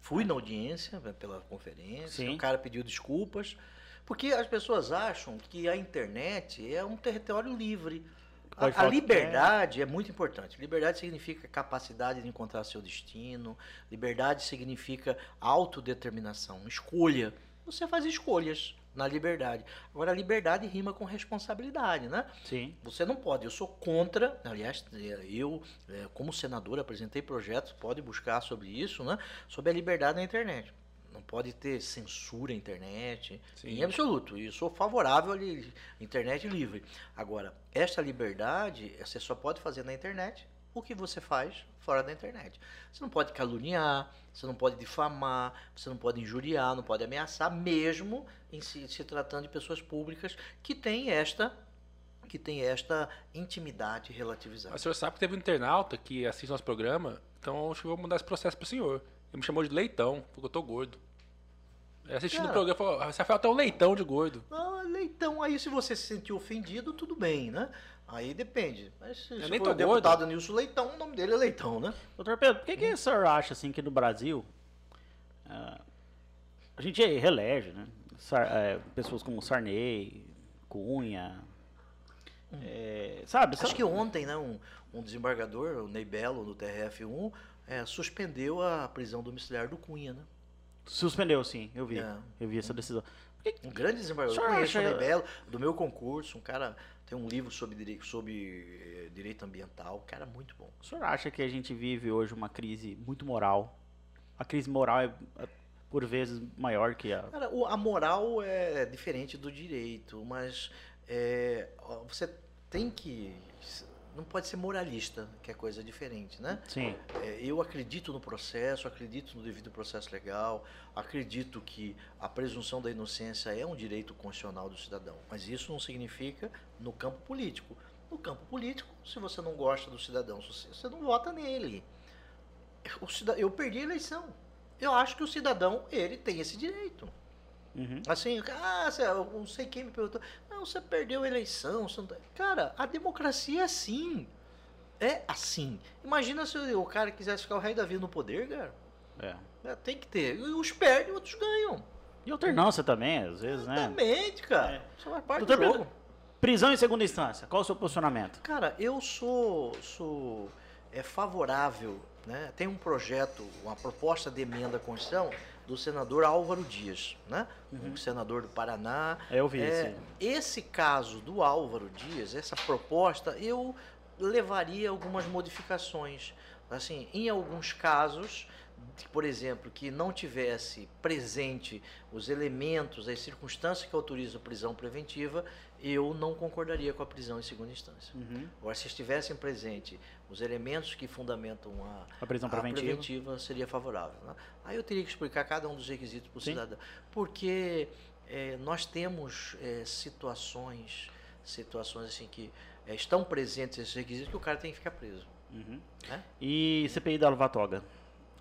Fui na audiência né, pela conferência, Sim. o cara pediu desculpas, porque as pessoas acham que a internet é um território livre. A, a, liberdade é muito importante. Liberdade significa capacidade de encontrar seu destino. Liberdade significa autodeterminação, escolha. Você faz escolhas na liberdade. Agora, a liberdade rima com responsabilidade, né? Sim. Você não pode. Eu sou contra. Aliás, eu, é, como senador, apresentei projetos, pode buscar sobre isso, né? Sobre a liberdade na internet. Não pode ter censura na internet, Sim. em absoluto. E sou favorável à internet livre. Agora, esta liberdade, você só pode fazer na internet o que você faz fora da internet. Você não pode caluniar, você não pode difamar, você não pode injuriar, não pode ameaçar, mesmo em se, se tratando de pessoas públicas que têm esta que tem esta intimidade relativizada. O senhor sabe que teve um internauta que assiste nosso programa, então acho que vou mandar esse processo para o senhor. Ele me chamou de leitão, porque eu tô gordo. Assistindo o programa, falou, ah, você falta um leitão de gordo. Não, leitão, aí se você se sentir ofendido, tudo bem, né? Aí depende. Mas se, eu nem for o deputado Nilson Leitão, o nome dele é Leitão, né? Doutor Pedro, por que, que o senhor acha assim que no Brasil uh, a gente relege, né? Sar, uh, pessoas como Sarney, Cunha, hum. é, sabe? Acho que ontem, né, um, um desembargador, o Ney Belo, no TRF1, é, suspendeu a prisão domiciliar do Cunha, né? Suspendeu, sim, eu vi. É. Eu vi essa decisão. Um grande desembargador. Eu conheço o Belo, do meu concurso, um cara tem um livro sobre direito, sobre eh, direito ambiental, cara, muito bom. O senhor acha que a gente vive hoje uma crise muito moral? A crise moral é, é por vezes maior que a. Cara, a moral é diferente do direito, mas é, você tem que não pode ser moralista, que é coisa diferente, né? Sim. É, eu acredito no processo, acredito no devido processo legal, acredito que a presunção da inocência é um direito constitucional do cidadão, mas isso não significa no campo político. No campo político, se você não gosta do cidadão, você não vota nele. Eu perdi a eleição. Eu acho que o cidadão, ele tem esse direito. Uhum. Assim, ah, eu não sei quem me perguntou. Não, você perdeu a eleição. Não... Tá-. Cara, a democracia é assim. É assim. Imagina se o cara quisesse ficar o rei da vida no poder, cara. É. é tem que ter. E uns perdem, outros ganham. E alternância também, às vezes, né? Exatamente, cara. É. Isso faz parte Doutor do jogo. Prisão em segunda instância, qual o seu posicionamento? Cara, eu sou, sou é, favorável, né? Tem um projeto, uma proposta de emenda à Constituição do senador Álvaro Dias, né? Uhum. Um senador do Paraná. É, eu vi é, Esse caso do Álvaro Dias, essa proposta, eu levaria algumas modificações. Assim, em alguns casos, por exemplo, que não tivesse presente os elementos, as circunstâncias que autorizam a prisão preventiva, eu não concordaria com a prisão em segunda instância. Uhum. Agora, se estivessem presentes os elementos que fundamentam a, a prisão a preventiva. preventiva. seria favorável. Né? Aí eu teria que explicar cada um dos requisitos para o cidadão. Porque é, nós temos é, situações, situações assim que é, estão presentes esses requisitos que o cara tem que ficar preso. Uhum. Né? E CPI da Lava Toga?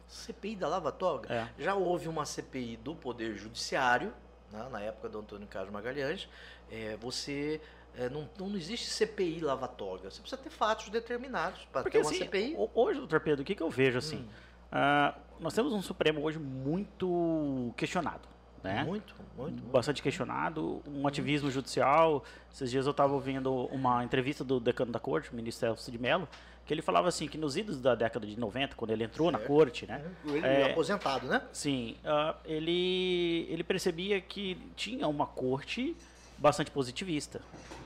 CPI da Lava Toga? É. Já houve uma CPI do Poder Judiciário, né, na época do Antônio Carlos Magalhães. É, você é, não, não existe CPI lava-toga. Você precisa ter fatos determinados para ter uma assim, CPI. Hoje, doutor Pedro, o que, que eu vejo assim? Hum. Uh, nós temos um Supremo hoje muito questionado. Né? Muito, muito. Bastante questionado, um ativismo judicial. Esses dias eu estava ouvindo uma entrevista do decano da corte, o ministro Celso de Mello, que ele falava assim que nos idos da década de 90, quando ele entrou certo. na corte, né? Ele é, aposentado, né? Sim, uh, ele, ele percebia que tinha uma corte bastante positivista,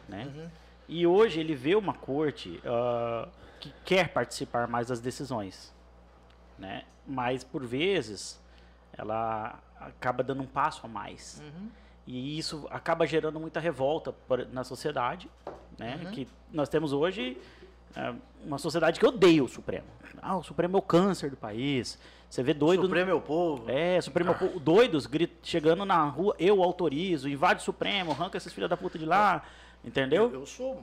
né? Uhum. E hoje ele vê uma corte uh, que quer participar mais das decisões, né? Mas por vezes ela acaba dando um passo a mais. Uhum. E isso acaba gerando muita revolta na sociedade, né? Uhum. Que nós temos hoje uma sociedade que odeia o Supremo. Ah, o Supremo é o câncer do país. Você vê doido. Supremo é o povo. É, Supremo é o povo. Doidos chegando na rua, eu autorizo, invade o Supremo, arranca esses filhos da puta de lá. Entendeu? Eu, eu sou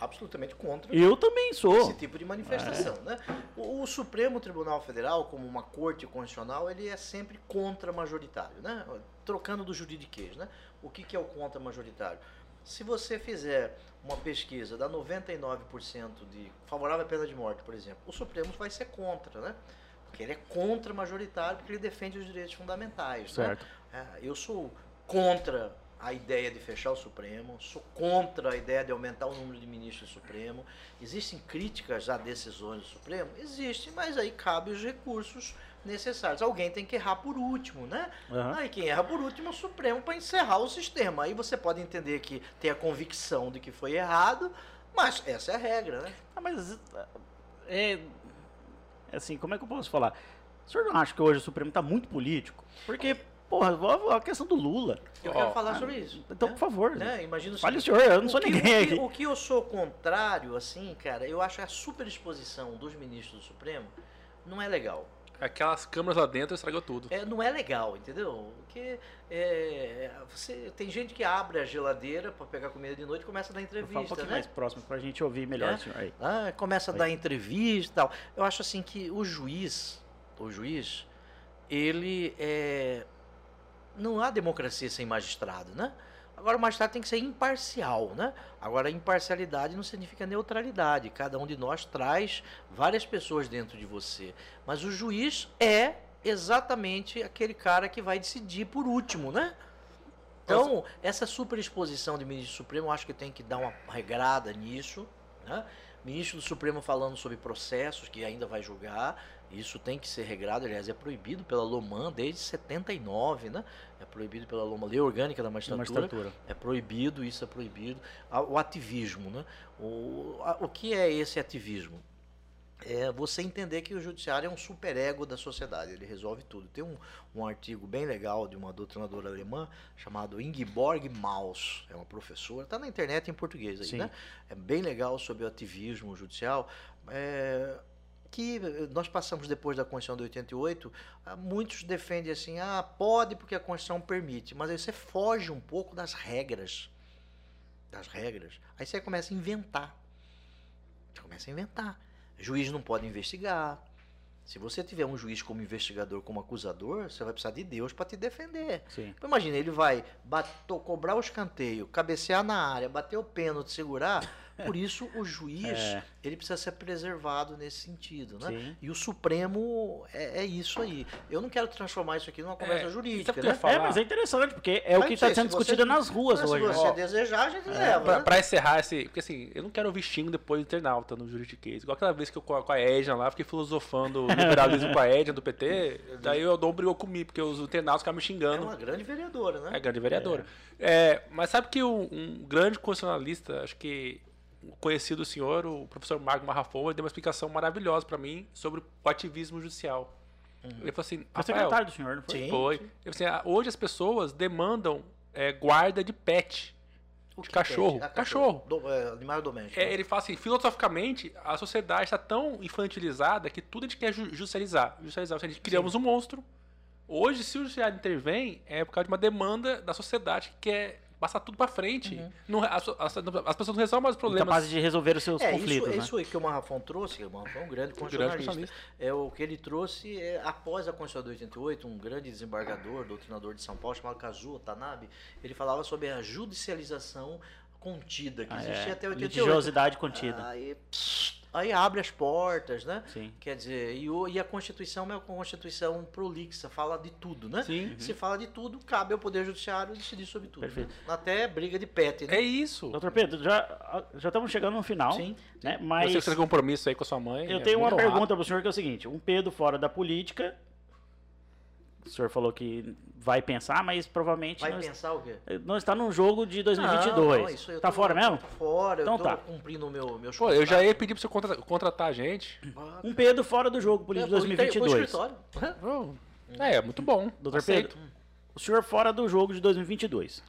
absolutamente contra. Eu também sou. Esse tipo de manifestação, é. né? O, o, Supremo Tribunal Federal, como uma corte constitucional, ele é sempre contra majoritário, né? Trocando do juridiquês, né? O que, que é o contra majoritário? Se você fizer uma pesquisa, dá 99% de favorável à pena de morte, por exemplo, o Supremo vai ser contra, né? Porque ele é contra majoritário, porque ele defende os direitos fundamentais. Né? Certo. Né? Eu sou contra a ideia de fechar o Supremo, sou contra a ideia de aumentar o número de ministros do Supremo. Existem críticas a decisões do Supremo? Existem, mas aí cabe os recursos necessários. Alguém tem que errar por último, né? Uhum. Aí quem erra por último é o Supremo para encerrar o sistema. Aí você pode entender que tem a convicção de que foi errado, mas essa é a regra, né? Ah, mas é, é assim, como é que eu posso falar? O senhor não acha que hoje o Supremo está muito político? Porque Porra, a questão do Lula. Eu quero falar sobre isso. Então, né? por favor. Né? Imagina Fale o senhor, eu não sou que, ninguém o que, aqui. O que eu sou contrário, assim, cara, eu acho a superexposição dos ministros do Supremo não é legal. Aquelas câmeras lá dentro estragou tudo. É, não é legal, entendeu? Porque é, você, tem gente que abre a geladeira para pegar comida de noite e começa a dar entrevista. Fala um pouquinho né? mais próximo para a gente ouvir melhor é? aí. Ah, começa a dar entrevista e tal. Eu acho assim que o juiz, o juiz, ele é não há democracia sem magistrado, né? Agora o magistrado tem que ser imparcial, né? Agora imparcialidade não significa neutralidade. Cada um de nós traz várias pessoas dentro de você, mas o juiz é exatamente aquele cara que vai decidir por último, né? Então, essa superexposição de ministro Supremo, eu acho que tem que dar uma regrada nisso, né? Ministro do Supremo falando sobre processos que ainda vai julgar, isso tem que ser regrado, aliás, é proibido pela Loman desde 79, né? É proibido pela Loman, lei orgânica da magistratura, magistratura. É proibido, isso é proibido. O ativismo, né? O, a, o que é esse ativismo? É você entender que o judiciário é um superego da sociedade, ele resolve tudo. Tem um, um artigo bem legal de uma doutrinadora alemã chamado Ingeborg Maus, é uma professora, está na internet em português aí, Sim. né? É bem legal sobre o ativismo judicial. É, que nós passamos depois da Constituição de 88, ah, muitos defendem assim, ah, pode porque a Constituição permite, mas aí você foge um pouco das regras. Das regras. Aí você começa a inventar. Você começa a inventar. Juiz não pode investigar. Se você tiver um juiz como investigador, como acusador, você vai precisar de Deus para te defender. Sim. Então, imagina, ele vai bater, cobrar o escanteio, cabecear na área, bater o pênalti, segurar. Por isso, o juiz é. ele precisa ser preservado nesse sentido. Né? Sim. E o Supremo é, é, isso aí. Eu não quero transformar isso aqui numa conversa é, jurídica. Né? É, mas é interessante, porque é mas, o que está sendo discutido você, nas ruas hoje. Se você desejar, a gente é, leva. Pra, né? pra, encerrar esse. Porque assim, eu não quero ouvir xingo depois do internauta no juridiquês. Igual aquela vez que eu com a, com a Edna lá, fiquei filosofando o liberalismo com a Edna do PT. (laughs) daí o Dom brigou comigo, porque os internautas ficaram me xingando. É uma grande vereadora, né? É grande vereadora. É. mas sabe que um, um grande constitucionalista, acho que conhecido senhor, o professor Marco Marrafon, ele deu uma explicação maravilhosa para mim sobre o ativismo judicial. Uhum. Ele falou assim: foi secretário do senhor, não foi? Sim, foi. Sim. Ele falou assim, ah, hoje as pessoas demandam é, guarda de pet. O de cachorro. Ah, cachorro. cachorro. Do, é, animal doméstico. É, ele fala assim: filosoficamente, a sociedade está tão infantilizada que tudo a gente quer judicializar. Judicializar. A gente criamos Sim. um monstro. Hoje, se o judiciário intervém, é por causa de uma demanda da sociedade que quer passar tudo para frente. Uhum. Não, as, as, as, pessoas não resolvem mais os problemas. Capazes de resolver os seus é, conflitos. Isso, né? isso aí que o Marrafon trouxe, o Marrafon é um grande constitucionalista. É, o que ele trouxe é, após a Constituição de 88, um grande desembargador, doutrinador de São Paulo, chamado Kazuo Tanabe, ele falava sobre a judicialização contida, que ah, existia é. até 88. Litigiosidade contida. Aí, pss, aí abre as portas, né? Sim. Quer dizer, e, o, e a Constituição é uma Constituição prolixa, fala de tudo, né? Sim. Se fala de tudo, cabe ao Poder Judiciário decidir sobre tudo. Perfeito. Né? Até briga de pet, né? É isso. Doutor Pedro, já, já estamos chegando no final. Sim. Né? Mas Você tem compromisso aí com a sua mãe. Eu é tenho uma pergunta para o senhor que é o seguinte: um Pedro fora da política o senhor falou que vai pensar, mas provavelmente. Vai pensar o quê? Não está num jogo de 2022. Não, não, isso eu tá tô, fora mesmo? Fora, então eu tô tá. cumprindo o meu, meu Pô, eu já ia pedir para você contratar, contratar a gente. Um Pedro fora do jogo, político de 2022. (laughs) é, muito bom. Doutor Pedro, o senhor fora do jogo de 2022.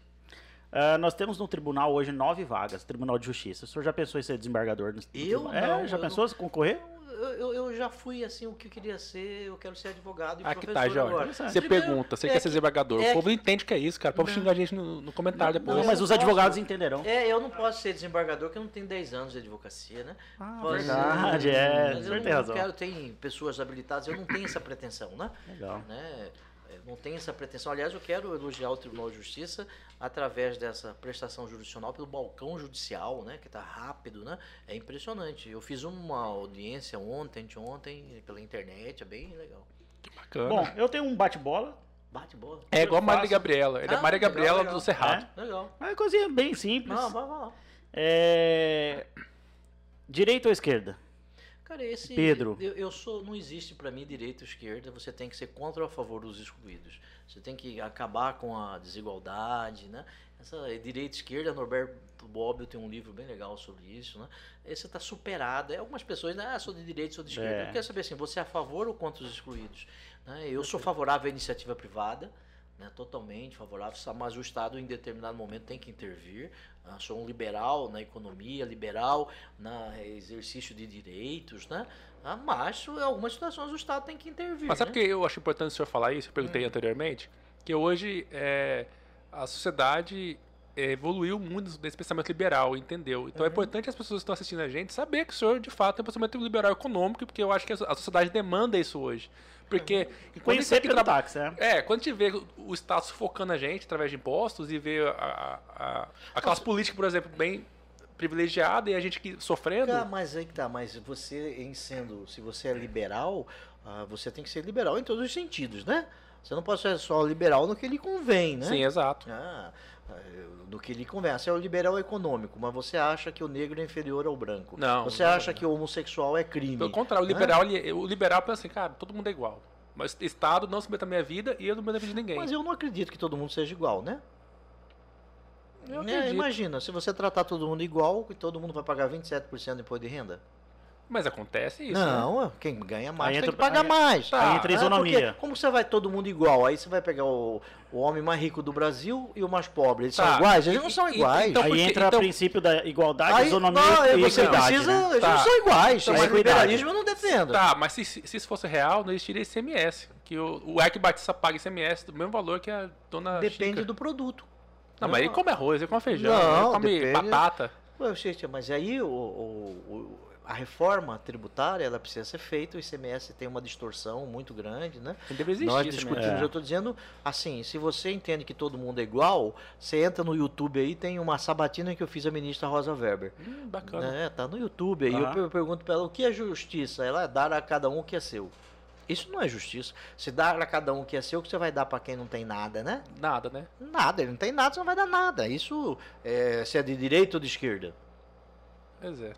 Uh, nós temos no tribunal hoje nove vagas, Tribunal de Justiça. O senhor já pensou em ser desembargador? No, eu? É, não, já eu pensou em concorrer? Eu, eu, já fui assim o que eu queria ser, eu quero ser advogado e Aqui professor tá, Jorge. agora. Você Primeiro, pergunta, você é quer ser desembargador. é o povo não entende que é isso, cara. O povo xinga a gente no, no comentário depois. Não, mas eu os posso- advogados entenderão. É, eu não posso ser desembargador porque eu não tenho 10 anos de advocacia, né? Ah, Posso- verdade, é. Mas Você eu não, tem razão. quero, tem pessoas habilitadas, eu não tenho essa pretensão, né? Legal. né? Eu Não tenho essa pretensão. Aliás, eu quero elogiar o Tribunal de Justiça através dessa prestação jurisdicional pelo balcão judicial, né? Que está rápido, né? É impressionante. Eu fiz uma audiência ontem, anteontem, pela internet, é bem legal. Bacana. Bom, eu tenho um bate-bola. Bate bola. é igual a Maria. Gabriela. Ele é Ah, Maria legal, Gabriela legal. do Cerrado. Legal. É uma coisinha bem simples. Não, vai, vai lá. É... Direita ou esquerda? Cara, esse. Pedro. Eu, eu sou. Não existe pra mim direita ou esquerda. Você tem que ser contra ou a favor dos excluídos. Você tem que acabar com a desigualdade, né? Essa direita e esquerda, Norberto Bobbio tem um livro bem legal sobre isso, né? Esse está superado. É, algumas pessoas, né? Ah, sou de direita, sou de esquerda. É. Eu quero saber assim, você é a favor ou contra os excluídos? Né? Eu sou favorável à iniciativa privada. Né, totalmente favorável, mas o Estado em determinado momento tem que intervir. Ah, sou um liberal na economia, liberal no exercício de direitos, né? Ah, mas em algumas situações o Estado tem que intervir. Mas sabe né? que eu acho importante o senhor falar isso? Eu Hum. perguntei anteriormente. Que hoje é, a sociedade é, evoluiu muito nesse pensamento liberal, entendeu? Então Uhum. é importante as pessoas que estão assistindo a gente saber que o senhor, de fato, tem um pensamento liberal econômico, porque eu acho que a sociedade demanda isso hoje. Porque Uhum. quando Conhecer você pelo traba- táxi, é. É, quando a gente vê o Estado sufocando a gente através de impostos e vê a, a, a, classe política, por exemplo, bem privilegiada e a gente que sofrendo. Cara, mas aí que tá, mas você em sendo, se você é liberal, ah, você tem que ser liberal em todos os sentidos, né? Você não pode ser só liberal no que lhe convém, né? Sim, exato. Ah, do que lhe convém. Você é o liberal econômico, mas você acha que o negro é inferior ao branco. Não, Você não, acha que o homossexual é crime. Pelo contrário, o né? liberal, ele- o liberal pensa assim, cara, todo mundo é igual. Mas o Estado não se mete na minha vida e eu não me meto de ninguém. Mas eu não acredito que todo mundo seja igual, né? Eu É, acredito. imagina, se você tratar todo mundo igual, todo mundo vai pagar 27% de imposto de renda. Mas acontece isso. né? não, quem ganha mais Aí tem entra- que pagar aí- mais. Tá, aí entra a É, isonomia. como você vai todo mundo igual? Aí você vai pegar o, o homem mais rico do Brasil e o mais pobre. Eles Tá. são iguais? Eles E- não são e- iguais. então- Aí porque- entra o então- princípio da igualdade, Aí, isonomia não, e você equidade, precisa. né? Eles Tá. não são iguais. Então, mas liberalismo eu não defendo. Tá, mas se, se isso fosse real, não existiria ICMS. Que o, o Ike Batista paga ICMS do mesmo valor que a dona Depende Chica. do produto. Não, mas ele come arroz, ele come feijão, Não, ele come depende. batata. Mas aí o, o- o- a reforma tributária ela precisa ser feita, o ICMS tem uma distorção muito grande, né? Existir Nós ICMS. discutimos, É. eu estou dizendo assim, se você entende que todo mundo é igual, você entra no YouTube aí, tem uma sabatina que eu fiz a ministra Rosa Weber. Hum, bacana. É, tá no YouTube aí. Eu Aham. per- pergunto pra ela o que é justiça. Ela é dar a cada um o que é seu. Isso não é justiça. Se dar a cada um o que é seu, o que você vai dar pra quem não tem nada, né? Nada, né? Nada, ele não tem nada, você não vai dar nada. Isso é, se é de direita ou de esquerda. Pois é.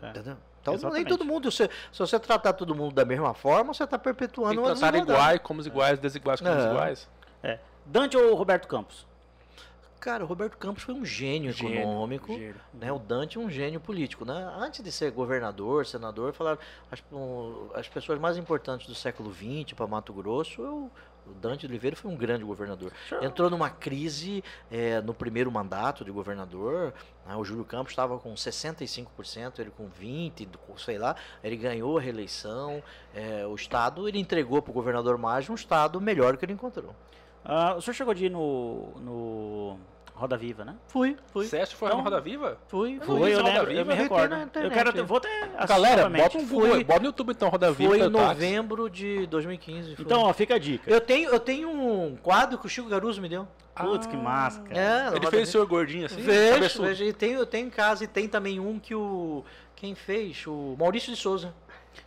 É. Entendeu? Então nem Exatamente. todo mundo, se, se você tratar todo mundo da mesma forma, você está perpetuando que uma tratar iguais como os iguais, desiguais como os É. iguais. É. Dante ou Roberto Campos? Cara, o Roberto Campos foi um gênio, Gênio, econômico. gênio. Né? O Dante é um gênio político. Né? Antes de ser governador, senador, falaram as, um, as pessoas mais importantes do século XX para Mato Grosso, eu, o Dante Oliveira foi um grande governador. Entrou numa crise eh, no primeiro mandato de governador. né? O Júlio Campos estava com 65%, ele com 20%, com- sei lá. Ele ganhou a reeleição. eh, o Estado, ele entregou para o governador Magno um Estado melhor que ele encontrou. Ah, o senhor chegou de ir no, no Roda Viva, né? Fui, fui. Você acha que foi Então- roda viva? Fui, fui. Foi, eu Roda lembro, Viva? eu me Eu recordo. Eu quero, vou até Galera, bota um Google, bota no YouTube então, roda viva. Foi em novembro de 2015. foi. Então, ó, fica a dica. eu tenho, eu tenho um quadro que o Chico Garuso me deu. Putz, que massa, cara. É, Ele Roda fez o senhor gordinho assim? Vejo. E tenho, eu tenho em casa e tem também um que o. Quem fez? O Maurício de Souza.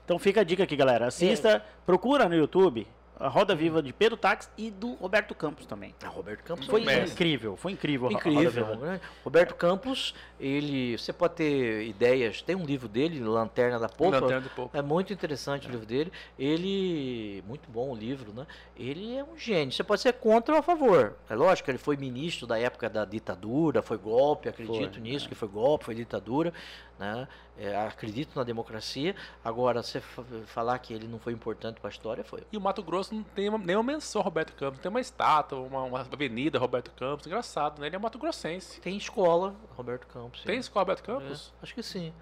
Então fica a dica aqui, galera. Assista, procura no YouTube a Roda Viva de Pedro Táxi e do Roberto Campos também. Ah, Roberto Campos Foi é mestre. incrível, foi incrível. a Roda Incrível. Viva. né? Roberto Campos, ele. Você pode ter ideias. Tem um livro dele, Lanterna da Polpa. Lanterna Polpa. É muito interessante o livro dele. Ele. Muito bom o livro, né? Ele é um gênio. Você pode ser contra ou a favor. É lógico, ele foi ministro da época da ditadura, foi golpe, acredito Foi, nisso, que foi golpe, foi ditadura. Né? É, acredito na democracia. Agora, você fa- falar que ele não foi importante para a história, foi. E o Mato Grosso não tem uma- nenhuma menção Roberto Campos. Tem uma estátua, uma, uma avenida Roberto Campos. Engraçado, né? Ele é Mato Grossense. Tem escola, Roberto Campos. Sim. Tem escola Roberto Campos? É, acho que sim.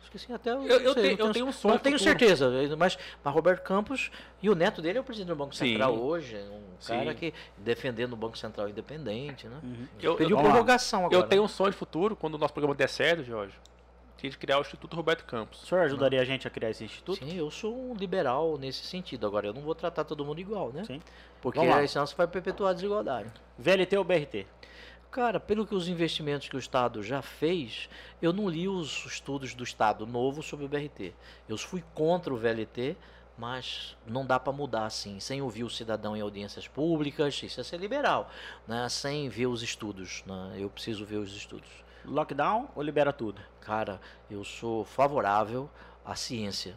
Acho que sim, até eu, Eu, eu, sei, tenho, não eu tenho um sonho. Não tenho certeza, mas, mas Roberto Campos e o neto dele é o presidente do Banco Sim. Central hoje, é um Sim. cara que defendendo o Banco Central independente, né? Eu, Pediu eu, lá. prorrogação agora. eu tenho um sonho de futuro, quando o nosso programa der certo, Jorge, gente criar o Instituto Roberto Campos. O senhor ajudaria a gente a criar esse instituto? Sim, eu sou um liberal nesse sentido. Agora, eu não vou tratar todo mundo igual, né? Sim. Porque senão você vai perpetuar a desigualdade. VLT ou BRT? Cara, pelo que os investimentos que o Estado já fez, eu não li os estudos do Estado novo sobre o BRT. Eu fui contra o VLT, mas não dá para mudar assim, sem ouvir o cidadão em audiências públicas, isso é ser liberal, né? sem ver os estudos. Né? Eu preciso ver os estudos. Lockdown ou libera tudo? Cara, eu sou favorável à ciência.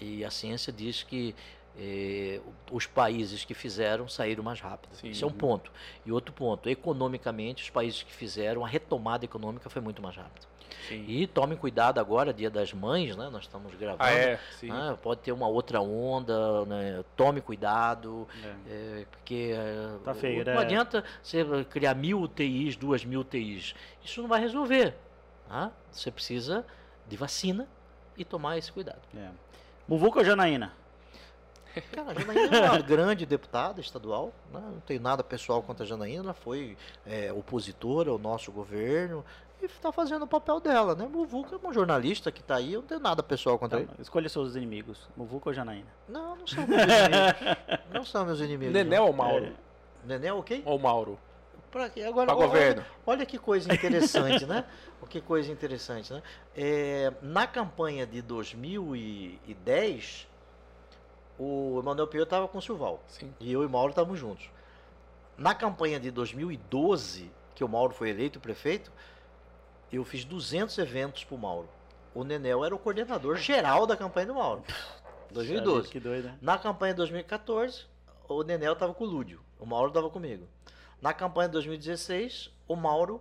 E a ciência diz que eh, os países que fizeram saíram mais rápido. Sim. Isso é um ponto. E outro ponto, economicamente, os países que fizeram, a retomada econômica foi muito mais rápida. Sim. E tomem cuidado agora, Dia das Mães, né? Nós estamos gravando. Ah, é? Sim. né? Pode ter uma outra onda, né? tome cuidado, É. é, porque é, Tá feio, não né? adianta você criar mil UTIs, duas mil UTIs. Isso não vai resolver. tá? Você precisa de vacina e tomar esse cuidado. É. Muvuca ou Janaína? Cara, a Janaína é uma grande deputada estadual, né? não tenho nada pessoal contra a Janaína, ela foi é, opositora ao nosso governo e está fazendo o papel dela, né? Muvuca é uma jornalista que está aí, eu não tenho nada pessoal contra Então, ele. escolha seus inimigos. Muvuca ou Janaína? Não, não são meus inimigos. Não são meus inimigos. Não. ou Mauro? É. Nenel, ok? Ou Mauro? Pra? Agora, Pra olha- governo. Olha que coisa interessante, né? (laughs) O que coisa interessante, né? É, na campanha de 2010, o Emanuel Pinheiro estava com o Silval. Sim. E eu e o Mauro estávamos juntos. Na campanha de 2012, que o Mauro foi eleito prefeito, eu fiz 200 eventos pro Mauro. O Nenel era o coordenador geral da campanha do Mauro. 2012. Que doido, né? Na campanha de 2014, o Nenel estava com o Lúdio, o Mauro estava comigo. Na campanha de 2016, o Mauro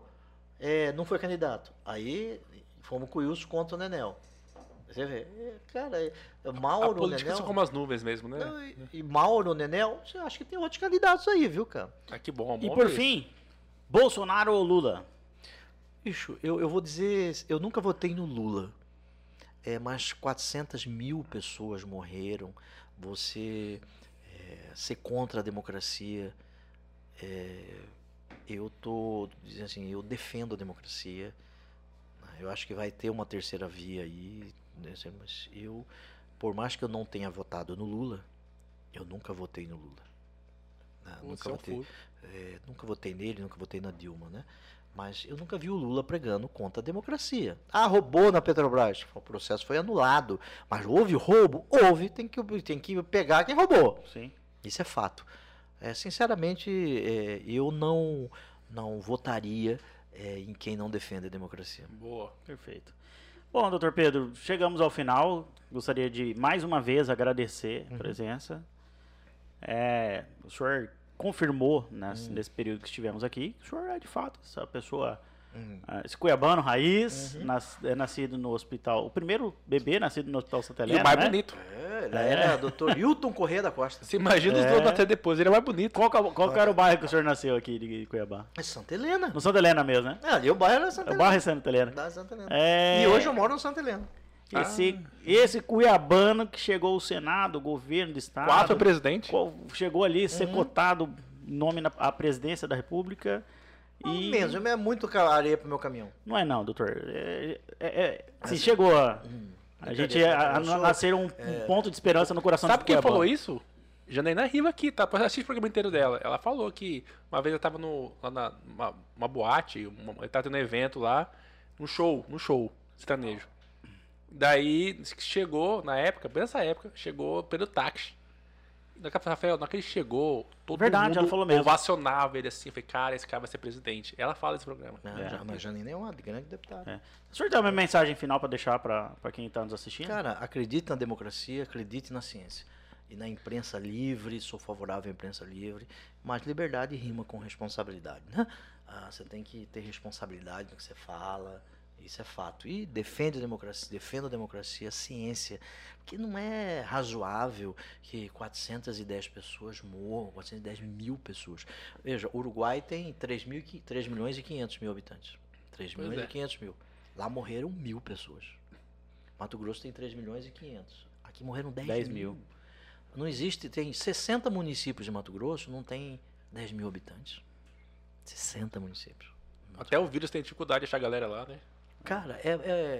eh, não foi candidato. Aí fomos com o Wilson contra o Nenel. Você vê, eh, cara, eh, A Mauro, política Nenel. são como as nuvens mesmo, né? Não, e, e Mauro, Nenel, você acha que tem outros candidatos aí, viu, cara? Ah, que bom. E por fim, Bolsonaro ou Lula? Bicho, eu, eu vou dizer, eu nunca votei no Lula. É, mas 400 mil pessoas morreram. Você é, ser contra a democracia. é, eu tô dizendo assim, eu defendo a democracia. Eu acho que vai ter uma terceira via aí. Né, Mas eu, por mais que eu não tenha votado no Lula, eu nunca votei no Lula. né, Você Nunca é votei. É, nunca votei nele, nunca votei na Dilma, né? Mas eu nunca vi o Lula pregando contra a democracia. Ah, roubou na Petrobras. O processo foi anulado. Mas houve roubo? Houve. Tem que, tem que pegar quem roubou. Sim. Isso é fato. É, sinceramente, é, eu não, não votaria é, em quem não defende a democracia. Boa. Perfeito. Bom, doutor Pedro, chegamos ao final. Gostaria de mais uma vez agradecer a presença. É, o senhor confirmou nesse, nesse período que estivemos aqui, que o senhor é de fato essa pessoa, ah, esse cuiabano raiz, nas- é nascido no hospital, o primeiro bebê nascido no hospital Santa E Helena, o mais né? bonito. É, ele era doutor Hilton Corrêa da Costa. Você imagina os É. dois nascer depois, ele é mais bonito. Qual, é o- qual que era o bairro que o senhor nasceu aqui de Cuiabá? É Santa Helena. No Santa Helena mesmo, né? É, ali o bairro era Santa O Helena. bairro é Santa Helena. Da Santa Helena. É, E hoje eu moro no Santa Helena. esse, esse cuiabano que chegou ao Senado, o governo do estado, Quatro presidente. qual- chegou ali, ser cotado nome na à presidência da república E... Menos, é muito areia pro meu caminhão. não é não, doutor. É, é, é- se chegou a, a gente a, a nascer um, um ponto de esperança no coração Sabe de quem Cuiabá. falou isso? Janaína Riva aqui, tá? Assiste o programa inteiro dela. Ela falou que uma vez eu tava no, lá na uma, uma boate, uma, ele tava tendo um evento lá, um show, no show, sertanejo. Daí chegou, na época, bem nessa época, chegou pelo táxi. Daqui a pouco, Rafael, na hora que ele chegou, todo Verdade, mundo ela falou mesmo. ovacionava ele assim. Falei, cara, esse cara vai ser presidente. Ela fala esse programa. Não, É. já, mas Janine é uma grande deputada. É. O senhor tem uma mensagem final para deixar para quem está nos assistindo? Cara, acredite na democracia, acredite na ciência. E na imprensa livre, sou favorável à imprensa livre, mas liberdade rima com responsabilidade, né? Ah, você tem que ter responsabilidade no que você fala, isso é fato. E defende a democracia, defenda a democracia, a ciência, porque não é razoável que 410 pessoas morram, 410 mil pessoas. Veja, o Uruguai tem 3, mil, e qui- 3 milhões e 500 mil habitantes. 3 Pois milhões é. e 500 mil. Lá morreram mil pessoas. Mato Grosso tem 3 milhões e 500. Aqui morreram 10, 10 mil. mil. Não existe, tem 60 municípios de Mato Grosso, não tem 10 mil habitantes. 60 municípios. Até o vírus tem dificuldade de achar a galera lá, né? Cara, é,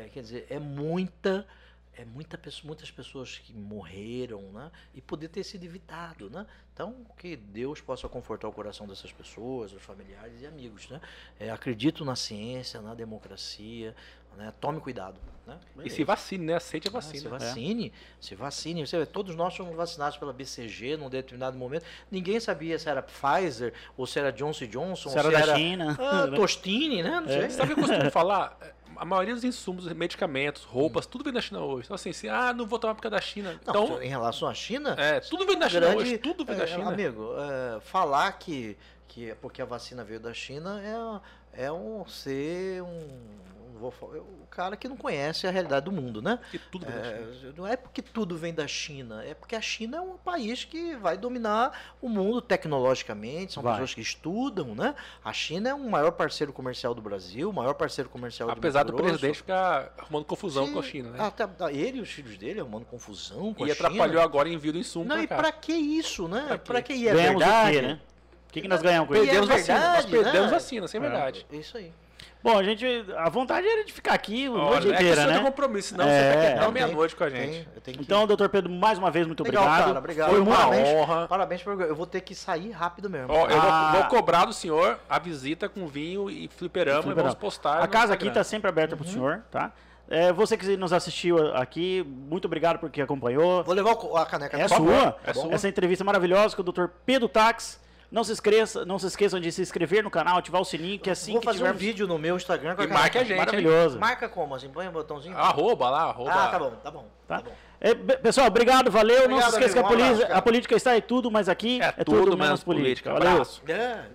é- quer dizer, é muita, é muita pessoa, muitas pessoas que morreram, né? E poder ter sido evitado, né? Então, que Deus possa confortar o coração dessas pessoas, os familiares e amigos, né? É, acredito na ciência, na democracia, né? Tome cuidado, né? E se vacine, né? Aceite a Ah, vacina. se vacine, se vacine. Você vê, todos nós fomos vacinados pela BCG num determinado momento. Ninguém sabia se era Pfizer ou se era Johnson Johnson, Se ou era se da era China. ah, (laughs) Tostine, né? Não sei. Sabe o que eu costumo (laughs) falar? A maioria dos insumos, medicamentos, roupas, tudo vem da China hoje. Então, assim, se, ah, não vou tomar porque é da China. Não, Então, em relação à China, é, tudo vem da China grande- hoje, tudo vem da é, China. Amigo, é, falar que, que é porque a vacina veio da China é, é um ser um, vou falar- o cara que não conhece a realidade do mundo, né? Que tudo vem da China. É, não é porque tudo vem da China, é porque a China é um país que vai dominar o mundo tecnologicamente, são Vai. pessoas que estudam, né? A China é o maior parceiro comercial do Brasil, o maior parceiro comercial do Apesar do presidente ficar arrumando confusão Sim, com a China, né? até- ele e os filhos dele arrumando confusão com e a China. atrapalhou agora o envio do insumo Não, pra e cá. pra que isso, né? Pra Pra, quê? que? E é ganhamos verdade. o quê, né? O que, que nós ganhamos com isso? Perdemos E é vacina, nós verdade, perdemos né? vacina, sem verdade. É Isso aí. Bom, a gente. A vontade era de ficar aqui a noite é inteira, né? compromisso, senão É. você tá aqui Não, até meia-noite com a gente. Tem- eu tenho que- Então, doutor Pedro, mais uma vez, muito Legal, obrigado. cara, obrigado. Foi uma Parabéns. honra. Parabéns por eu vou ter que sair rápido mesmo. Ó, eu Ah. vou, vou cobrar do senhor a visita com vinho e fliperama, e vamos postar A casa aqui está sempre aberta para o senhor, tá? É, você que nos assistiu aqui, muito obrigado por que acompanhou. Vou levar a caneca. É sua. É sua. Essa entrevista maravilhosa com o Dr. Pedro Tax. Não se esqueça, não se esqueçam de se inscrever no canal, ativar o sininho, que assim Vou que fazer um tivermos... vídeo no meu Instagram com E a caneca. marque a gente, hein? Maravilhoso. Marca como? Assim, põe um botãozinho? Arroba lá, arroba. Ah, tá bom, tá bom. Tá? Tá bom. É, pessoal, obrigado, valeu. não Obrigado, se esqueça amigo, que a, um polícia- a política está em tudo, mas aqui É é, tudo tudo menos menos política. política. Valeu. Abraço. É,